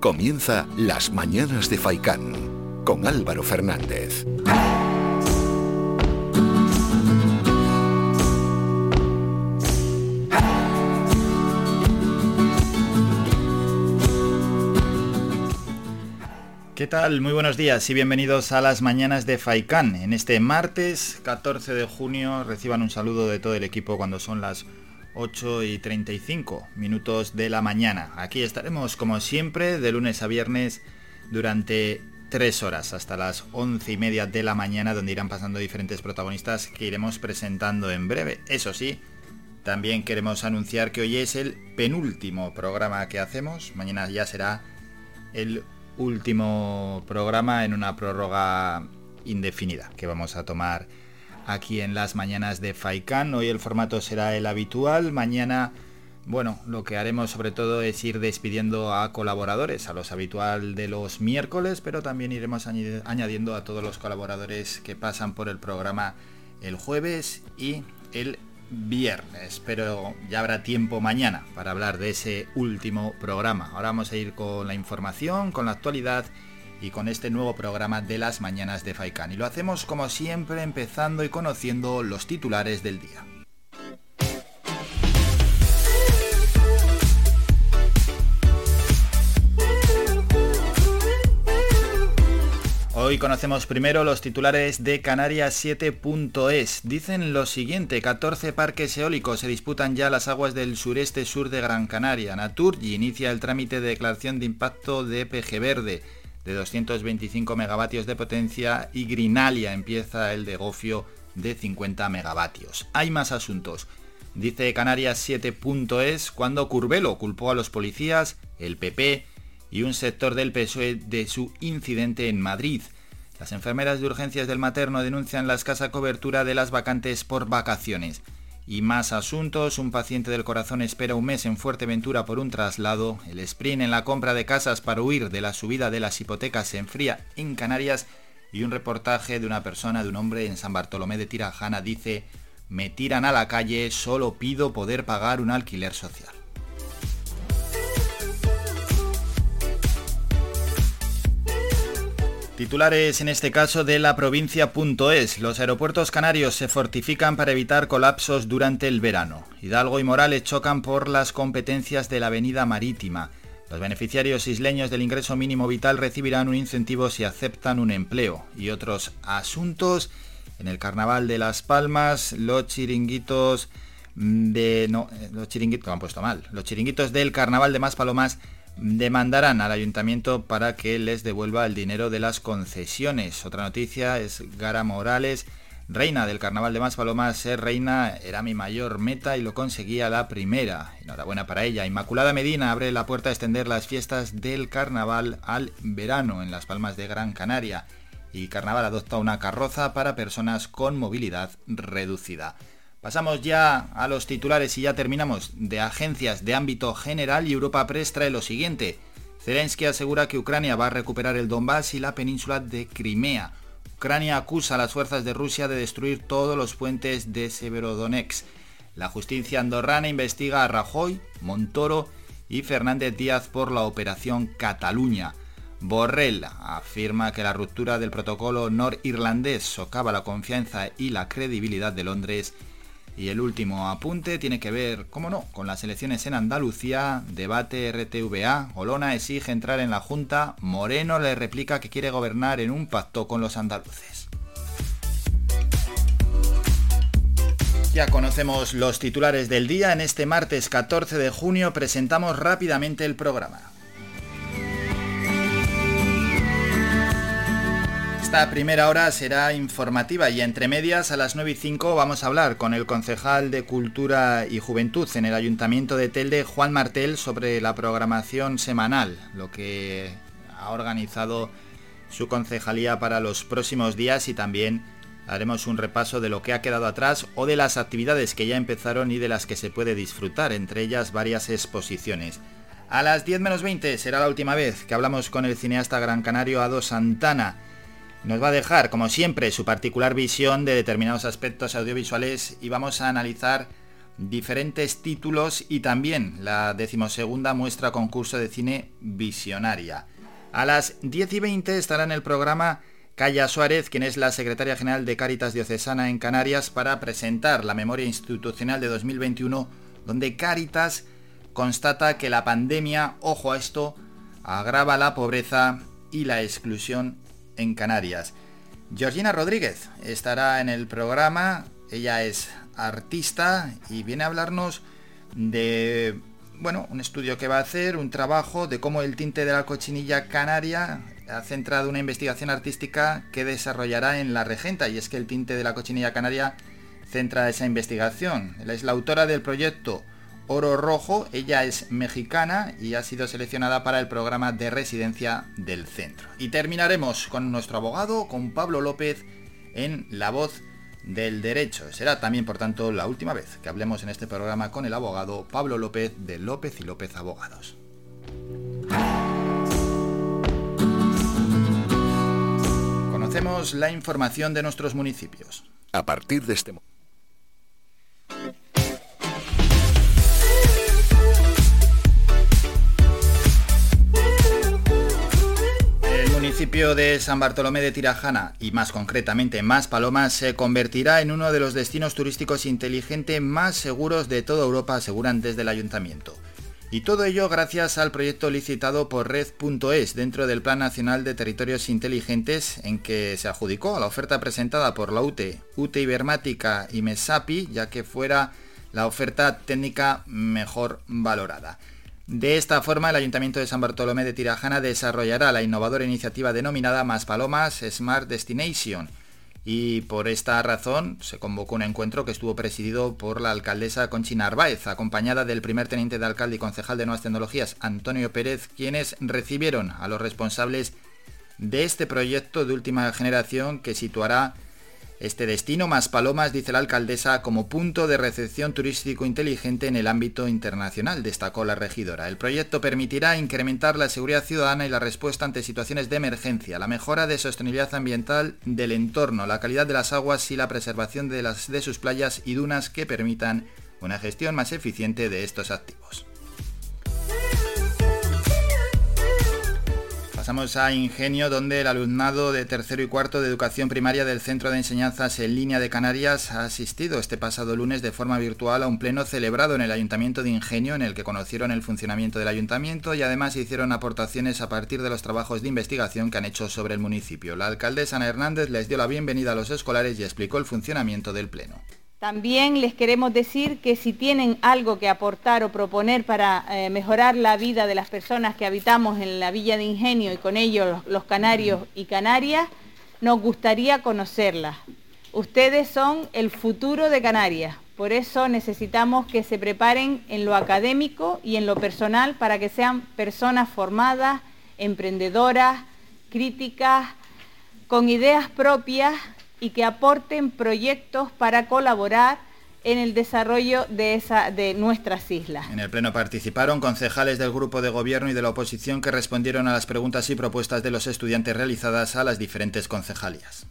Comienza Las Mañanas de Faicán con Álvaro Fernández. ¿Qué tal? Muy buenos días y bienvenidos a las mañanas de Faicán. En este martes 14 de junio reciban un saludo de todo el equipo cuando son las 8 y 35 minutos de la mañana. Aquí estaremos como siempre de lunes a viernes durante 3 horas hasta las 11 y media de la mañana donde irán pasando diferentes protagonistas que iremos presentando en breve. Eso sí, también queremos anunciar que hoy es el penúltimo programa que hacemos. Mañana ya será el último programa en una prórroga indefinida que vamos a tomar aquí en las mañanas de Faikan. Hoy el formato será el habitual. Mañana, bueno, lo que haremos sobre todo es ir despidiendo a colaboradores, a los habitual de los miércoles, pero también iremos añadiendo a todos los colaboradores que pasan por el programa el jueves y el viernes, pero ya habrá tiempo mañana para hablar de ese último programa. Ahora vamos a ir con la información, con la actualidad y con este nuevo programa de las mañanas de Faikan. Y lo hacemos como siempre empezando y conociendo los titulares del día. Hoy conocemos primero los titulares de Canarias 7.es. Dicen lo siguiente, 14 parques eólicos se disputan ya las aguas del sureste sur de Gran Canaria. Naturgy inicia el trámite de declaración de impacto de PG Verde de 225 megavatios de potencia y Grinalia empieza el de Gofio de 50 megavatios. Hay más asuntos. Dice Canarias 7.es cuando Curvelo culpó a los policías, el PP y un sector del PSOE de su incidente en Madrid. Las enfermeras de urgencias del materno denuncian la escasa cobertura de las vacantes por vacaciones. Y más asuntos, un paciente del corazón espera un mes en Fuerteventura por un traslado, el sprint en la compra de casas para huir de la subida de las hipotecas se enfría en Canarias y un reportaje de una persona, de un hombre en San Bartolomé de Tirajana dice, me tiran a la calle, solo pido poder pagar un alquiler social. Titulares en este caso de la provincia.es. Los aeropuertos canarios se fortifican para evitar colapsos durante el verano. Hidalgo y Morales chocan por las competencias de la avenida marítima. Los beneficiarios isleños del ingreso mínimo vital recibirán un incentivo si aceptan un empleo. Y otros asuntos. En el carnaval de Las Palmas, los chiringuitos de... No, eh, los chiringuitos... han puesto mal. Los chiringuitos del carnaval de Maspalomas demandarán al ayuntamiento para que les devuelva el dinero de las concesiones. Otra noticia es Gara Morales, reina del carnaval de Maspalomas, ser reina era mi mayor meta y lo conseguía la primera. Enhorabuena para ella. Inmaculada Medina abre la puerta a extender las fiestas del carnaval al verano en las Palmas de Gran Canaria. Y Carnaval adopta una carroza para personas con movilidad reducida. Pasamos ya a los titulares y ya terminamos de agencias de ámbito general y Europa Press trae lo siguiente. Zelensky asegura que Ucrania va a recuperar el Donbass y la península de Crimea. Ucrania acusa a las fuerzas de Rusia de destruir todos los puentes de Severodonetsk. La justicia andorrana investiga a Rajoy, Montoro y Fernández Díaz por la operación Cataluña. Borrell afirma que la ruptura del protocolo norirlandés socava la confianza y la credibilidad de Londres y el último apunte tiene que ver, cómo no, con las elecciones en Andalucía, debate RTVA, Olona exige entrar en la Junta, Moreno le replica que quiere gobernar en un pacto con los andaluces. Ya conocemos los titulares del día, en este martes 14 de junio presentamos rápidamente el programa. Esta primera hora será informativa y entre medias a las 9 y 5 vamos a hablar con el concejal de Cultura y Juventud en el Ayuntamiento de Telde, Juan Martel, sobre la programación semanal, lo que ha organizado su concejalía para los próximos días y también haremos un repaso de lo que ha quedado atrás o de las actividades que ya empezaron y de las que se puede disfrutar, entre ellas varias exposiciones. A las 10 menos 20 será la última vez que hablamos con el cineasta gran canario Ado Santana nos va a dejar, como siempre, su particular visión de determinados aspectos audiovisuales y vamos a analizar diferentes títulos y también la decimosegunda muestra concurso de cine visionaria. A las 10 y 20 estará en el programa Calla Suárez, quien es la secretaria general de Cáritas Diocesana en Canarias, para presentar la memoria institucional de 2021, donde Cáritas constata que la pandemia, ojo a esto, agrava la pobreza y la exclusión en Canarias. Georgina Rodríguez estará en el programa, ella es artista y viene a hablarnos de bueno, un estudio que va a hacer, un trabajo de cómo el tinte de la cochinilla canaria ha centrado una investigación artística que desarrollará en La Regenta, y es que el tinte de la cochinilla canaria centra esa investigación. Ella es la autora del proyecto Oro Rojo, ella es mexicana y ha sido seleccionada para el programa de residencia del centro. Y terminaremos con nuestro abogado, con Pablo López, en La Voz del Derecho. Será también, por tanto, la última vez que hablemos en este programa con el abogado Pablo López de López y López Abogados. Conocemos la información de nuestros municipios. A partir de este momento. Municipio de San Bartolomé de Tirajana, y más concretamente Más Palomas, se convertirá en uno de los destinos turísticos inteligentes más seguros de toda Europa, aseguran desde el ayuntamiento. Y todo ello gracias al proyecto licitado por Red.es dentro del Plan Nacional de Territorios Inteligentes en que se adjudicó a la oferta presentada por la UTE, UTE Ibermática y MESAPI, ya que fuera la oferta técnica mejor valorada. De esta forma, el Ayuntamiento de San Bartolomé de Tirajana desarrollará la innovadora iniciativa denominada Más Palomas Smart Destination, y por esta razón se convocó un encuentro que estuvo presidido por la alcaldesa Conchi Narváez, acompañada del primer teniente de alcalde y concejal de Nuevas Tecnologías, Antonio Pérez, quienes recibieron a los responsables de este proyecto de última generación que situará este destino más Palomas, dice la alcaldesa, como punto de recepción turístico inteligente en el ámbito internacional, destacó la regidora. El proyecto permitirá incrementar la seguridad ciudadana y la respuesta ante situaciones de emergencia, la mejora de sostenibilidad ambiental del entorno, la calidad de las aguas y la preservación de, de sus playas y dunas que permitan una gestión más eficiente de estos activos. Pasamos a Ingenio, donde el alumnado de tercero y cuarto de educación primaria del Centro de Enseñanzas en Línea de Canarias ha asistido este pasado lunes de forma virtual a un pleno celebrado en el Ayuntamiento de Ingenio, en el que conocieron el funcionamiento del ayuntamiento y además hicieron aportaciones a partir de los trabajos de investigación que han hecho sobre el municipio. La alcaldesa Ana Hernández les dio la bienvenida a los escolares y explicó el funcionamiento del pleno. También les queremos decir que si tienen algo que aportar o proponer para eh, mejorar la vida de las personas que habitamos en la Villa de Ingenio y con ellos los, los canarios y canarias, nos gustaría conocerlas. Ustedes son el futuro de Canarias, por eso necesitamos que se preparen en lo académico y en lo personal para que sean personas formadas, emprendedoras, críticas, con ideas propias y que aporten proyectos para colaborar en el desarrollo de, nuestras islas. En el pleno participaron concejales del grupo de gobierno y de la oposición que respondieron a las preguntas y propuestas de los estudiantes realizadas a las diferentes concejalías.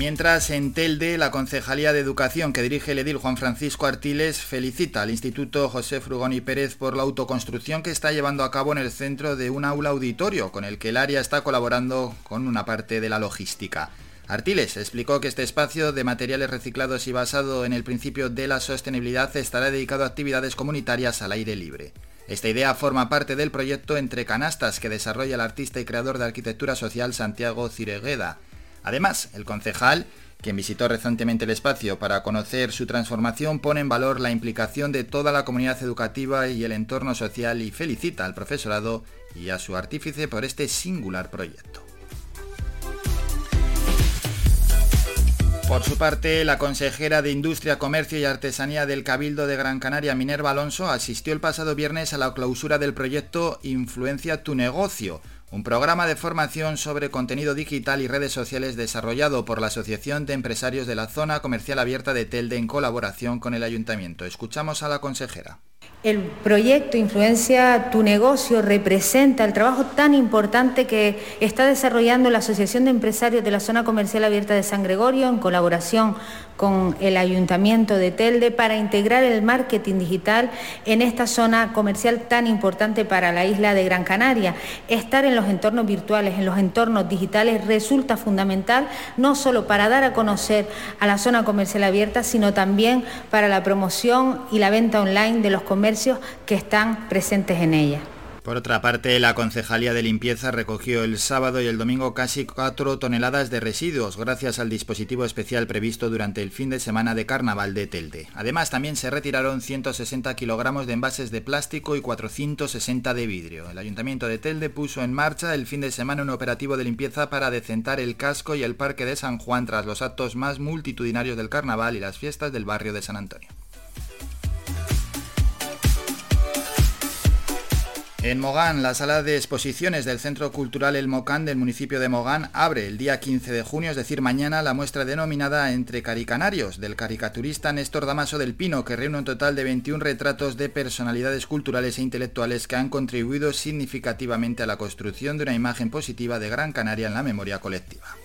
Mientras en Telde, la Concejalía de Educación que dirige el edil Juan Francisco Artiles felicita al Instituto José Frugoni Pérez por la autoconstrucción que está llevando a cabo en el centro de un aula auditorio, con el que el área está colaborando con una parte de la logística. Artiles explicó que este espacio de materiales reciclados y basado en el principio de la sostenibilidad estará dedicado a actividades comunitarias al aire libre. Esta idea forma parte del proyecto Entre Canastas que desarrolla el artista y creador de arquitectura social Santiago Ciregueda Además, el concejal, quien visitó recientemente el espacio para conocer su transformación, pone en valor la implicación de toda la comunidad educativa y el entorno social y felicita al profesorado y a su artífice por este singular proyecto. Por su parte, la consejera de Industria, Comercio y Artesanía del Cabildo de Gran Canaria, Minerva Alonso, asistió el pasado viernes a la clausura del proyecto Influencia tu negocio, un programa de formación sobre contenido digital y redes sociales desarrollado por la Asociación de Empresarios de la Zona Comercial Abierta de Telde en colaboración con el Ayuntamiento. Escuchamos a la consejera. El proyecto Influencia tu negocio representa el trabajo tan importante que está desarrollando la Asociación de Empresarios de la Zona Comercial Abierta de San Gregorio en colaboración con el Ayuntamiento de Telde para integrar el marketing digital en esta zona comercial tan importante para la isla de Gran Canaria. Estar en los entornos virtuales, en los entornos digitales resulta fundamental no solo para dar a conocer a la zona comercial abierta, sino también para la promoción y la venta online de los comercios que están presentes en ella. Por otra parte, la Concejalía de Limpieza recogió el sábado y el domingo casi 4 toneladas de residuos gracias al dispositivo especial previsto durante el fin de semana de Carnaval de Telde. Además, también se retiraron 160 kilogramos de envases de plástico y 460 de vidrio. El Ayuntamiento de Telde puso en marcha el fin de semana un operativo de limpieza para decentar el casco y el Parque de San Juan tras los actos más multitudinarios del Carnaval y las fiestas del barrio de San Antonio. En Mogán, la sala de exposiciones del Centro Cultural El Mocán del municipio de Mogán abre el día 15 de junio, es decir, mañana, la muestra denominada Entre Caricanarios del caricaturista Néstor Damaso del Pino, que reúne un total de 21 retratos de personalidades culturales e intelectuales que han contribuido significativamente a la construcción de una imagen positiva de Gran Canaria en la memoria colectiva.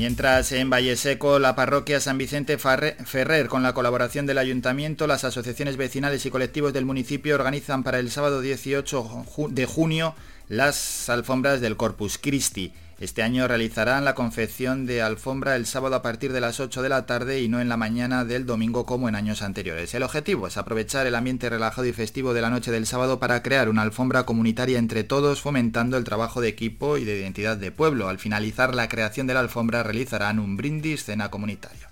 Mientras en Valle Seco, la parroquia San Vicente Ferrer, con la colaboración del ayuntamiento, las asociaciones vecinales y colectivos del municipio organizan para el sábado 18 de junio las alfombras del Corpus Christi. Este año realizarán la confección de alfombra el sábado a partir de las 8 de la tarde y no en la mañana del domingo como en años anteriores. El objetivo es aprovechar el ambiente relajado y festivo de la noche del sábado para crear una alfombra comunitaria entre todos, fomentando el trabajo de equipo y de identidad de pueblo. Al finalizar la creación de la alfombra realizarán un brindis cena comunitario.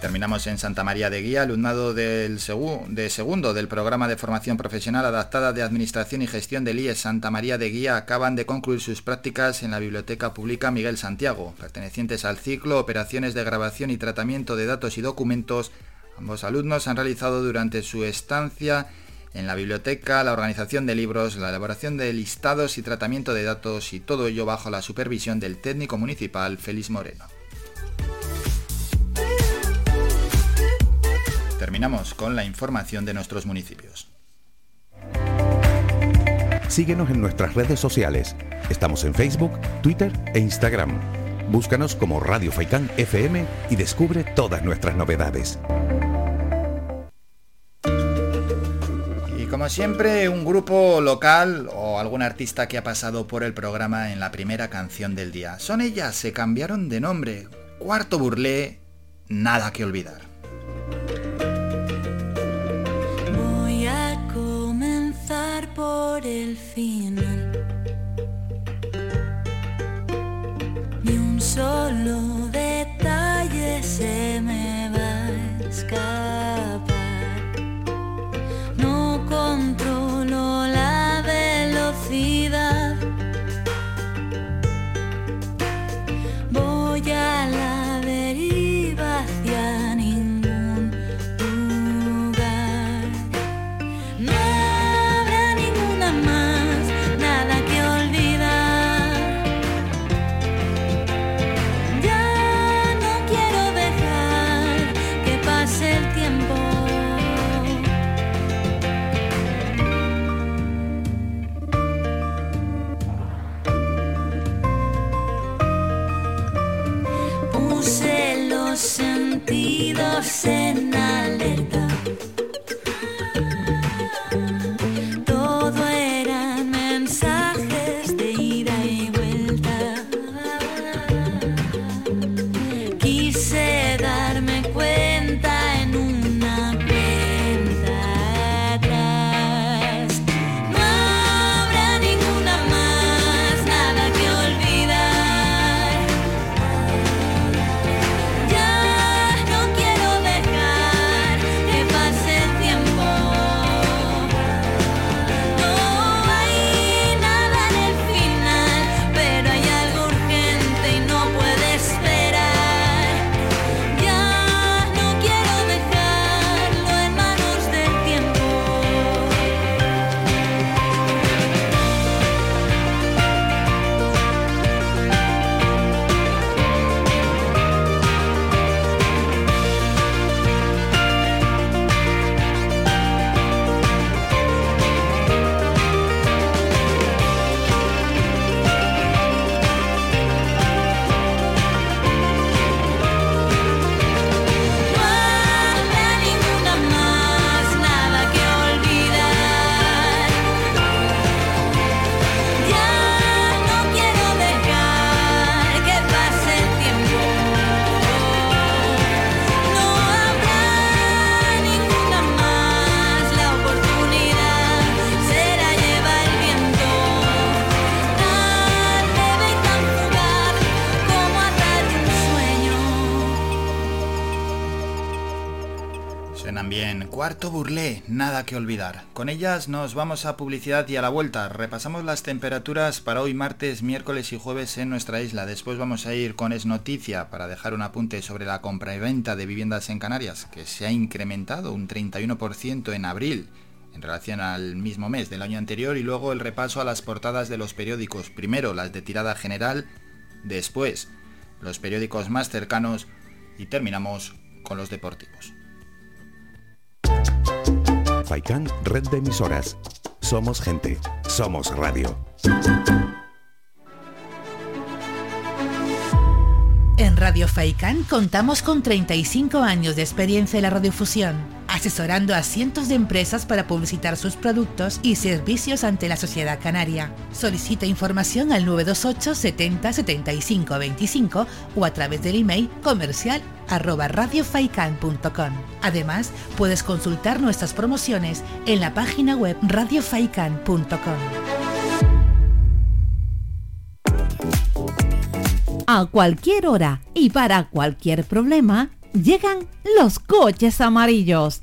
Terminamos en Santa María de Guía, alumnado del de segundo del programa de formación profesional adaptada de Administración y Gestión del IES Santa María de Guía acaban de concluir sus prácticas en la Biblioteca Pública Miguel Santiago, pertenecientes al ciclo Operaciones de Grabación y Tratamiento de Datos y Documentos. Ambos alumnos han realizado durante su estancia en la biblioteca la organización de libros, la elaboración de listados y tratamiento de datos y todo ello bajo la supervisión del técnico municipal Félix Moreno. Terminamos con la información de nuestros municipios. Síguenos en nuestras redes sociales. Estamos en Facebook, Twitter e Instagram. Búscanos como Radio Faicán FM y descubre todas nuestras novedades. Y como siempre, un grupo local o algún artista que ha pasado por el programa en la primera canción del día. Son ellas, se cambiaron de nombre. Cuarto burlé, nada que olvidar. Por el final. Ni un solo detalle se me va a escapar. En alerta. Burlé, nada que olvidar. Con ellas nos vamos a publicidad y a la vuelta. Repasamos las temperaturas para hoy martes, miércoles y jueves en nuestra isla. Después vamos a ir con Es Noticia para dejar un apunte sobre la compra y venta de viviendas en Canarias, que se ha incrementado un 31% en abril en relación al mismo mes del año anterior y luego el repaso a las portadas de los periódicos. Primero las de tirada general, después los periódicos más cercanos y terminamos con los deportivos. Faikán, red de emisoras. Somos gente, somos radio. En Radio Faikán contamos con 35 años de experiencia en la radiofusión, asesorando a cientos de empresas para publicitar sus productos y servicios ante la sociedad canaria. Solicita información al 928 70 75 25 o a través del email comercial arroba radiofaikan.com. Además, puedes consultar nuestras promociones en la página web radiofaikan.com. A cualquier hora y para cualquier problema, llegan los coches amarillos.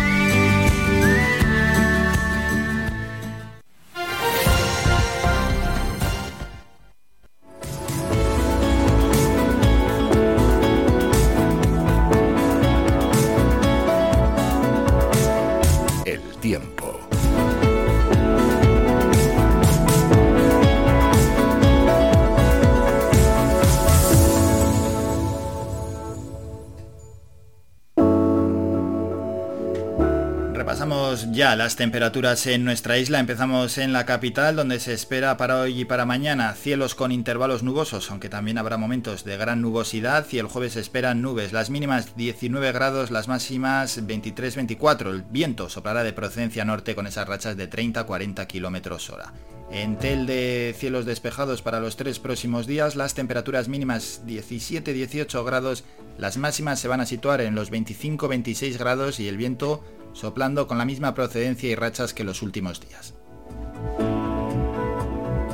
Las temperaturas en nuestra isla. Empezamos en la capital, donde se espera para hoy y para mañana cielos con intervalos nubosos, aunque también habrá momentos de gran nubosidad. Y el jueves se esperan nubes. Las mínimas 19 grados, las máximas 23-24. El viento soplará de procedencia norte con esas rachas de 30-40 kilómetros hora. En tel de cielos despejados para los tres próximos días, las temperaturas mínimas 17-18 grados, las máximas se van a situar en los 25-26 grados y el viento soplando con la misma procedencia y rachas que los últimos días.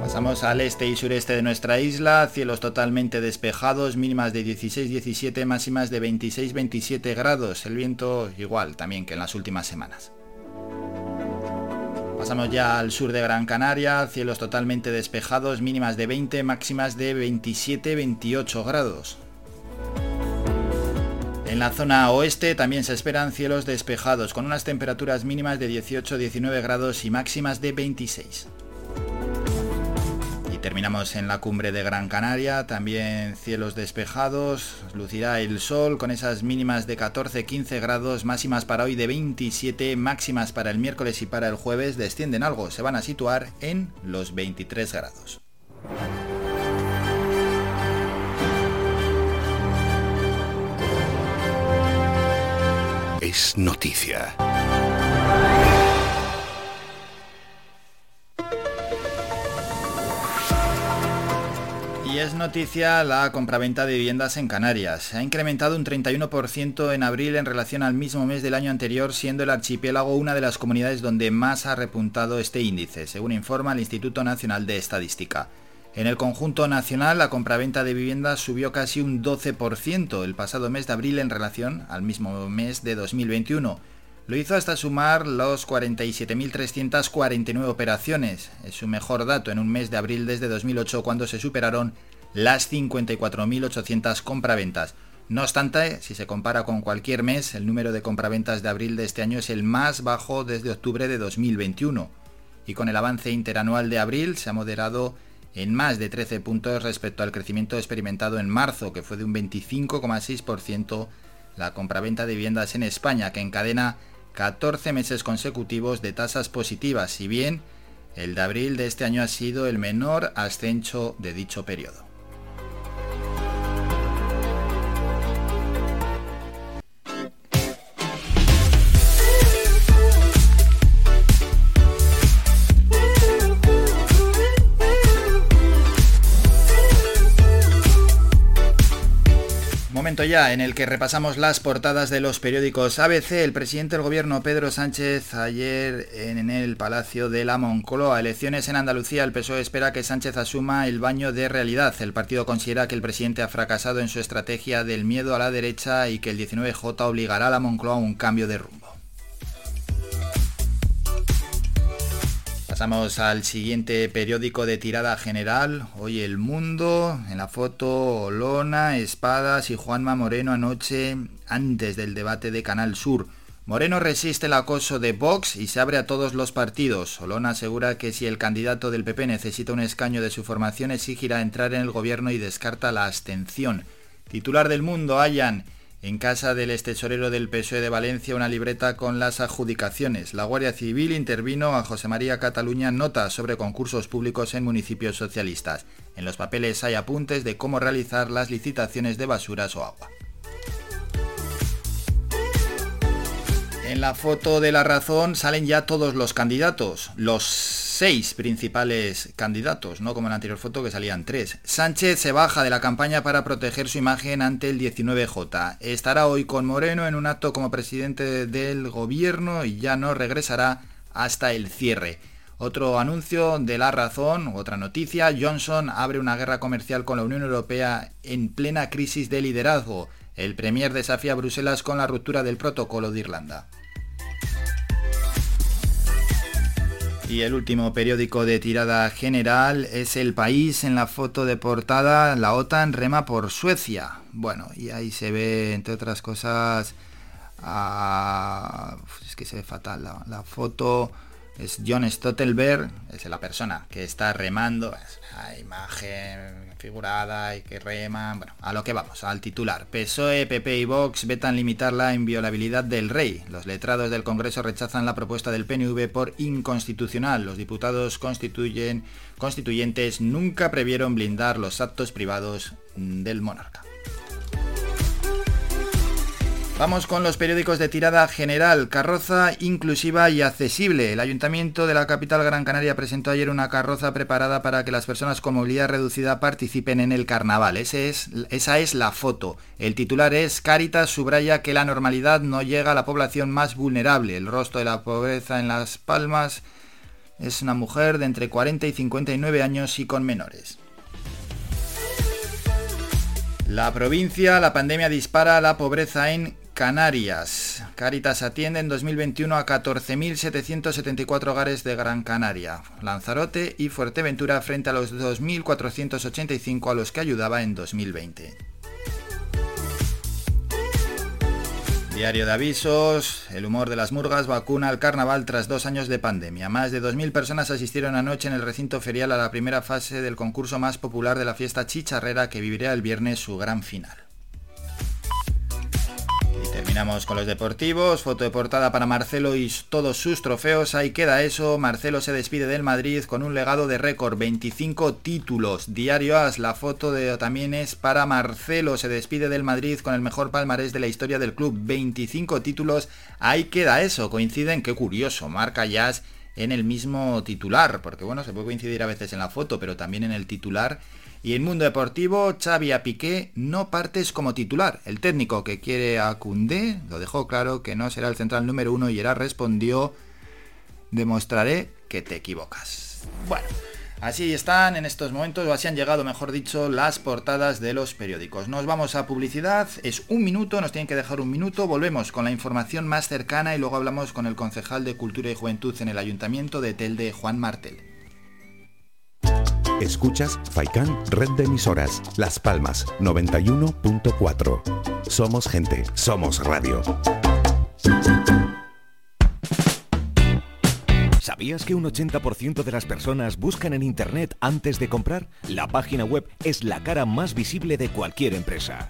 Pasamos al este y sureste de nuestra isla, cielos totalmente despejados, mínimas de 16-17, máximas de 26-27 grados, el viento igual también que en las últimas semanas. Pasamos ya al sur de Gran Canaria, cielos totalmente despejados, mínimas de 20, máximas de 27-28 grados. En la zona oeste también se esperan cielos despejados, con unas temperaturas mínimas de 18-19 grados y máximas de 26. Y Terminamos en la cumbre de Gran Canaria, también cielos despejados, lucirá el sol con esas mínimas de 14-15 grados, máximas para hoy de 27, máximas para el miércoles y para el jueves descienden algo, se van a situar en los 23 grados. Es noticia. Y es noticia la compraventa de viviendas en Canarias. Ha incrementado un 31% en abril en relación al mismo mes del año anterior, siendo el archipiélago una de las comunidades donde más ha repuntado este índice, según informa el Instituto Nacional de Estadística. En el conjunto nacional, la compraventa de viviendas subió casi un 12% el pasado mes de abril en relación al mismo mes de 2021. Lo hizo hasta sumar los 47.349 operaciones. Es su mejor dato en un mes de abril desde 2008 cuando se superaron las 54.800 compraventas. No obstante, si se compara con cualquier mes, el número de compraventas de abril de este año es el más bajo desde octubre de 2021. Y con el avance interanual de abril se ha moderado en más de 13 puntos respecto al crecimiento experimentado en marzo, que fue de un 25,6% la compraventa de viviendas en España, que encadena 14 meses consecutivos de tasas positivas, si bien el de abril de este año ha sido el menor ascenso de dicho periodo. Ya en el que repasamos las portadas de los periódicos ABC. El presidente del gobierno Pedro Sánchez ayer en el Palacio de la Moncloa. Elecciones en Andalucía. El PSOE espera que Sánchez asuma el baño de realidad. El partido considera que el presidente ha fracasado en su estrategia del miedo a la derecha y que el 19J obligará a la Moncloa a un cambio de rumbo. Pasamos al siguiente periódico de tirada general, hoy El Mundo, en la foto Olona, Espadas y Juanma Moreno anoche antes del debate de Canal Sur. Moreno resiste el acoso de Vox y se abre a todos los partidos. Olona asegura que si el candidato del PP necesita un escaño de su formación exigirá entrar en el gobierno y descarta la abstención. Titular del Mundo, Ayan. En casa del extesorero del PSOE de Valencia una libreta con las adjudicaciones. La Guardia Civil intervino a José María Cataluña notas sobre concursos públicos en municipios socialistas. En los papeles hay apuntes de cómo realizar las licitaciones de basuras o agua. En la foto de la razón salen ya todos los candidatos, los seis principales candidatos, no como en la anterior foto que salían tres. Sánchez se baja de la campaña para proteger su imagen ante el 19J. Estará hoy con Moreno en un acto como presidente del gobierno y ya no regresará hasta el cierre. Otro anuncio de la razón, otra noticia, Johnson abre una guerra comercial con la Unión Europea en plena crisis de liderazgo. El Premier desafía a Bruselas con la ruptura del protocolo de Irlanda. Y el último periódico de tirada general es El País. En la foto de portada, la OTAN rema por Suecia. Bueno, y ahí se ve, entre otras cosas, es que se ve fatal la foto. Es John Stoltenberg, es la persona que está remando. Es una imagen figurada y que rema. Bueno, a lo que vamos, al titular. PSOE, PP y Vox vetan limitar la inviolabilidad del rey. Los letrados del Congreso rechazan la propuesta del PNV por inconstitucional. Los diputados constituyen, constituyentes nunca previeron blindar los actos privados del monarca. Vamos con los periódicos de tirada general. Carroza inclusiva y accesible. El Ayuntamiento de la capital Gran Canaria presentó ayer una carroza preparada para que las personas con movilidad reducida participen en el carnaval. Esa es la foto. El titular es Caritas subraya que la normalidad no llega a la población más vulnerable. El rostro de la pobreza en Las Palmas es una mujer de entre 40 y 59 años y con menores. La provincia, la pandemia dispara la pobreza en Canarias. Caritas atiende en 2021 a 14.774 hogares de Gran Canaria, Lanzarote y Fuerteventura frente a los 2.485 a los que ayudaba en 2020. Diario de avisos, el humor de las murgas vacuna al carnaval tras dos años de pandemia. Más de 2.000 personas asistieron anoche en el recinto ferial a la primera fase del concurso más popular de la fiesta chicharrera que vivirá el viernes su gran final. Terminamos con los deportivos, foto de portada para Marcelo y todos sus trofeos, ahí queda eso, Marcelo se despide del Madrid con un legado de récord, 25 títulos, Diario As, la foto de, también es para Marcelo, se despide del Madrid con el mejor palmarés de la historia del club, 25 títulos, ahí queda eso, coinciden, qué curioso, marca Jazz en el mismo titular, porque bueno, se puede coincidir a veces en la foto, pero también en el titular. Y en Mundo Deportivo, Xavi a Piqué no partes como titular. El técnico que quiere a Cundé lo dejó claro que no será el central número uno y Gerard respondió, demostraré que te equivocas. Bueno, así están en estos momentos, o así han llegado, mejor dicho, las portadas de los periódicos. Nos vamos a publicidad, es un minuto, nos tienen que dejar un minuto, volvemos con la información más cercana y luego hablamos con el concejal de Cultura y Juventud en el Ayuntamiento de Telde, Juan Martel. Escuchas Faikan Red de Emisoras, Las Palmas 91.4. Somos gente, somos radio. ¿Sabías que un 80% de las personas buscan en Internet antes de comprar? La página web es la cara más visible de cualquier empresa.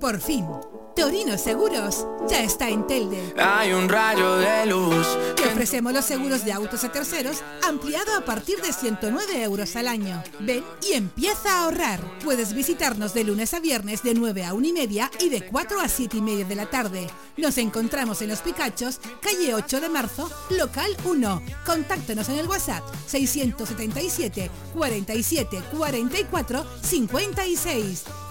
Por fin, Torino Seguros ya está en Telde. Hay un rayo de luz. Te ofrecemos los seguros de autos a terceros ampliado a partir de 109 euros al año. Ven y empieza a ahorrar. Puedes visitarnos de lunes a viernes de 9 a 1 y media y de 4 a 7 y media de la tarde. Nos encontramos en Los Picachos, calle 8 de marzo, local 1. Contáctanos en el WhatsApp 677 47 44 56.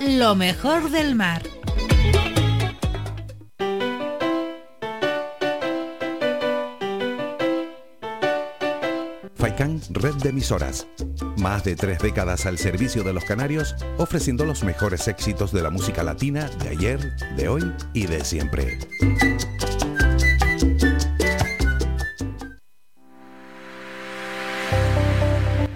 lo mejor del mar. Faikan Red de Emisoras. Más de tres décadas al servicio de los canarios, ofreciendo los mejores éxitos de la música latina de ayer, de hoy y de siempre.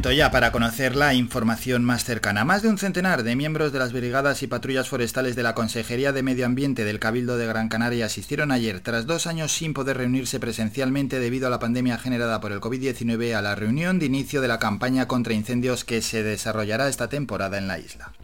Momento ya para conocer la información más cercana. Más de un centenar de miembros de las brigadas y patrullas forestales de la Consejería de Medio Ambiente del Cabildo de Gran Canaria asistieron ayer, tras dos años sin poder reunirse presencialmente debido a la pandemia generada por el COVID-19, a la reunión de inicio de la campaña contra incendios que se desarrollará esta temporada en la isla.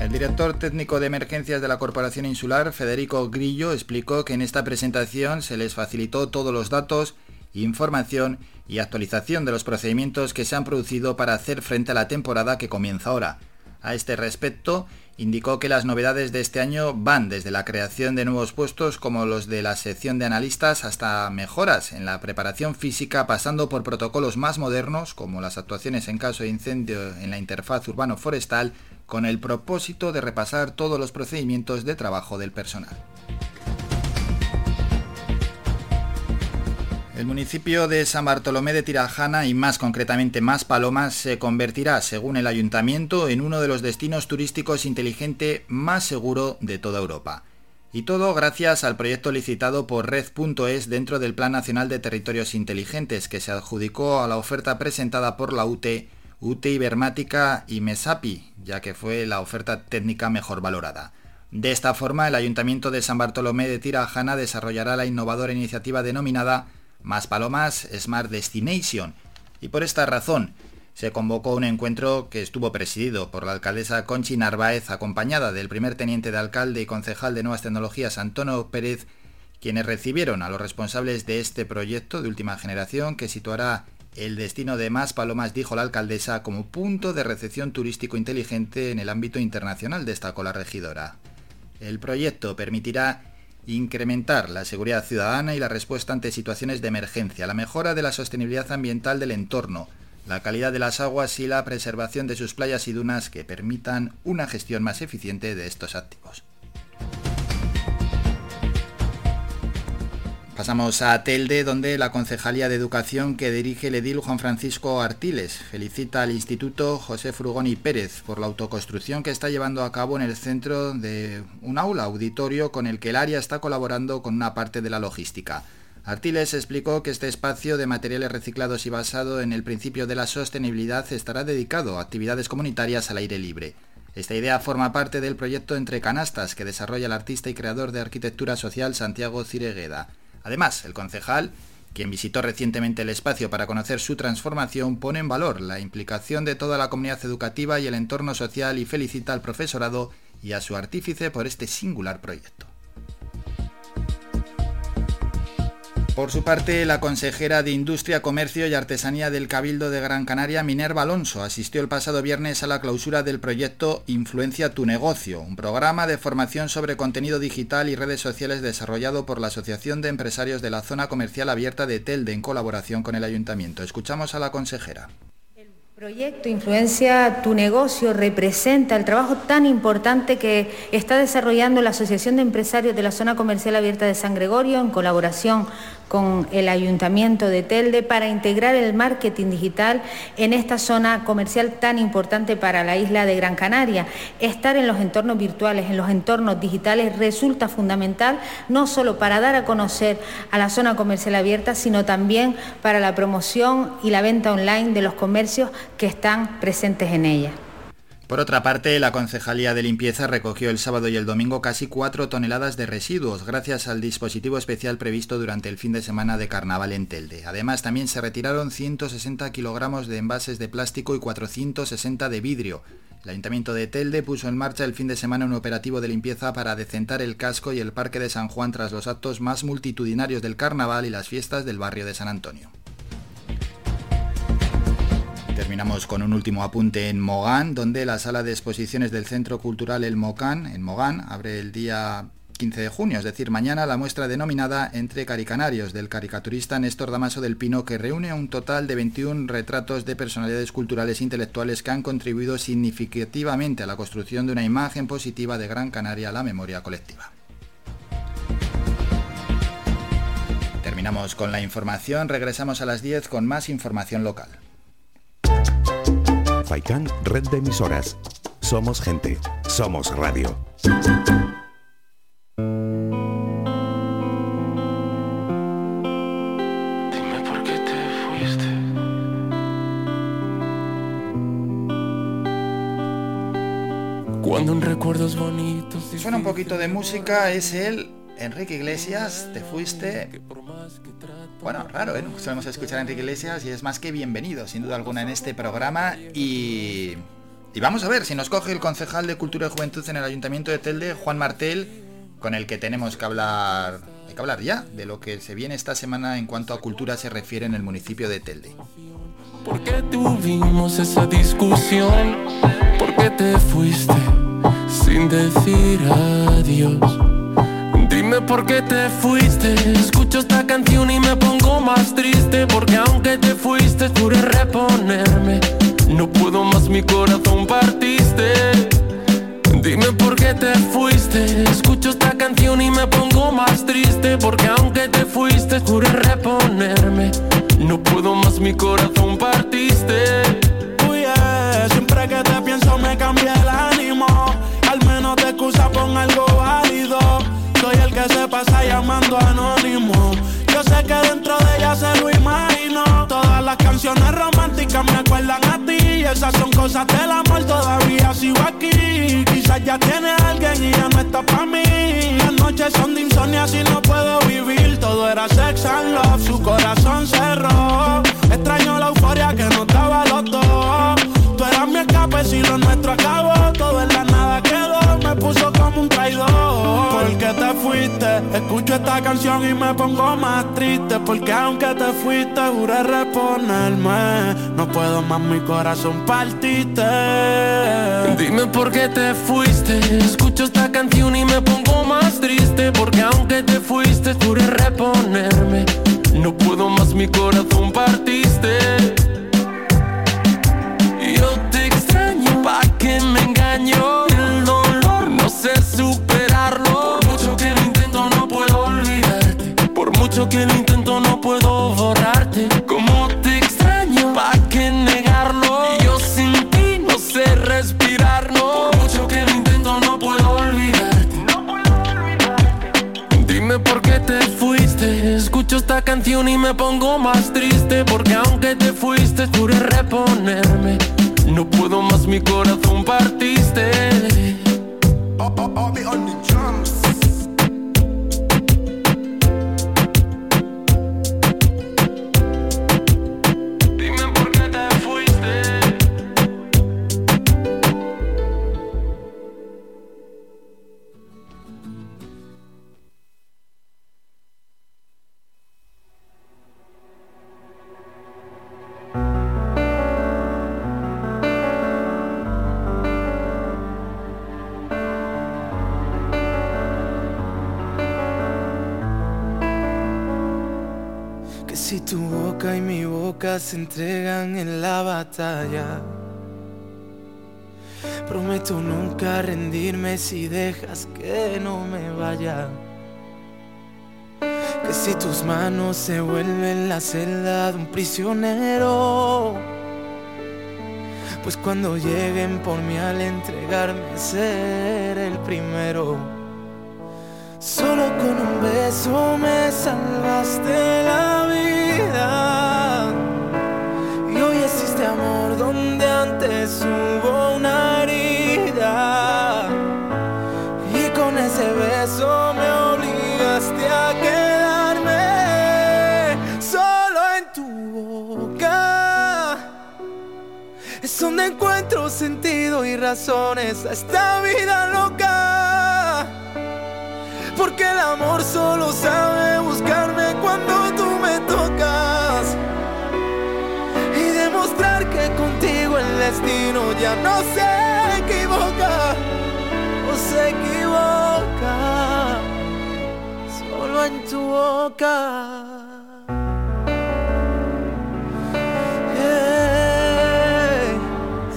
El director técnico de emergencias de la Corporación Insular, Federico Grillo, explicó que en esta presentación se les facilitó todos los datos, información y actualización de los procedimientos que se han producido para hacer frente a la temporada que comienza ahora. A este respecto, indicó que las novedades de este año van desde la creación de nuevos puestos como los de la sección de analistas hasta mejoras en la preparación física pasando por protocolos más modernos como las actuaciones en caso de incendio en la interfaz urbano-forestal con el propósito de repasar todos los procedimientos de trabajo del personal. El municipio de San Bartolomé de Tirajana y más concretamente Más Palomas se convertirá, según el ayuntamiento, en uno de los destinos turísticos inteligente más seguro de toda Europa. Y todo gracias al proyecto licitado por Red.es dentro del Plan Nacional de Territorios Inteligentes que se adjudicó a la oferta presentada por la UTE, UTE Ibermática y MESAPI, ya que fue la oferta técnica mejor valorada. De esta forma, el Ayuntamiento de San Bartolomé de Tirajana desarrollará la innovadora iniciativa denominada más Palomas Smart Destination. Y por esta razón se convocó un encuentro que estuvo presidido por la alcaldesa Conchi Narváez, acompañada del primer teniente de alcalde y concejal de Nuevas Tecnologías Antonio Pérez, quienes recibieron a los responsables de este proyecto de última generación que situará el destino de Más Palomas, dijo la alcaldesa, como punto de recepción turístico inteligente en el ámbito internacional, destacó la regidora. El proyecto permitirá incrementar la seguridad ciudadana y la respuesta ante situaciones de emergencia, la mejora de la sostenibilidad ambiental del entorno, la calidad de las aguas y la preservación de sus playas y dunas que permitan una gestión más eficiente de estos activos. Pasamos a Telde, donde la Concejalía de Educación que dirige el edil Juan Francisco Artiles felicita al Instituto José Frugoni Pérez por la autoconstrucción que está llevando a cabo en el centro de un aula auditorio con el que el área está colaborando con una parte de la logística. Artiles explicó que este espacio de materiales reciclados y basado en el principio de la sostenibilidad estará dedicado a actividades comunitarias al aire libre. Esta idea forma parte del proyecto Entre Canastas que desarrolla el artista y creador de arquitectura social Santiago Ciregueda. Además, el concejal, quien visitó recientemente el espacio para conocer su transformación, pone en valor la implicación de toda la comunidad educativa y el entorno social y felicita al profesorado y a su artífice por este singular proyecto. Por su parte, la consejera de Industria, Comercio y Artesanía del Cabildo de Gran Canaria, Minerva Alonso, asistió el pasado viernes a la clausura del proyecto Influencia tu negocio, un programa de formación sobre contenido digital y redes sociales desarrollado por la Asociación de Empresarios de la Zona Comercial Abierta de Telde en colaboración con el Ayuntamiento. Escuchamos a la consejera. El proyecto Influencia tu negocio representa el trabajo tan importante que está desarrollando la Asociación de Empresarios de la Zona Comercial Abierta de San Gregorio en colaboración con el Ayuntamiento de Telde para integrar el marketing digital en esta zona comercial tan importante para la isla de Gran Canaria. Estar en los entornos virtuales, en los entornos digitales resulta fundamental no solo para dar a conocer a la zona comercial abierta, sino también para la promoción y la venta online de los comercios que están presentes en ella. Por otra parte, la Concejalía de Limpieza recogió el sábado y el domingo casi 4 toneladas de residuos gracias al dispositivo especial previsto durante el fin de semana de carnaval en Telde. Además, también se retiraron 160 kilogramos de envases de plástico y 460 de vidrio. El Ayuntamiento de Telde puso en marcha el fin de semana un operativo de limpieza para decentar el casco y el Parque de San Juan tras los actos más multitudinarios del carnaval y las fiestas del barrio de San Antonio. Terminamos con un último apunte en Mogán, donde la sala de exposiciones del Centro Cultural El Mocán, en Mogán, abre el día 15 de junio, es decir, mañana la muestra denominada Entre Caricanarios del caricaturista Néstor Damaso del Pino, que reúne un total de 21 retratos de personalidades culturales e intelectuales que han contribuido significativamente a la construcción de una imagen positiva de Gran Canaria a la memoria colectiva. Terminamos con la información, regresamos a las 10 con más información local. Faikán, red de emisoras. Somos gente, somos radio. Dime por qué te fuiste. Cuando en recuerdos bonitos. Suena un poquito de música, es el Enrique Iglesias, te fuiste. Bueno, raro, ¿eh? Solemos escuchar a Enrique Iglesias y es más que bienvenido, sin duda alguna, en este programa. Y, y vamos a ver si nos coge el concejal de Cultura y Juventud en el Ayuntamiento de Telde, Juan Martel, con el que tenemos que hablar, hay que hablar ya de lo que se viene esta semana en cuanto a cultura se refiere en el municipio de Telde. ¿Por qué tuvimos esa discusión? ¿Por qué te fuiste sin decir adiós? Dime por qué te fuiste. Escucho esta canción y me pongo más triste. Porque aunque te fuiste, juré reponerme. No puedo más, mi corazón partiste. Dime por qué te fuiste. Escucho esta canción y me pongo más triste. Porque aunque te fuiste, juré reponerme. No puedo más, mi corazón partiste. Uy, siempre que te pienso me cambia el se pasa llamando anónimo. Yo sé que dentro de ella se lo imagino. Todas las canciones románticas me acuerdan a ti. Esas son cosas del amor, todavía sigo aquí. Quizás ya tiene alguien y ya no está para mí. Las noches son de insomnio, si no puedo vivir. Todo era sex and love, su corazón cerró. Extraño la euforia que no estaba los dos. Eras mi escape, si lo nuestro acabó. Todo en la nada quedó, me puso como un traidor. Porque te fuiste, escucho esta canción y me pongo más triste. Porque aunque te fuiste, juré reponerme. No puedo más, mi corazón partiste. Dime por qué te fuiste. Escucho esta canción y me pongo más triste. Porque aunque te fuiste, juré reponerme. No puedo más, mi corazón partiste. Que me engaño. El dolor no sé superarlo. Por mucho que lo intento, no puedo olvidarte. Por mucho que lo intento, no puedo borrarte. Como te extraño, pa' que negarlo. Yo sin ti no sé respirar, no. Por mucho que lo intento, no puedo olvidarte. Dime por qué te fuiste. Escucho esta canción y me pongo más triste. Porque aunque te fuiste, juré reponerme. No puedo más, mi corazón partiste. Dime boca se entregan en la batalla. Prometo nunca rendirme si dejas que no me vaya. Que si tus manos se vuelven la celda de un prisionero. Pues cuando lleguen por mí al entregarme seré el primero. Solo con un beso me salvaste la vida. Amor donde antes hubo una herida. Y con ese beso me obligaste a quedarme solo en tu boca. Es donde encuentro sentido y razones a esta vida loca. Porque el amor solo sabe buscarme cuando demostrar que contigo el destino ya no se equivoca. No se equivoca. Solo en tu boca.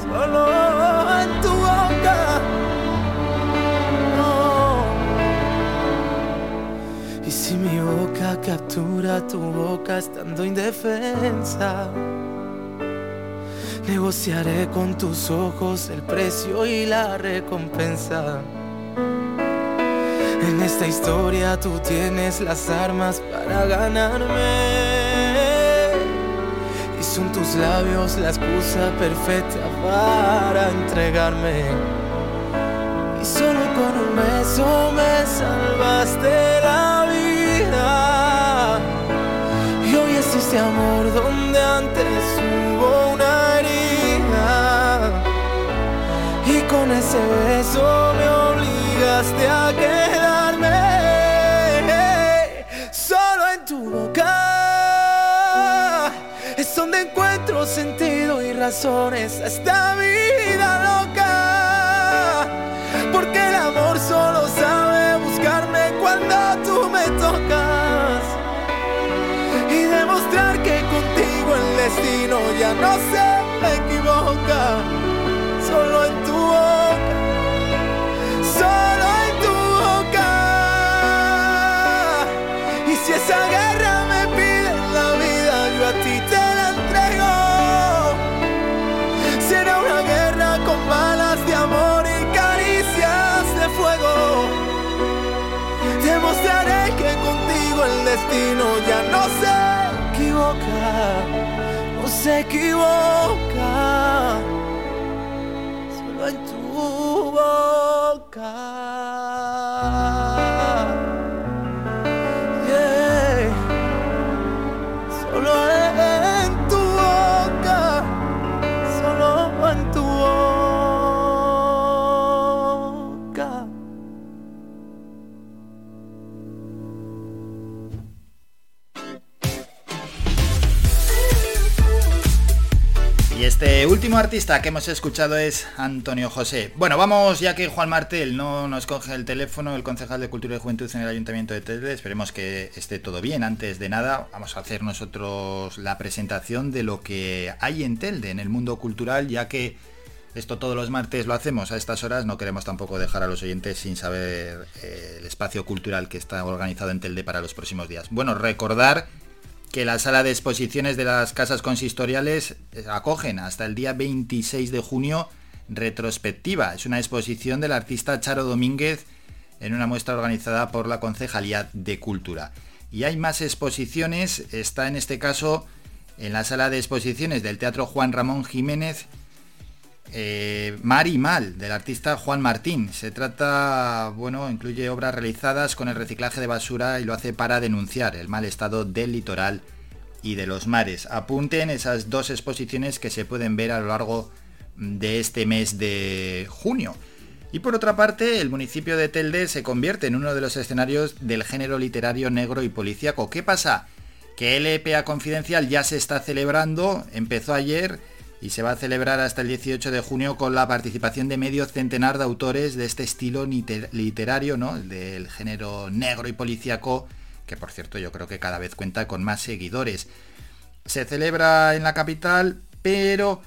Solo en tu boca. Y si mi boca captura tu boca estando indefensa, negociaré con tus ojos el precio y la recompensa. En esta historia tú tienes las armas para ganarme. Y son tus labios la excusa perfecta para entregarme. Y solo con un beso me salvaste la vida. Y hoy existe amor donde antes hubo con ese beso me obligaste a quedarme solo en tu boca. Es donde encuentro sentido y razones a esta vida loca. Porque el amor solo sabe buscarme cuando tú me tocas. Y demostrar que contigo el destino ya no se equivoca. Destino ya no se equivoca, no se equivoca, solo en tu boca. Artista que hemos escuchado es Antonio José. Bueno, vamos ya que Juan Martel no nos coge el teléfono, el concejal de Cultura y Juventud en el Ayuntamiento de Telde. Esperemos que esté todo bien. Antes de nada, vamos a hacer nosotros la presentación de lo que hay en Telde, en el mundo cultural, ya que esto todos los martes lo hacemos a estas horas. No queremos tampoco dejar a los oyentes sin saber eh, el espacio cultural que está organizado en Telde para los próximos días. Bueno, recordar que la sala de exposiciones de las casas consistoriales eh, acogen hasta el día 26 de junio retrospectiva. Es una exposición del artista Charo Domínguez en una muestra organizada por la Concejalía de Cultura. Y hay más exposiciones, está en este caso en la sala de exposiciones del Teatro Juan Ramón Jiménez, eh, Mar y Mal, del artista Juan Martín. Se trata, bueno, incluye obras realizadas con el reciclaje de basura y lo hace para denunciar el mal estado del litoral y de los mares. Apunten esas dos exposiciones que se pueden ver a lo largo de este mes de junio. Y por otra parte, el municipio de Telde se convierte en uno de los escenarios del género literario negro y policíaco. ¿Qué pasa? Que LPA Confidencial ya se está celebrando, empezó ayer y se va a celebrar hasta el 18 de junio con la participación de medio centenar de autores de este estilo liter- literario, ¿no? Del género negro y policíaco, que por cierto yo creo que cada vez cuenta con más seguidores. Se celebra en la capital, pero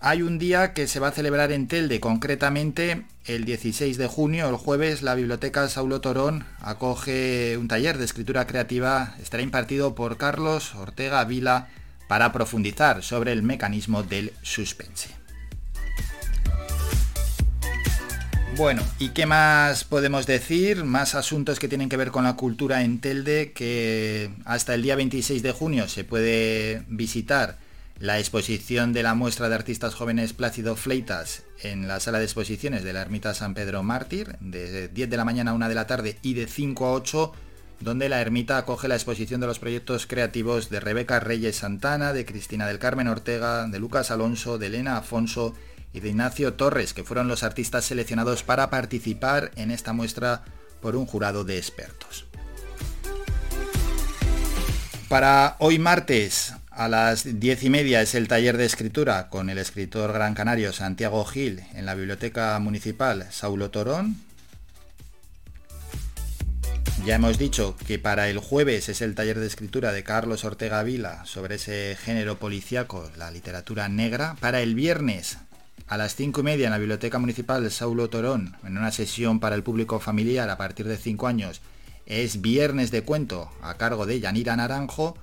hay un día que se va a celebrar en Telde, concretamente el 16 de junio, el jueves, la Biblioteca Saulo Torón acoge un taller de escritura creativa, estará impartido por Carlos Ortega Vila para profundizar sobre el mecanismo del suspense. Bueno, ¿y qué más podemos decir? Más asuntos que tienen que ver con la cultura en Telde, que hasta el día 26 de junio se puede visitar la exposición de la muestra de artistas jóvenes Plácido Fleitas en la sala de exposiciones de la Ermita San Pedro Mártir, de 10 de la mañana a 1 de la tarde y de 5 a 8, donde la ermita acoge la exposición de los proyectos creativos de Rebeca Reyes Santana, de Cristina del Carmen Ortega, de Lucas Alonso, de Elena Afonso y de Ignacio Torres, que fueron los artistas seleccionados para participar en esta muestra por un jurado de expertos. Para hoy martes a las diez y media es el taller de escritura con el escritor gran canario Santiago Gil en la Biblioteca Municipal Saulo Torón. Ya hemos dicho que para el jueves es el taller de escritura de Carlos Ortega Vila sobre ese género policíaco, la literatura negra. Para el viernes a las cinco y media en la Biblioteca Municipal Saulo Torón, en una sesión para el público familiar a partir de 5 años, es Viernes de Cuento a cargo de Yanira Naranjo.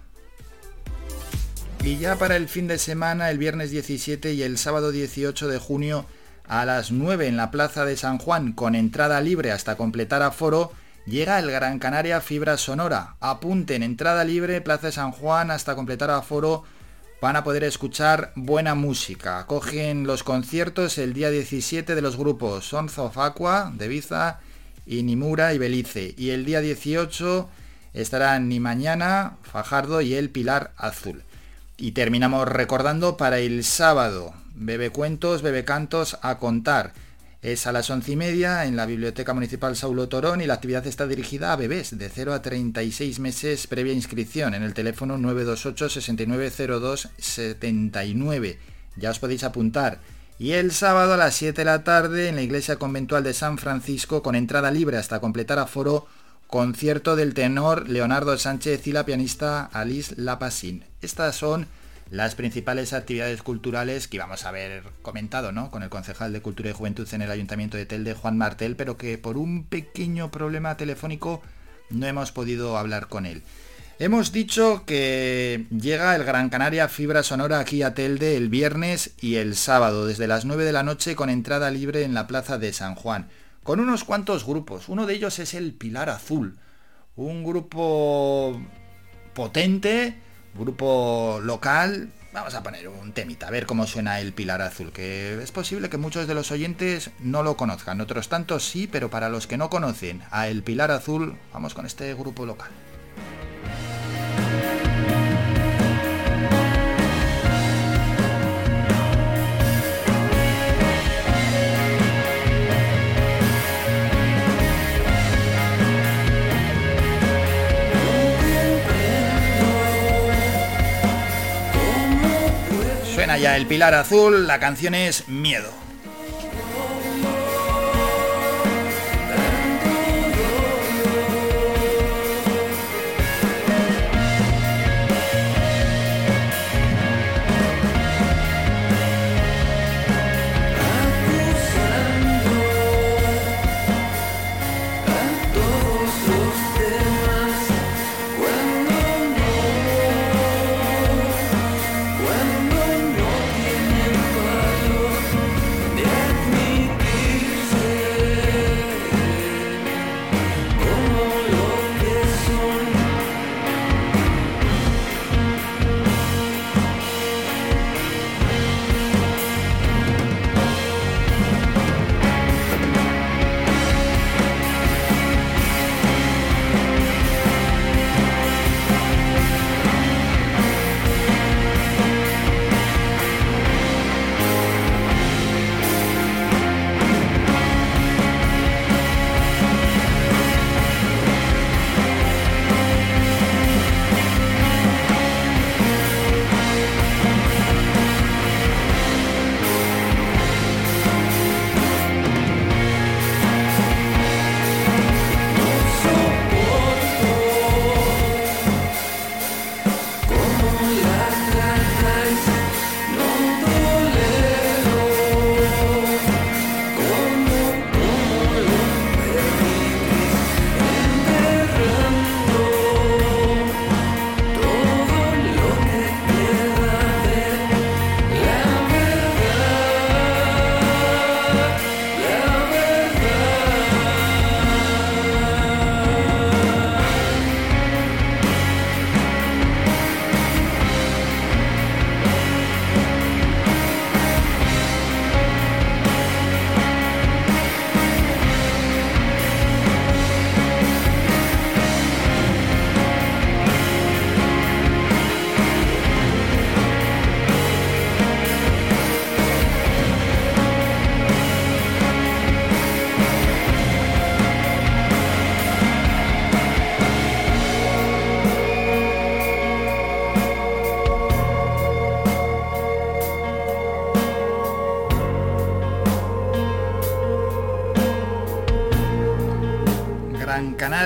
Y ya para el fin de semana, el viernes 17 y el sábado 18 de junio a las 9 en la Plaza de San Juan con entrada libre hasta completar aforo, llega el Gran Canaria Fibra Sonora. Apunten, entrada libre, Plaza San Juan hasta completar aforo. Van a poder escuchar buena música. Cogen los conciertos el día 17 de los grupos Sons of Aqua de y Nimura y Belice. Y el día 18 estarán Ni Mañana, Fajardo y El Pilar Azul. Y terminamos recordando para el sábado, Bebe Cuentos, Bebe Cantos a contar. Es a las once y media en la Biblioteca Municipal Saulo Torón y la actividad está dirigida a bebés de 0 a 36 meses previa inscripción en el teléfono 928 6902 79. Ya os podéis apuntar. Y el sábado a las 7 de la tarde en la Iglesia Conventual de San Francisco con entrada libre hasta completar aforo concierto del tenor Leonardo Sánchez y la pianista Alice Lapassin. Estas son las principales actividades culturales que íbamos a haber comentado, ¿no? Con el concejal de Cultura y Juventud en el Ayuntamiento de Telde, Juan Martel, pero que por un pequeño problema telefónico no hemos podido hablar con él. Hemos dicho que llega el Gran Canaria Fibra Sonora aquí a Telde el viernes y el sábado, desde las 9 de la noche con entrada libre en la Plaza de San Juan, con unos cuantos grupos. Uno de ellos es el Pilar Azul, Un grupo potente, grupo local. Vamos a poner un temita, a ver cómo suena el Pilar Azul, que es posible que muchos de los oyentes no lo conozcan, otros tantos sí, pero para los que no conocen a El Pilar Azul, vamos con este grupo local. Suena el Pilar Azul, la canción es Miedo.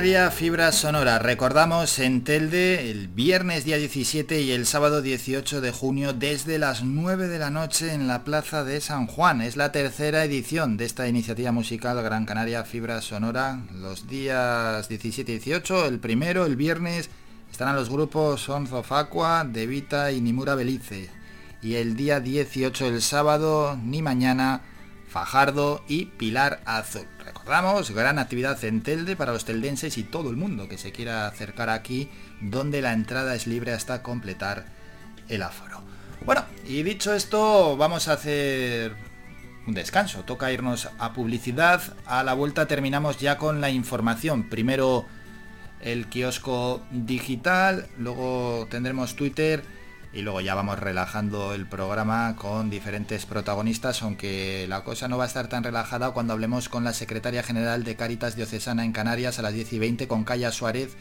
Gran Canaria Fibra Sonora. Recordamos en Telde el viernes día 17 y el sábado 18 de junio desde las 9 de la noche en la Plaza de San Juan. Es la tercera edición de esta iniciativa musical Gran Canaria Fibra Sonora. Los días 17 y 18, el primero, el viernes, estarán los grupos Sons of Aqua, Devita y Nimura Belice. Y el día 18, el sábado, ni mañana, Fajardo y Pilar Azul. Recordamos, gran actividad en Telde para los teldenses y todo el mundo que se quiera acercar aquí, donde la entrada es libre hasta completar el aforo. Bueno, y dicho esto, vamos a hacer un descanso. Toca irnos a publicidad. A la vuelta terminamos ya con la información. Primero el kiosco digital, luego tendremos Twitter y luego ya vamos relajando el programa con diferentes protagonistas, aunque la cosa no va a estar tan relajada cuando hablemos con la secretaria general de Cáritas Diocesana en Canarias a las 10 y 20 con Calla Suárez,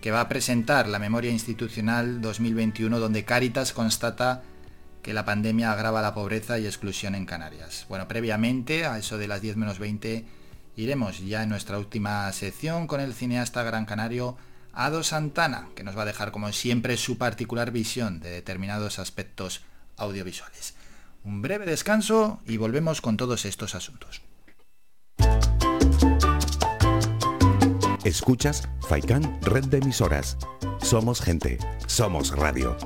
que va a presentar la memoria institucional 2021 donde Cáritas constata que la pandemia agrava la pobreza y exclusión en Canarias. Bueno, previamente, a eso de las 10 menos 20, iremos ya en nuestra última sección con el cineasta gran canario Ado Santana, que nos va a dejar como siempre su particular visión de determinados aspectos audiovisuales. Un breve descanso y volvemos con todos estos asuntos. Escuchas Faikan Red de Emisoras. Somos gente, somos radio.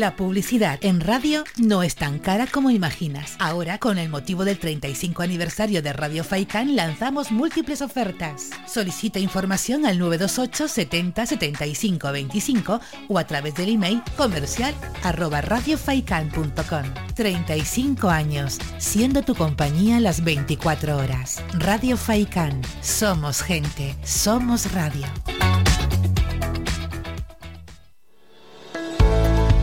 La publicidad en radio no es tan cara como imaginas. Ahora, con el motivo del 35 aniversario de Radio Faikan, lanzamos múltiples ofertas. Solicita información al 928 70 75 25 o a través del email comercial arroba radiofaikan.com. 35 años, siendo tu compañía las 24 horas. Radio Faikan. Somos gente, somos radio.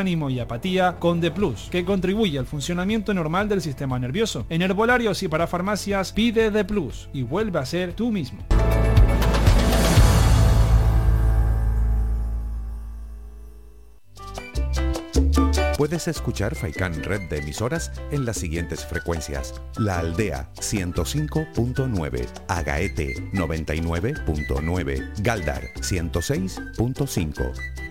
desánimo y apatía con The Plus, que contribuye al funcionamiento normal del sistema nervioso. En herbolarios y para farmacias pide The Plus y vuelve a ser tú mismo. Puedes escuchar Faikan Red de emisoras en las siguientes frecuencias. La Aldea 105.9, Agaete 99.9, Galdar 106.5,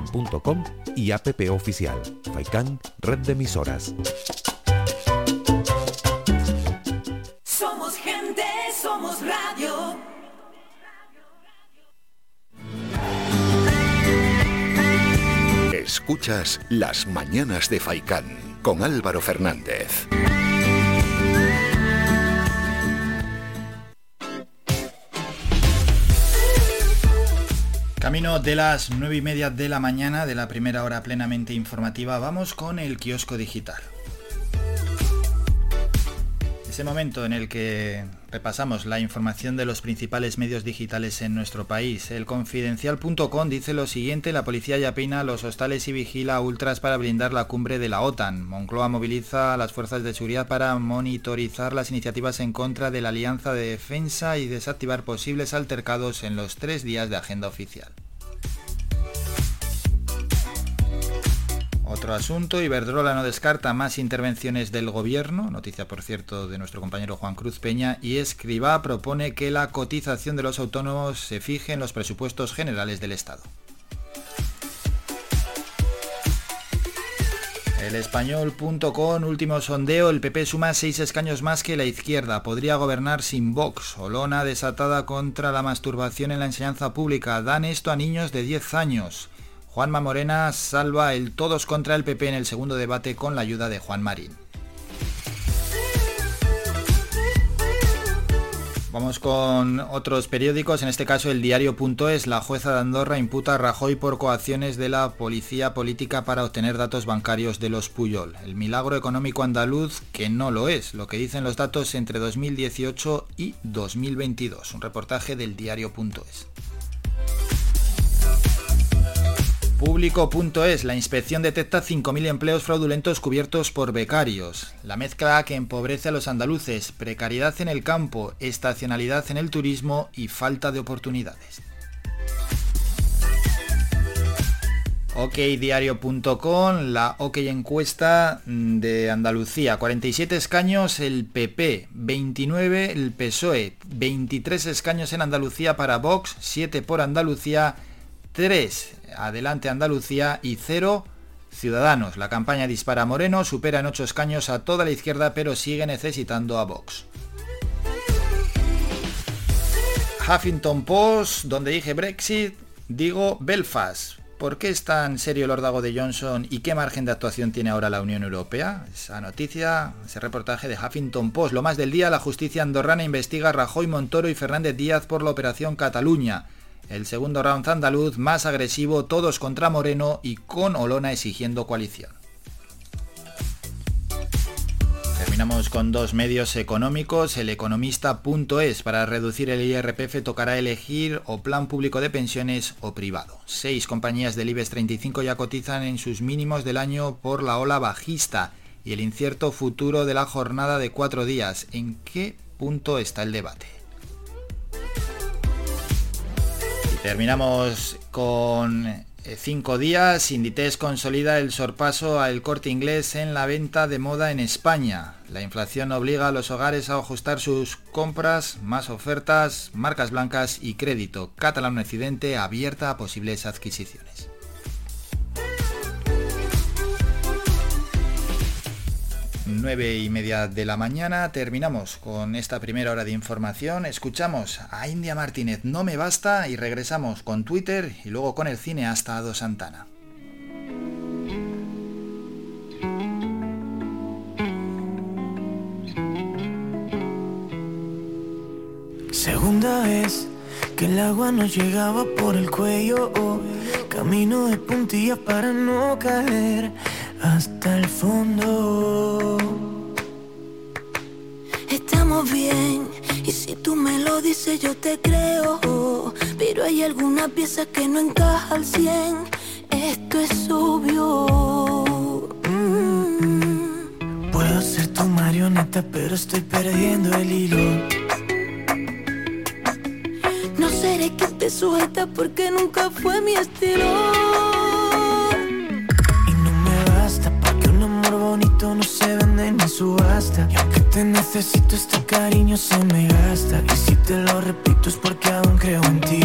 www.radiofaikan.com y app oficial Faikan Red de Emisoras. Somos gente, somos radio. Escuchas Las Mañanas de Faicán con Álvaro Fernández. Camino de las nueve y media de la mañana de la primera hora plenamente informativa, vamos con el kiosco digital. Ese momento en el que repasamos la información de los principales medios digitales en nuestro país. El confidencial.com dice lo siguiente, la policía ya peina los hostales y vigila ultras para blindar la cumbre de la OTAN. Moncloa moviliza a las fuerzas de seguridad para monitorizar las iniciativas en contra de la Alianza de Defensa y desactivar posibles altercados en los tres días de agenda oficial. Otro asunto, Iberdrola no descarta más intervenciones del gobierno, noticia por cierto de nuestro compañero Juan Cruz Peña, y Escribá propone que la cotización de los autónomos se fije en los presupuestos generales del Estado. El español.com, último sondeo, el PP suma seis escaños más que la izquierda, podría gobernar sin Vox, Olona desatada contra la masturbación en la enseñanza pública, dan esto a niños de 10 años. Juanma Morena salva el todos contra el PP en el segundo debate con la ayuda de Juan Marín. Vamos con otros periódicos, en este caso el diario.es. La jueza de Andorra imputa a Rajoy por coacciones de la policía política para obtener datos bancarios de los Puyol. El milagro económico andaluz que no lo es, lo que dicen los datos entre 2018 y 2022. Un reportaje del diario.es. Público.es. La inspección detecta 5.000 empleos fraudulentos cubiertos por becarios. La mezcla que empobrece a los andaluces, precariedad en el campo, estacionalidad en el turismo y falta de oportunidades. OKDiario.com, la OK encuesta de Andalucía. 47 escaños el PP, 29 el PSOE, 23 escaños en Andalucía para Vox, 7 por Andalucía, 3 Adelante Andalucía y 0 Ciudadanos. La campaña dispara Moreno, supera en 8 escaños a toda la izquierda pero sigue necesitando a Vox. Huffington Post, donde dije Brexit, digo Belfast. ¿Por qué es tan serio el ordago de Johnson y qué margen de actuación tiene ahora la Unión Europea? Esa noticia, ese reportaje de Huffington Post. Lo más del día, la justicia andorrana investiga a Rajoy, Montoro y Fernández Díaz por la operación Cataluña. El segundo round andaluz más agresivo, todos contra Moreno y con Olona exigiendo coalición. Terminamos con dos medios económicos, el economista.es. Para reducir el IRPF tocará elegir o plan público de pensiones o privado. Seis compañías del IBEX 35 ya cotizan en sus mínimos del año por la ola bajista y el incierto futuro de la jornada de cuatro días. ¿En qué punto está el debate? Terminamos con eh, cinco días, Inditex consolida el sorpaso al corte inglés en la venta de moda en España. La inflación obliga a los hogares a ajustar sus compras, más ofertas, marcas blancas y crédito. Catalán Occidente abierta a posibles adquisiciones. 9 y media de la mañana terminamos con esta primera hora de información. Escuchamos a India Martínez No Me Basta y regresamos con Twitter y luego con el cine hasta Ado Santana. Segunda vez que el agua nos llegaba por el cuello. camino de puntillas para no caer hasta el fondo. Estamos bien, y si tú me lo dices yo te creo. Pero hay alguna pieza que no encaja al cien, esto es obvio. Mm. Puedo ser tu marioneta, pero estoy perdiendo el hilo. No seré que te sujeta porque nunca fue mi estilo. No se vende ni subasta. Y aunque te necesito este cariño se me gasta. Y si te lo repito es porque aún creo en ti.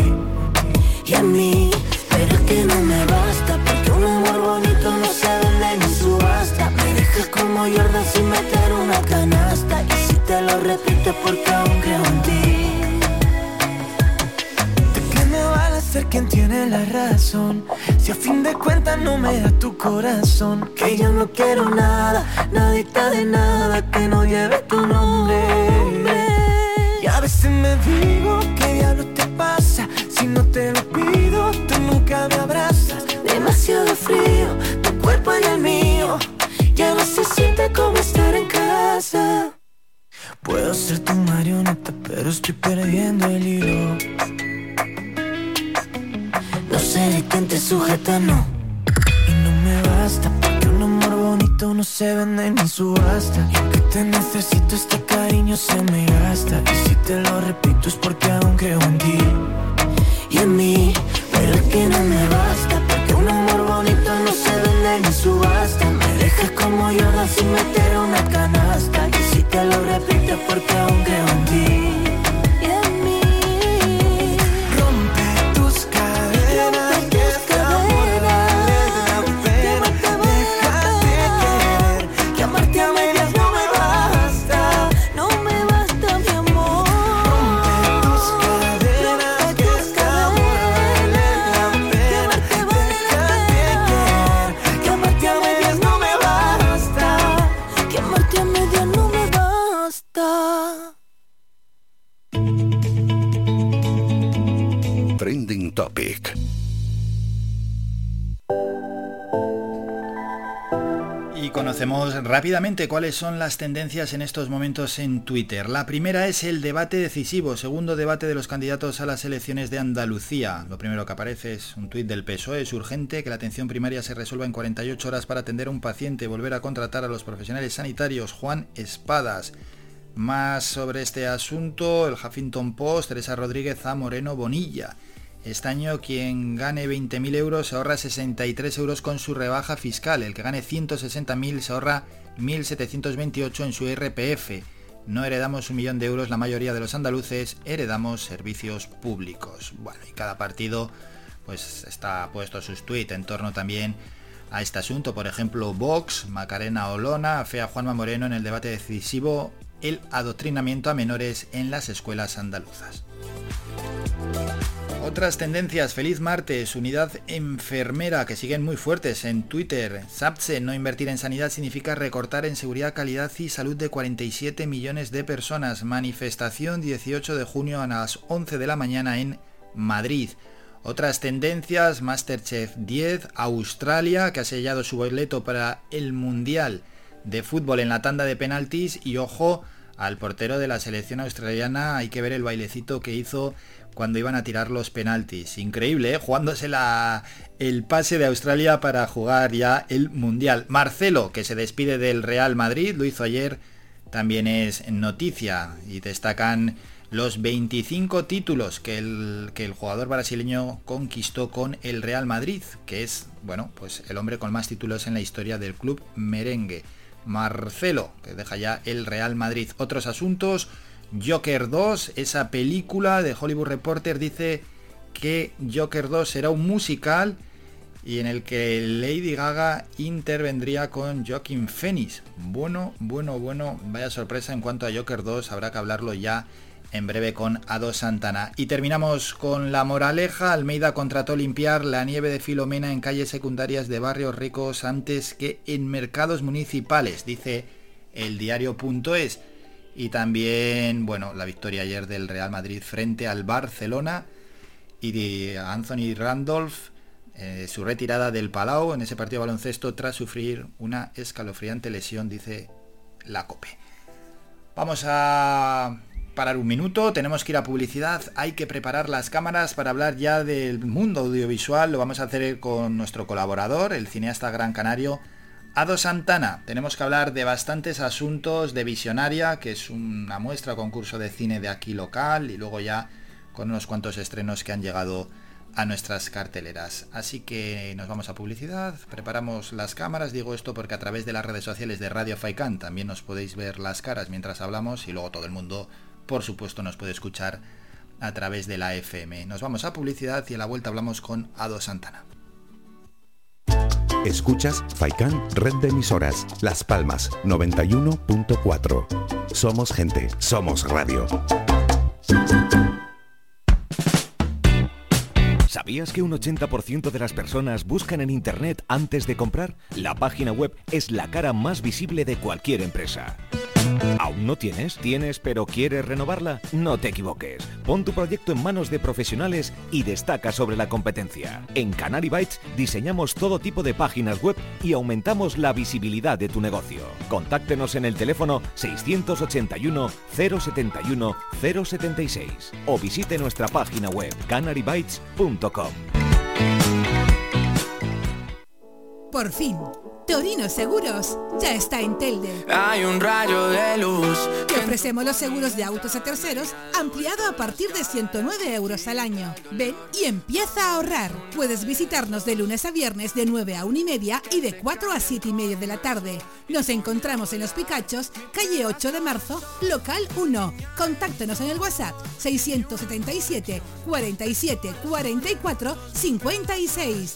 Y en mí Pero es que no me basta Porque un amor bonito no se vende ni subasta. Me dejas como Jordan sin meter una canasta. Y si te lo repito es porque aún creo en ti ser quien tiene la razón. Si a fin de cuentas no me da tu corazón, que yo no quiero nada, nadita de nada que no lleve tu nombre. Y a veces me digo, ¿qué diablo te pasa? Si no te lo pido, tú nunca me abrazas. Demasiado frío, tu cuerpo y el mío. Ya no se siente como estar en casa. Puedo ser tu marioneta, pero estoy perdiendo el hilo. Quién te sujeta, no. Y no me basta, porque un amor bonito no se vende ni subasta. Y aunque te necesito, este cariño se me gasta. Y si te lo repito, es porque aún creo en ti. Y en mí, pero es que no me basta. Porque un amor bonito no se vende ni subasta. Me dejas como yo sin meter una canasta. Y si te lo repito, es porque aún creo en ti. Conocemos rápidamente cuáles son las tendencias en estos momentos en Twitter. La primera es el debate decisivo, segundo debate de los candidatos a las elecciones de Andalucía. Lo primero que aparece es un tuit del PSOE. Es urgente que la atención primaria se resuelva en 48 horas para atender a un paciente y volver a contratar a los profesionales sanitarios. Juan Espadas. Más sobre este asunto, el Huffington Post, Teresa Rodríguez a Moreno Bonilla. Este año quien gane 20.000 euros se ahorra 63 euros con su rebaja fiscal. El que gane 160.000 se ahorra 1.728 en su RPF. No heredamos un millón de euros la mayoría de los andaluces, heredamos servicios públicos. Bueno, y cada partido pues está puesto sus tweets en torno también a este asunto. Por ejemplo, Vox, Macarena Olona, Fea Juanma Moreno en el debate decisivo el adoctrinamiento a menores en las escuelas andaluzas. Otras tendencias, feliz martes, unidad enfermera que siguen muy fuertes en Twitter. SAPSE, no invertir en sanidad significa recortar en seguridad, calidad y salud de 47 millones de personas. Manifestación 18 de junio a las 11 de la mañana en Madrid. Otras tendencias, Masterchef 10, Australia, que ha sellado su boleto para el Mundial de fútbol en la tanda de penaltis y ojo al portero de la selección australiana, hay que ver el bailecito que hizo cuando iban a tirar los penaltis. Increíble, ¿eh? jugándose la, el pase de Australia para jugar ya el Mundial. Marcelo, que se despide del Real Madrid, lo hizo ayer, también es noticia y destacan los 25 títulos que el, que el jugador brasileño conquistó con el Real Madrid, que es, bueno, pues el hombre con más títulos en la historia del club merengue. Marcelo, que deja ya el Real Madrid. Otros asuntos, Joker 2, esa película de Hollywood Reporter dice que Joker 2 será un musical y en el que Lady Gaga intervendría con Joaquin Phoenix. Bueno, bueno, bueno, vaya sorpresa en cuanto a Joker 2, habrá que hablarlo ya en breve con Ado Santana. Y terminamos con la moraleja. Almeida contrató limpiar la nieve de Filomena en calles secundarias de barrios ricos antes que en mercados municipales, dice el diario.es. Y también, bueno, la victoria ayer del Real Madrid frente al Barcelona y de Anthony Randolph, eh, su retirada del Palau en ese partido de baloncesto tras sufrir una escalofriante lesión, dice la COPE. Vamos a parar un minuto, tenemos que ir a publicidad, hay que preparar las cámaras para hablar ya del mundo audiovisual, lo vamos a hacer con nuestro colaborador, el cineasta gran canario, Ado Santana. Tenemos que hablar de bastantes asuntos de Visionaria, que es una muestra concurso de cine de aquí local, y luego ya con unos cuantos estrenos que han llegado a nuestras carteleras. Así que nos vamos a publicidad, preparamos las cámaras, digo esto porque a través de las redes sociales de Radio Faikan también nos podéis ver las caras mientras hablamos y luego todo el mundo por supuesto nos puede escuchar a través de la FM. Nos vamos a publicidad y a la vuelta hablamos con Ado Santana. Escuchas Faikan Red de Emisoras, Las Palmas 91.4. Somos gente, somos radio. ¿Sabías que un 80% de las personas buscan en Internet antes de comprar? La página web es la cara más visible de cualquier empresa. ¿Aún no tienes? ¿Tienes pero quieres renovarla? No te equivoques. Pon tu proyecto en manos de profesionales y destaca sobre la competencia. En Canary Bytes diseñamos todo tipo de páginas web y aumentamos la visibilidad de tu negocio. Contáctenos en el teléfono 681 071 076 o visite nuestra página web canarybytes.com. Por fin, Torino Seguros ya está en Telde. Hay un rayo de luz. Te ofrecemos los seguros de autos a terceros ampliado a partir de 109 euros al año. Ven y empieza a ahorrar. Puedes visitarnos de lunes a viernes de 9 a 1 y media y de 4 a 7 y media de la tarde. Nos encontramos en Los Picachos, calle 8 de marzo, local 1. Contáctanos en el WhatsApp 677 47 44 56.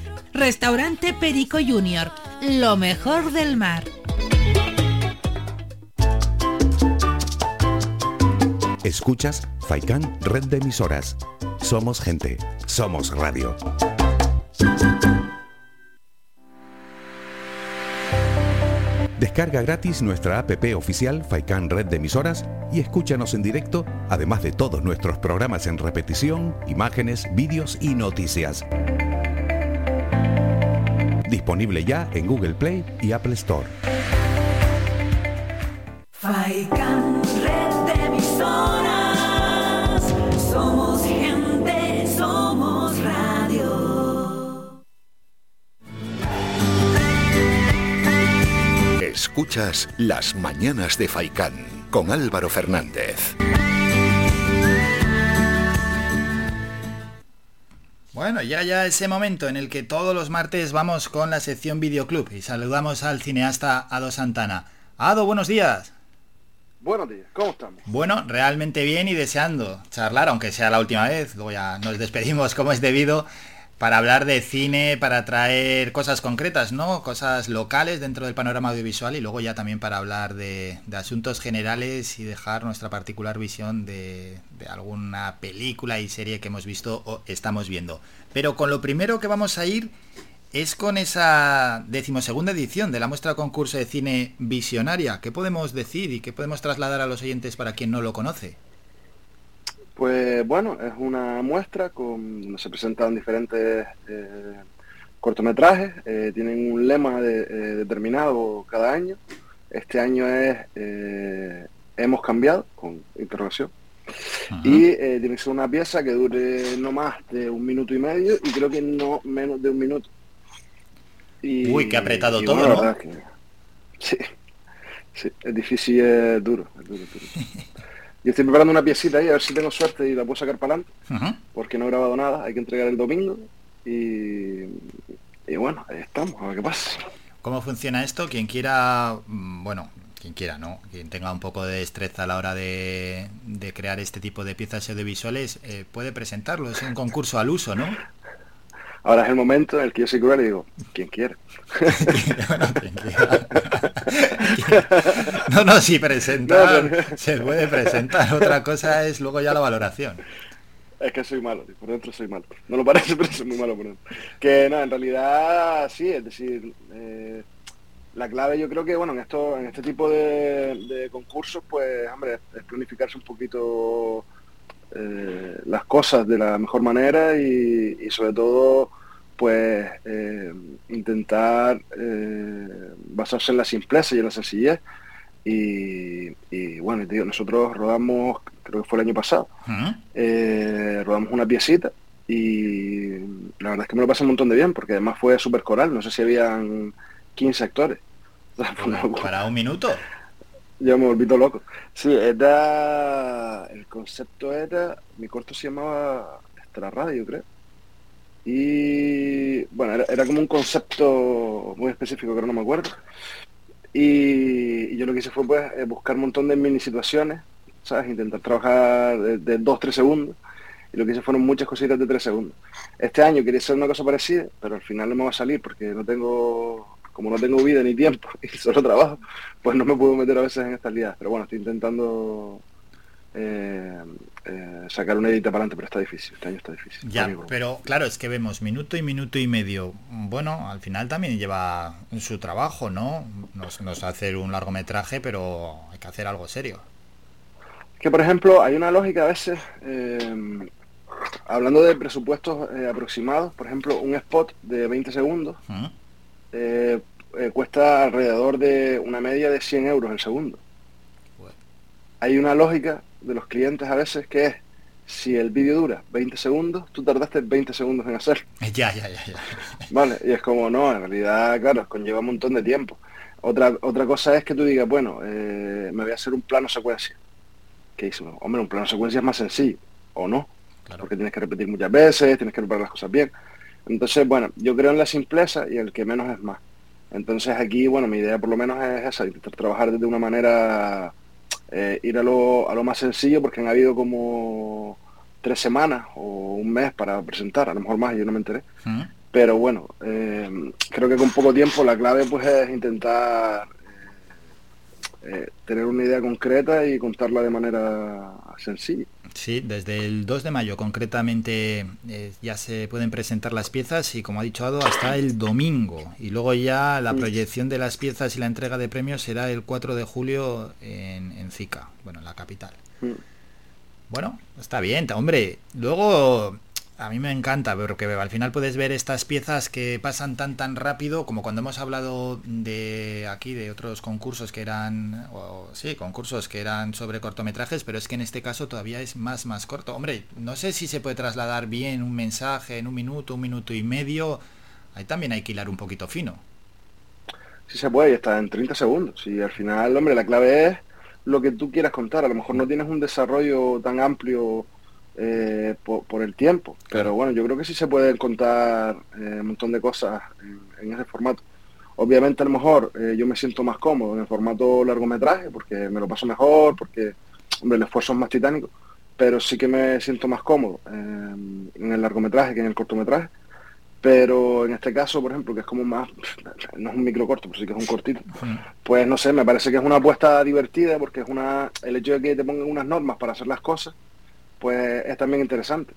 Restaurante Perico Junior, lo mejor del mar. Escuchas Faikan Red de Emisoras. Somos gente, somos radio. Descarga gratis nuestra app oficial Faikan Red de Emisoras y escúchanos en directo, además de todos nuestros programas en repetición, imágenes, vídeos y noticias. Disponible ya en Google Play y Apple Store. Faikan, red de emisoras. Somos gente, somos radio. Escuchas Las Mañanas de Faicán con Álvaro Fernández. Bueno, ya ya ese momento en el que todos los martes vamos con la sección Videoclub y saludamos al cineasta Ado Santana. Ado, buenos días. Buenos días, ¿cómo estamos? Bueno, realmente bien y deseando charlar, aunque sea la última vez, luego ya nos despedimos como es debido. Para hablar de cine, para traer cosas concretas, ¿no? Cosas locales dentro del panorama audiovisual y luego ya también para hablar de, asuntos generales y dejar nuestra particular visión de, de, alguna película y serie que hemos visto o estamos viendo. Pero con lo primero que vamos a ir es con esa decimosegunda edición de la muestra concurso de cine visionaria. ¿Qué podemos decir y qué podemos trasladar a los oyentes para quien no lo conoce? Pues bueno, es una muestra con donde se presentan diferentes eh, cortometrajes, eh, tienen un lema de, eh, determinado cada año. Este año es hemos cambiado con interrogación. Ajá. Y tiene que ser una pieza que dure no más de un minuto y medio y creo que no menos de un minuto. Y, Uy, qué apretado todo, bueno, ¿no? Que, sí, sí, es difícil, es duro, es duro, es duro. Yo estoy preparando una piecita ahí, a ver si tengo suerte y la puedo sacar para adelante, uh -huh. porque no he grabado nada, hay que entregar el domingo y, y, bueno, ahí estamos, a ver qué pasa. ¿Cómo funciona esto? Quien quiera, mm, bueno, quien quiera, ¿no? Quien tenga un poco de destreza a la hora de, de crear este tipo de piezas audiovisuales, eh, puede presentarlo, es un concurso al uso, ¿no? Ahora es el momento en el que yo soy cruel y digo, quien quiera. no, no, sí, presentar, no, pero... se puede presentar. Otra cosa es luego ya la valoración. Es que soy malo, por dentro soy malo. No lo parece, pero soy muy malo por dentro. Que no, en realidad sí, es decir, eh, la clave yo creo que, bueno, en esto, en este tipo de, de concursos, pues, hombre, es planificarse un poquito eh, las cosas de la mejor manera y, y sobre todo pues eh, intentar eh, basarse en la simpleza y en la sencillez. Y, y bueno digo, nosotros rodamos creo que fue el año pasado uh -huh. rodamos una piecita y la verdad es que me lo pasé un montón de bien porque además fue súper coral no sé si habían 15 actores. Para un minuto yo me volví todo loco. Sí, era. El concepto era. Mi corto se llamaba Extra Radio, creo. Y. Bueno, era, como un concepto muy específico que no me acuerdo. Y, yo lo que hice fue pues buscar un montón de mini situaciones, ¿sabes? Intentar trabajar de, de dos, tres segundos. Y lo que hice fueron muchas cositas de tres segundos. Este año quería hacer una cosa parecida, pero al final no me va a salir porque no tengo como no tengo vida ni tiempo y solo trabajo, pues no me puedo meter a veces en estas liadas. Pero bueno, estoy intentando eh, eh, sacar una edita para adelante, pero está difícil, este año está difícil. Ya, pero claro, es que vemos minuto y minuto y medio. Bueno, al final también lleva su trabajo, ¿no? Nos, nos hacer un largometraje, pero hay que hacer algo serio. Que por ejemplo, hay una lógica a veces, eh, hablando de presupuestos aproximados, por ejemplo, un spot de 20 segundos. ¿Mm? Eh, cuesta alrededor de una media de 100 euros el segundo. Bueno. Hay una lógica de los clientes a veces que es, si el vídeo dura 20 segundos, tú tardaste 20 segundos en hacerlo. Ya, ya, ya, ya. Vale, y es como, no, en realidad, claro, conlleva un montón de tiempo. Otra, otra cosa es que tú digas, bueno, eh, me voy a hacer un plano secuencia. ¿Qué dice? Hombre, un plano secuencia es más sencillo, ¿o no? Claro. Porque tienes que repetir muchas veces, tienes que preparar las cosas bien. Entonces, bueno, yo creo en la simpleza y el que menos es más. Entonces aquí, bueno, mi idea por lo menos es esa, intentar trabajar de una manera, eh, ir a lo, a lo más sencillo, porque han habido como tres semanas o un mes para presentar, a lo mejor más, yo no me enteré. Pero bueno, eh, creo que con poco tiempo la clave pues es intentar eh, tener una idea concreta y contarla de manera sencilla. Sí, desde el 2 de mayo concretamente eh, ya se pueden presentar las piezas y como ha dicho Ado, hasta el domingo. Y luego ya la proyección de las piezas y la entrega de premios será el 4 de julio en, en Zica, bueno, en la capital. Bueno, está bien, hombre. Luego a mí me encanta porque al final puedes ver estas piezas que pasan tan tan rápido como cuando hemos hablado de aquí de otros concursos que eran o, sí concursos que eran sobre cortometrajes pero es que en este caso todavía es más más corto. Hombre no sé si se puede trasladar bien un mensaje en un minuto un minuto y medio. Ahí también hay que hilar un poquito fino. Sí se puede y está en 30 segundos. Y al final hombre la clave es lo que tú quieras contar. A lo mejor no tienes un desarrollo tan amplio eh, por, por, el tiempo. Pero bueno, yo creo que sí se pueden contar eh, un montón de cosas en, en, ese formato. Obviamente a lo mejor eh, yo me siento más cómodo en el formato largometraje porque me lo paso mejor, porque hombre, el esfuerzo es más titánico, pero sí que me siento más cómodo en el largometraje que en el cortometraje. pero en este caso, por ejemplo, que es como más, no es un micro corto, pero sí que es un cortito, pues no sé, me parece que es una apuesta divertida porque es una, el hecho de que te pongan unas normas para hacer las cosas, pues es también interesante.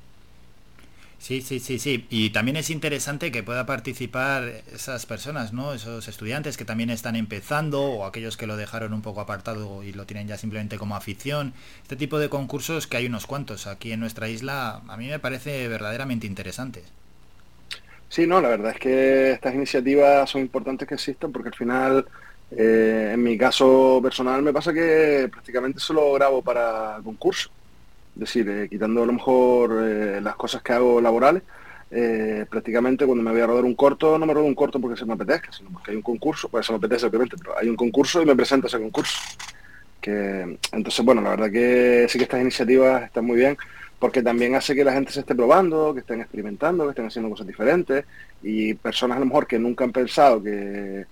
Sí, sí, sí, sí. Y también es interesante que pueda participar esas personas, ¿no? Esos estudiantes que también están empezando o aquellos que lo dejaron un poco apartado y lo tienen ya simplemente como afición. Este tipo de concursos que hay unos cuantos aquí en nuestra isla, a mí me parece verdaderamente interesantes. Sí, no, la verdad es que estas iniciativas son importantes que existan porque al final, eh, en mi caso personal, me pasa que prácticamente solo grabo para concursos. Es decir, eh, quitando a lo mejor eh, las cosas que hago laborales, eh, prácticamente cuando me voy a rodar un corto, no me rodo un corto porque se me apetezca, sino porque hay un concurso, pues se me apetece obviamente, pero hay un concurso y me presento ese concurso. Que, entonces, bueno, la verdad que sí que estas iniciativas están muy bien porque también hace que la gente se esté probando, que estén experimentando, que estén haciendo cosas diferentes y personas a lo mejor que nunca han pensado que,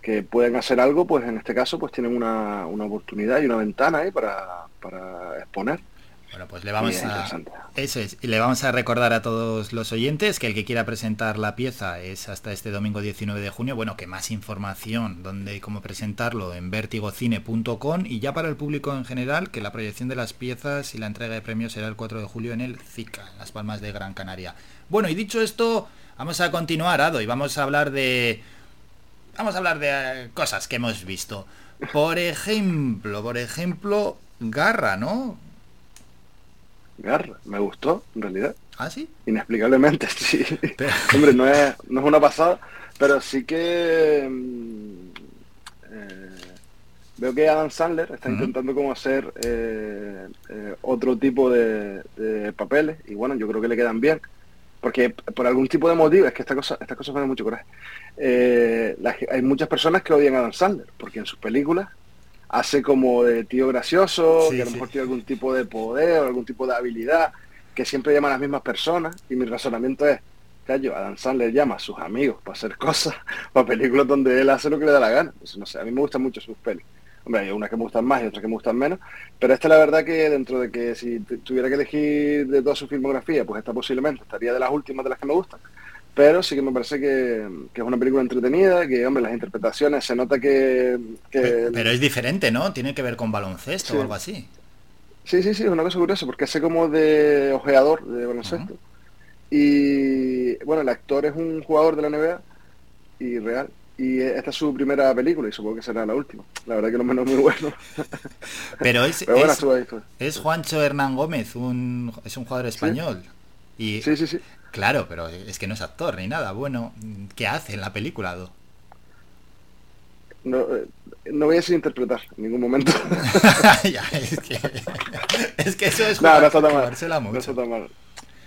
que pueden hacer algo, pues en este caso pues tienen una, una oportunidad y una ventana ahí para, para exponer. Bueno, pues le vamos a eso es, y le vamos a recordar a todos los oyentes que el que quiera presentar la pieza es hasta este domingo 19 de junio. Bueno, que más información donde y cómo presentarlo en vertigocine.com y ya para el público en general que la proyección de las piezas y la entrega de premios será el 4 de julio en el CICA, en Las Palmas de Gran Canaria. Bueno, y dicho esto, vamos a continuar, Ado, y vamos a hablar de vamos a hablar de eh, cosas que hemos visto. Por ejemplo, por ejemplo, Garra, ¿no? Garra, me gustó, en realidad. ¿Ah, sí? Inexplicablemente, sí. Hombre, no es, no es una pasada, pero sí que mm, eh, veo que Adam Sandler está intentando como hacer eh, eh, otro tipo de, de papeles y bueno, yo creo que le quedan bien. Porque por algún tipo de motivo, es que esta cosa, estas cosas me dan mucho coraje. La hay muchas personas que odian a Adam Sandler, porque en sus películas hace como de tío gracioso, Sí, que a lo sí. mejor tiene algún tipo de poder o algún tipo de habilidad, que siempre llama a las mismas personas. Y mi razonamiento es, callo, Adam Sandler llama a sus amigos para hacer cosas, para películas donde él hace lo que le da la gana. No sé, a mí me gustan mucho sus pelis. Hombre, hay unas que me gustan más y otras que me gustan menos, pero esta la verdad que dentro de que si tu- tuviera que elegir de toda su filmografía, pues esta posiblemente estaría de las últimas de las que me gustan. Pero sí que me parece que, que es una película entretenida, que hombre, las interpretaciones se nota que, que Pero es diferente, ¿no? Tiene que ver con baloncesto Sí. o algo así. Sí, sí, sí, es una cosa curiosa, porque hace como de ojeador de baloncesto. Y bueno, el actor es un jugador de la NBA y real. Y esta es su primera película y supongo que será la última. La verdad que no menos muy bueno. Pero es, Pero bueno, es Juancho Hernán Gómez, un, es un jugador español. Y, Sí, sí, sí. Claro, pero es que no es actor ni nada. Bueno, ¿qué hace en la película? Do? No, eh, no voy a decir interpretar en ningún momento. Ya, es, que, es que eso es no, no está tan mal. No está tan mal.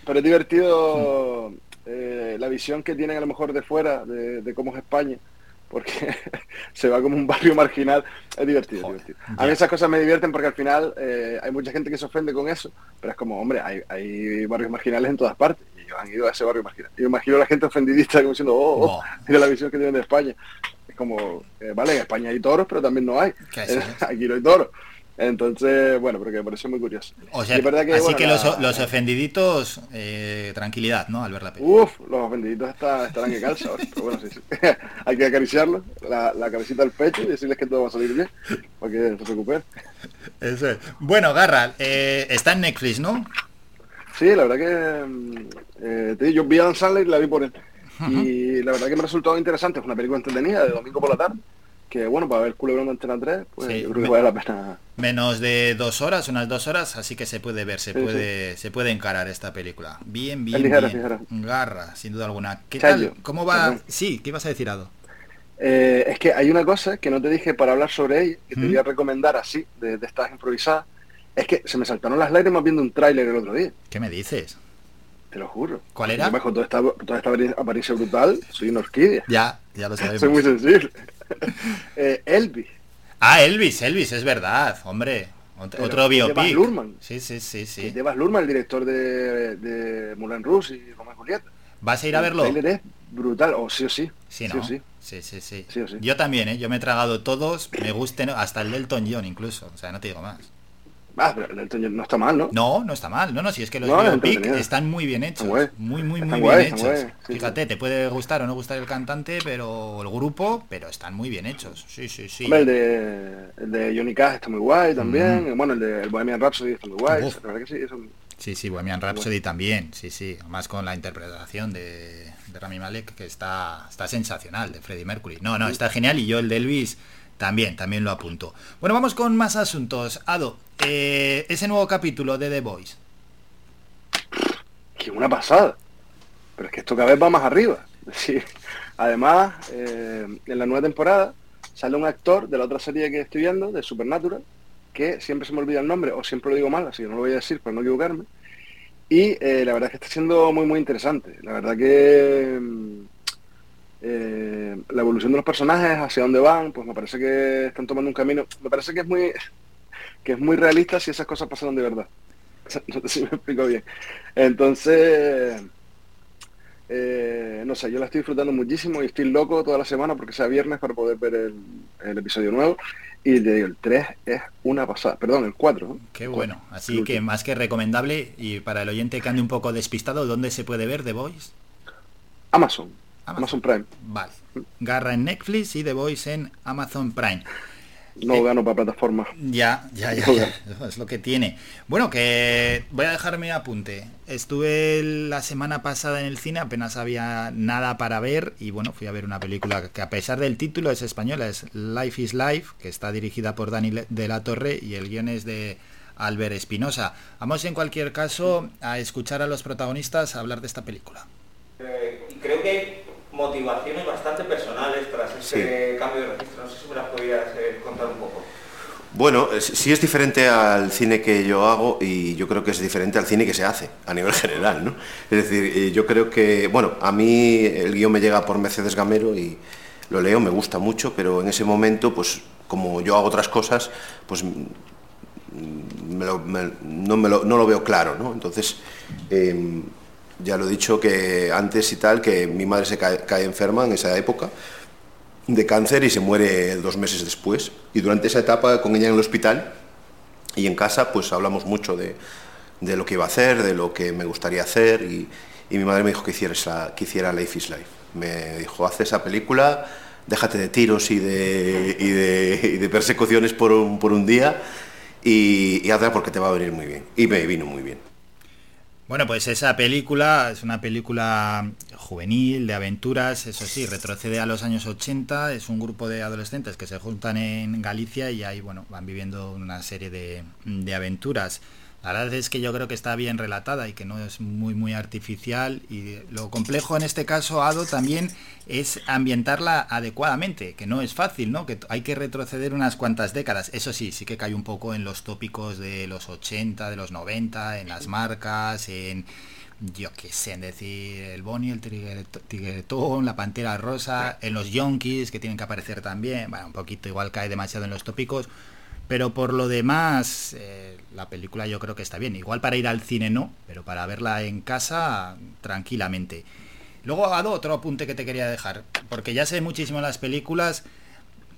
Pero es divertido eh, la visión que tienen a lo mejor de fuera de, de cómo es España. Porque se va como un barrio marginal. Es divertido, es divertido. A mí esas cosas me divierten porque al final eh, hay mucha gente que se ofende con eso. Pero es como, hombre, hay, hay barrios marginales en todas partes. Han ido a ese barrio marginal. Y me imagino a la gente ofendidista como diciendo, oh, oh, mira la visión que tienen de España. Es como, eh, vale, en España hay toros, pero también no hay. Aquí no hay toros. Entonces, bueno, porque me parece muy curioso. O sea, es verdad que, así bueno, que la- los, ofendiditos, eh, tranquilidad, ¿no? Al ver la película. Uf, los ofendiditos está- estarán que calza pero bueno, sí, sí. Hay que acariciarlos, la, la cabecita al pecho y decirles que todo va a salir bien, para que no se preocupen. Eso es. Bueno, Garra, eh, está en Netflix, ¿no? Sí, la verdad que mm, eh, te digo, yo vi a Dan Sandler y la vi por él. Y la verdad que me resultó interesante, es una película entretenida de domingo por la tarde, que bueno, para ver Culebrón de Antena 3, pues Sí, yo creo que vale la pena. Menos de dos horas, unas dos horas, así que se puede ver, se Sí, puede, se puede encarar esta película. Bien, bien, Es ligera, bien. ligera. Garra, sin duda alguna. ¿Qué Chayo, tal? ¿Cómo va? perdón. Sí, ¿qué ibas a decir, Ado? Eh, es que hay una cosa que no te dije para hablar sobre ella, que te ¿Mm? voy a recomendar así, de, de estas improvisadas, es que se me saltaron las lágrimas viendo un tráiler el otro día. ¿Qué me dices? Te lo juro. ¿Cuál era? Yo bajo toda esta, toda esta apariencia brutal, soy una orquídea. Ya, ya lo sabemos. Soy muy sensible. eh, Elvis. Ah, Elvis, Elvis, es verdad, hombre. Otro Baz biopic. Luhrmann. Sí, sí, sí, sí. Llevas Lurman, el director de, de Moulin Rouge y Romeo Julieta. ¿Vas a ir a El verlo? tráiler es brutal, o sí o sí. Sí, Sí ¿no? sí. Sí, sí, sí. Sí o sí. Yo también, ¿eh? Yo me he tragado todos, me gusten, hasta el del John incluso. O sea, no te digo más. Ah, pero no está mal, ¿no? No, no está mal. No, no, si es que los No, biopic están muy bien hechos. Muy, muy, muy bien hechos. Sí, Fíjate, te puede gustar o no gustar el cantante, pero el grupo, pero están muy bien hechos. Sí, sí, sí. Hombre, el de, el de Johnny Cash está muy guay también. Bueno, el de el Bohemian Rhapsody está muy guay. Uf. La verdad que sí, eso- Sí, sí, Bohemian Rhapsody también, sí, sí, más con la interpretación de, de Rami Malek que está, está sensacional, de Freddie Mercury. No, no, está genial y yo el de Elvis también, también lo apunto. Bueno, vamos con más asuntos. Ado, eh, ese nuevo capítulo de The Voice. que una pasada. Pero es que esto cada vez va más arriba. Sí. Además, eh, en la nueva temporada sale un actor de la otra serie que estoy viendo, de Supernatural, que siempre se me olvida el nombre, o siempre lo digo mal, así que no lo voy a decir para no equivocarme. Y eh, la verdad es que está siendo muy, muy interesante. La verdad que mm, eh, la evolución de los personajes, hacia dónde van, pues me parece que están tomando un camino. Me parece que es muy, que es muy realista si esas cosas pasaron de verdad. No sé si me explico bien. Entonces, eh, no sé, yo la estoy disfrutando muchísimo y estoy loco toda la semana porque sea viernes para poder ver el, el episodio nuevo. Y te digo, el 3 es una pasada, perdón, el 4. ¿no? Qué bueno, así que último. más que recomendable y para el oyente que ande un poco despistado, ¿dónde se puede ver The Voice? Amazon, Amazon Prime. Vale. Garra en Netflix y The Voice en Amazon Prime. No gano para plataforma. Ya, ya, ya, es lo que tiene. Bueno, que voy a dejar mi apunte. Estuve la semana pasada en el cine, apenas había nada para ver y bueno, fui a ver una película que a pesar del título es española, es Life is Life, que está dirigida por Dani de la Torre y el guion es de Albert Espinosa. Vamos en cualquier caso a escuchar a los protagonistas hablar de esta película. Eh, creo que motivaciones bastante personales tras ese cambio de registro. No sé si me las podrías eh, contar un poco. Bueno, es- sí es diferente al cine que yo hago y yo creo que es diferente al cine que se hace a nivel general, ¿no? Es decir, eh, yo creo que, bueno, a mí el guion me llega por Mercedes Gamero y lo leo, me gusta mucho, pero en ese momento, pues como yo hago otras cosas, pues mm, me lo- me- no, me lo, no lo veo claro, ¿no? Entonces, eh, ya lo he dicho que antes y tal, que mi madre se cae, cae enferma en esa época de cáncer y se muere dos meses después. Y durante esa etapa con ella en el hospital y en casa, pues hablamos mucho de, de lo que iba a hacer, de lo que me gustaría hacer y, mi madre me dijo que hiciera, que hiciera Life is Life. Me dijo, haz esa película, déjate de tiros y de, y de, persecuciones por un, por un día y hazla porque te va a venir muy bien. Y me vino muy bien. Bueno, pues esa película es una película juvenil, de aventuras, eso sí, retrocede a los años 80, es un grupo de adolescentes que se juntan en Galicia y ahí, bueno, van viviendo una serie de, de aventuras. La verdad es que yo creo que está bien relatada y que no es muy muy artificial y lo complejo en este caso, Ado, también es ambientarla adecuadamente, que no es fácil, ¿no? Que hay que retroceder unas cuantas décadas. Eso sí, sí que cae un poco en los tópicos de los 80, de los 90, en las marcas, en yo qué sé, en decir el Bonnie, el Tigretón, la Pantera Rosa, en los Yonkis que tienen que aparecer también, bueno, un poquito igual cae demasiado en los tópicos, pero por lo demás, eh, la película yo creo que está bien. Igual para ir al cine no, pero para verla en casa tranquilamente. Luego, Ado, otro apunte que te quería dejar, porque ya sé muchísimo en las películas